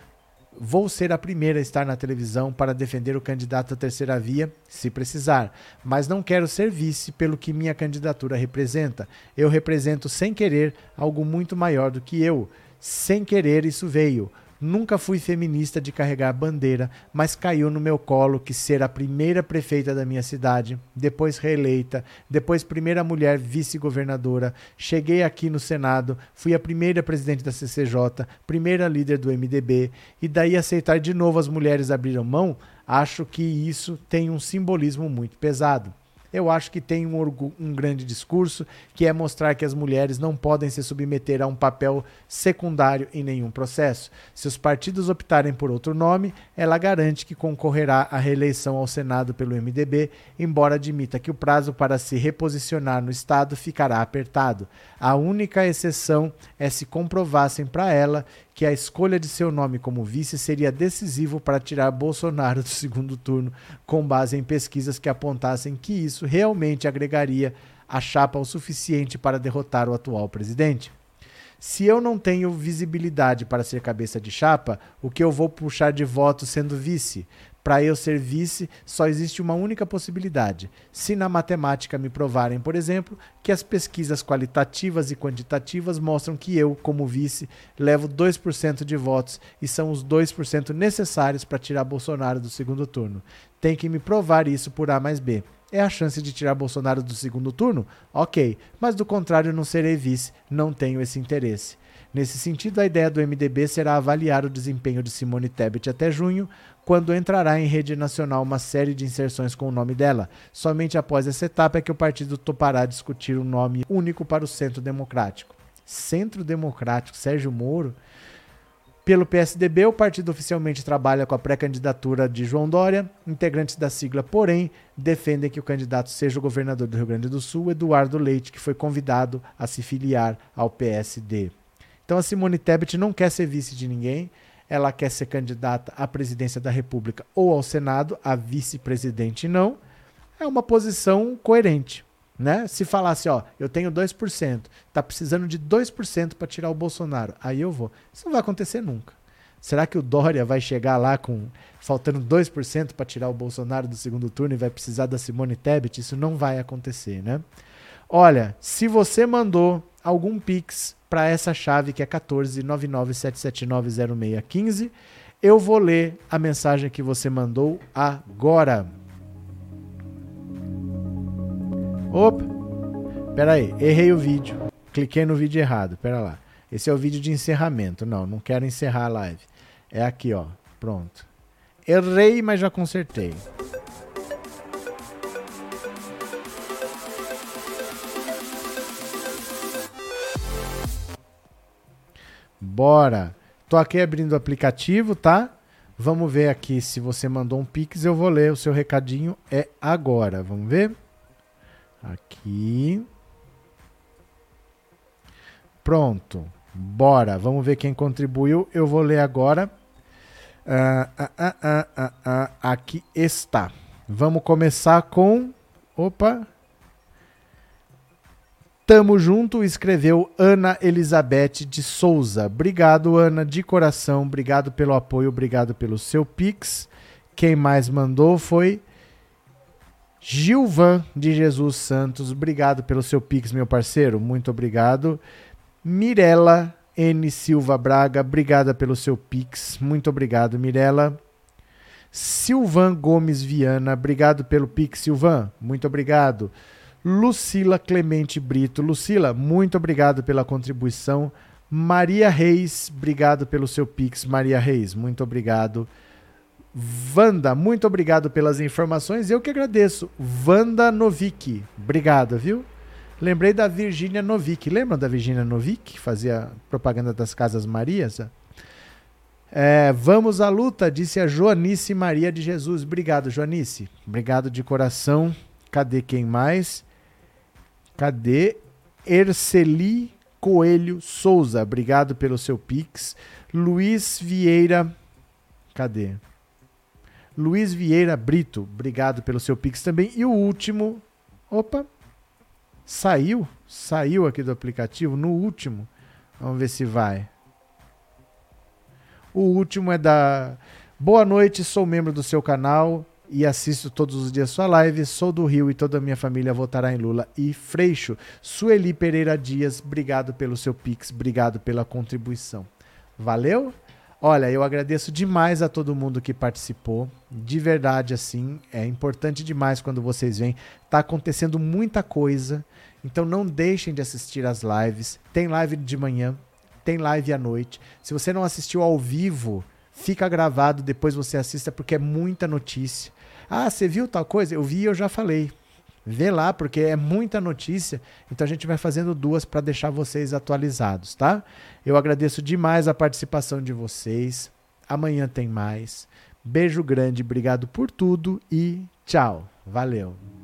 Vou ser a primeira a estar na televisão para defender o candidato à terceira via, se precisar, mas não quero ser vice pelo que minha candidatura representa. Eu represento sem querer algo muito maior do que eu. Sem querer isso veio. Nunca fui feminista de carregar bandeira, mas caiu no meu colo que ser a primeira prefeita da minha cidade, depois reeleita, depois primeira mulher vice-governadora, cheguei aqui no Senado, fui a primeira presidente da CCJ, primeira líder do MDB, e daí aceitar de novo as mulheres abriram mão, acho que isso tem um simbolismo muito pesado. Eu acho que tem um, um, grande discurso que é mostrar que as mulheres não podem se submeter a um papel secundário em nenhum processo. Se os partidos optarem por outro nome, ela garante que concorrerá à reeleição ao Senado pelo MDB, embora admita que o prazo para se reposicionar no Estado ficará apertado. A única exceção é se comprovassem para ela que a escolha de seu nome como vice seria decisivo para tirar Bolsonaro do segundo turno, com base em pesquisas que apontassem que isso realmente agregaria a chapa o suficiente para derrotar o atual presidente. Se eu não tenho visibilidade para ser cabeça de chapa, o que eu vou puxar de voto sendo vice? Para eu ser vice, só existe uma única possibilidade. Se na matemática me provarem, por exemplo, que as pesquisas qualitativas e quantitativas mostram que eu, como vice, levo 2% de votos e são os 2% necessários para tirar Bolsonaro do segundo turno. Tem que me provar isso por A mais B. É a chance de tirar Bolsonaro do segundo turno? Ok, mas do contrário, não serei vice, não tenho esse interesse. Nesse sentido, a ideia do MDB será avaliar o desempenho de Simone Tebet até junho, quando entrará em rede nacional uma série de inserções com o nome dela. Somente após essa etapa é que o partido topará discutir um nome único para o Centro Democrático. Centro Democrático, Sérgio Moro. Pelo PSDB, o partido oficialmente trabalha com a pré-candidatura de João Dória. Integrantes da sigla, porém, defendem que o candidato seja o governador do Rio Grande do Sul, Eduardo Leite, que foi convidado a se filiar ao PSD. Então a Simone Tebet não quer ser vice de ninguém, ela quer ser candidata à presidência da República ou ao Senado, a vice-presidente não. É uma posição coerente. Né? Se falasse, ó, eu tenho 2%, tá precisando de 2% para tirar o Bolsonaro, aí eu vou. Isso não vai acontecer nunca. Será que o Dória vai chegar lá com faltando 2% para tirar o Bolsonaro do segundo turno e vai precisar da Simone Tebet? Isso não vai acontecer, né? Olha, se você mandou algum pix para essa chave que é 14997790615. Eu vou ler a mensagem que você mandou agora. Opa! Pera aí, errei o vídeo. Cliquei no vídeo errado. Pera lá. Esse é o vídeo de encerramento. Não, não quero encerrar a live. É aqui, ó. Pronto. Errei, mas já consertei. Bora. Tô aqui abrindo o aplicativo, tá? Vamos ver aqui se você mandou um Pix, eu vou ler o seu recadinho é agora. Vamos ver? Aqui. Pronto. Bora. Vamos ver quem contribuiu. Eu vou ler agora. Ah, ah, ah, aqui está. Vamos começar com. Opa. Tamo junto, escreveu Ana Elizabeth de Souza. Obrigado, Ana, de coração. Obrigado pelo apoio, obrigado pelo seu Pix. Quem mais mandou foi Gilvan de Jesus Santos. Obrigado pelo seu Pix, meu parceiro. Muito obrigado. Mirela N. Silva Braga, obrigada pelo seu Pix. Muito obrigado, Mirela. Silvan Gomes Viana, obrigado pelo Pix, Silvan. Muito obrigado. Lucila Clemente Brito. Lucila, muito obrigado pela contribuição. Maria Reis, obrigado pelo seu Pix. Maria Reis, muito obrigado. Vanda, muito obrigado pelas informações. Eu que agradeço. Vanda Novik, obrigado, viu? Lembrei da Virgínia Novik. Lembram da Virgínia Novik, que fazia propaganda das Casas Marias? É, vamos à luta, disse a Joanice Maria de Jesus. Obrigado, Joanice. Obrigado de coração. Cadê quem mais? Cadê? Erceli Coelho Souza, obrigado pelo seu pix. Luiz Vieira, cadê? Luiz Vieira Brito, obrigado pelo seu pix também. E o último, opa, saiu, saiu aqui do aplicativo, no último. Vamos ver se vai. O último é da Boa noite, sou membro do seu canal e assisto todos os dias sua live. Sou do Rio e toda a minha família votará em Lula e Freixo. Sueli Pereira Dias, obrigado pelo seu pix, obrigado pela contribuição. Valeu? Olha, eu agradeço demais a todo mundo que participou. De verdade, assim, é importante demais quando vocês vêm. Tá acontecendo muita coisa, então não deixem de assistir as lives. Tem live de manhã, tem live à noite. Se você não assistiu ao vivo, fica gravado, depois você assista porque é muita notícia. Ah, você viu tal coisa? Eu vi e eu já falei. Vê lá, porque é muita notícia. Então a gente vai fazendo duas para deixar vocês atualizados, tá? Eu agradeço demais a participação de vocês. Amanhã tem mais. Beijo grande, obrigado por tudo e tchau. Valeu.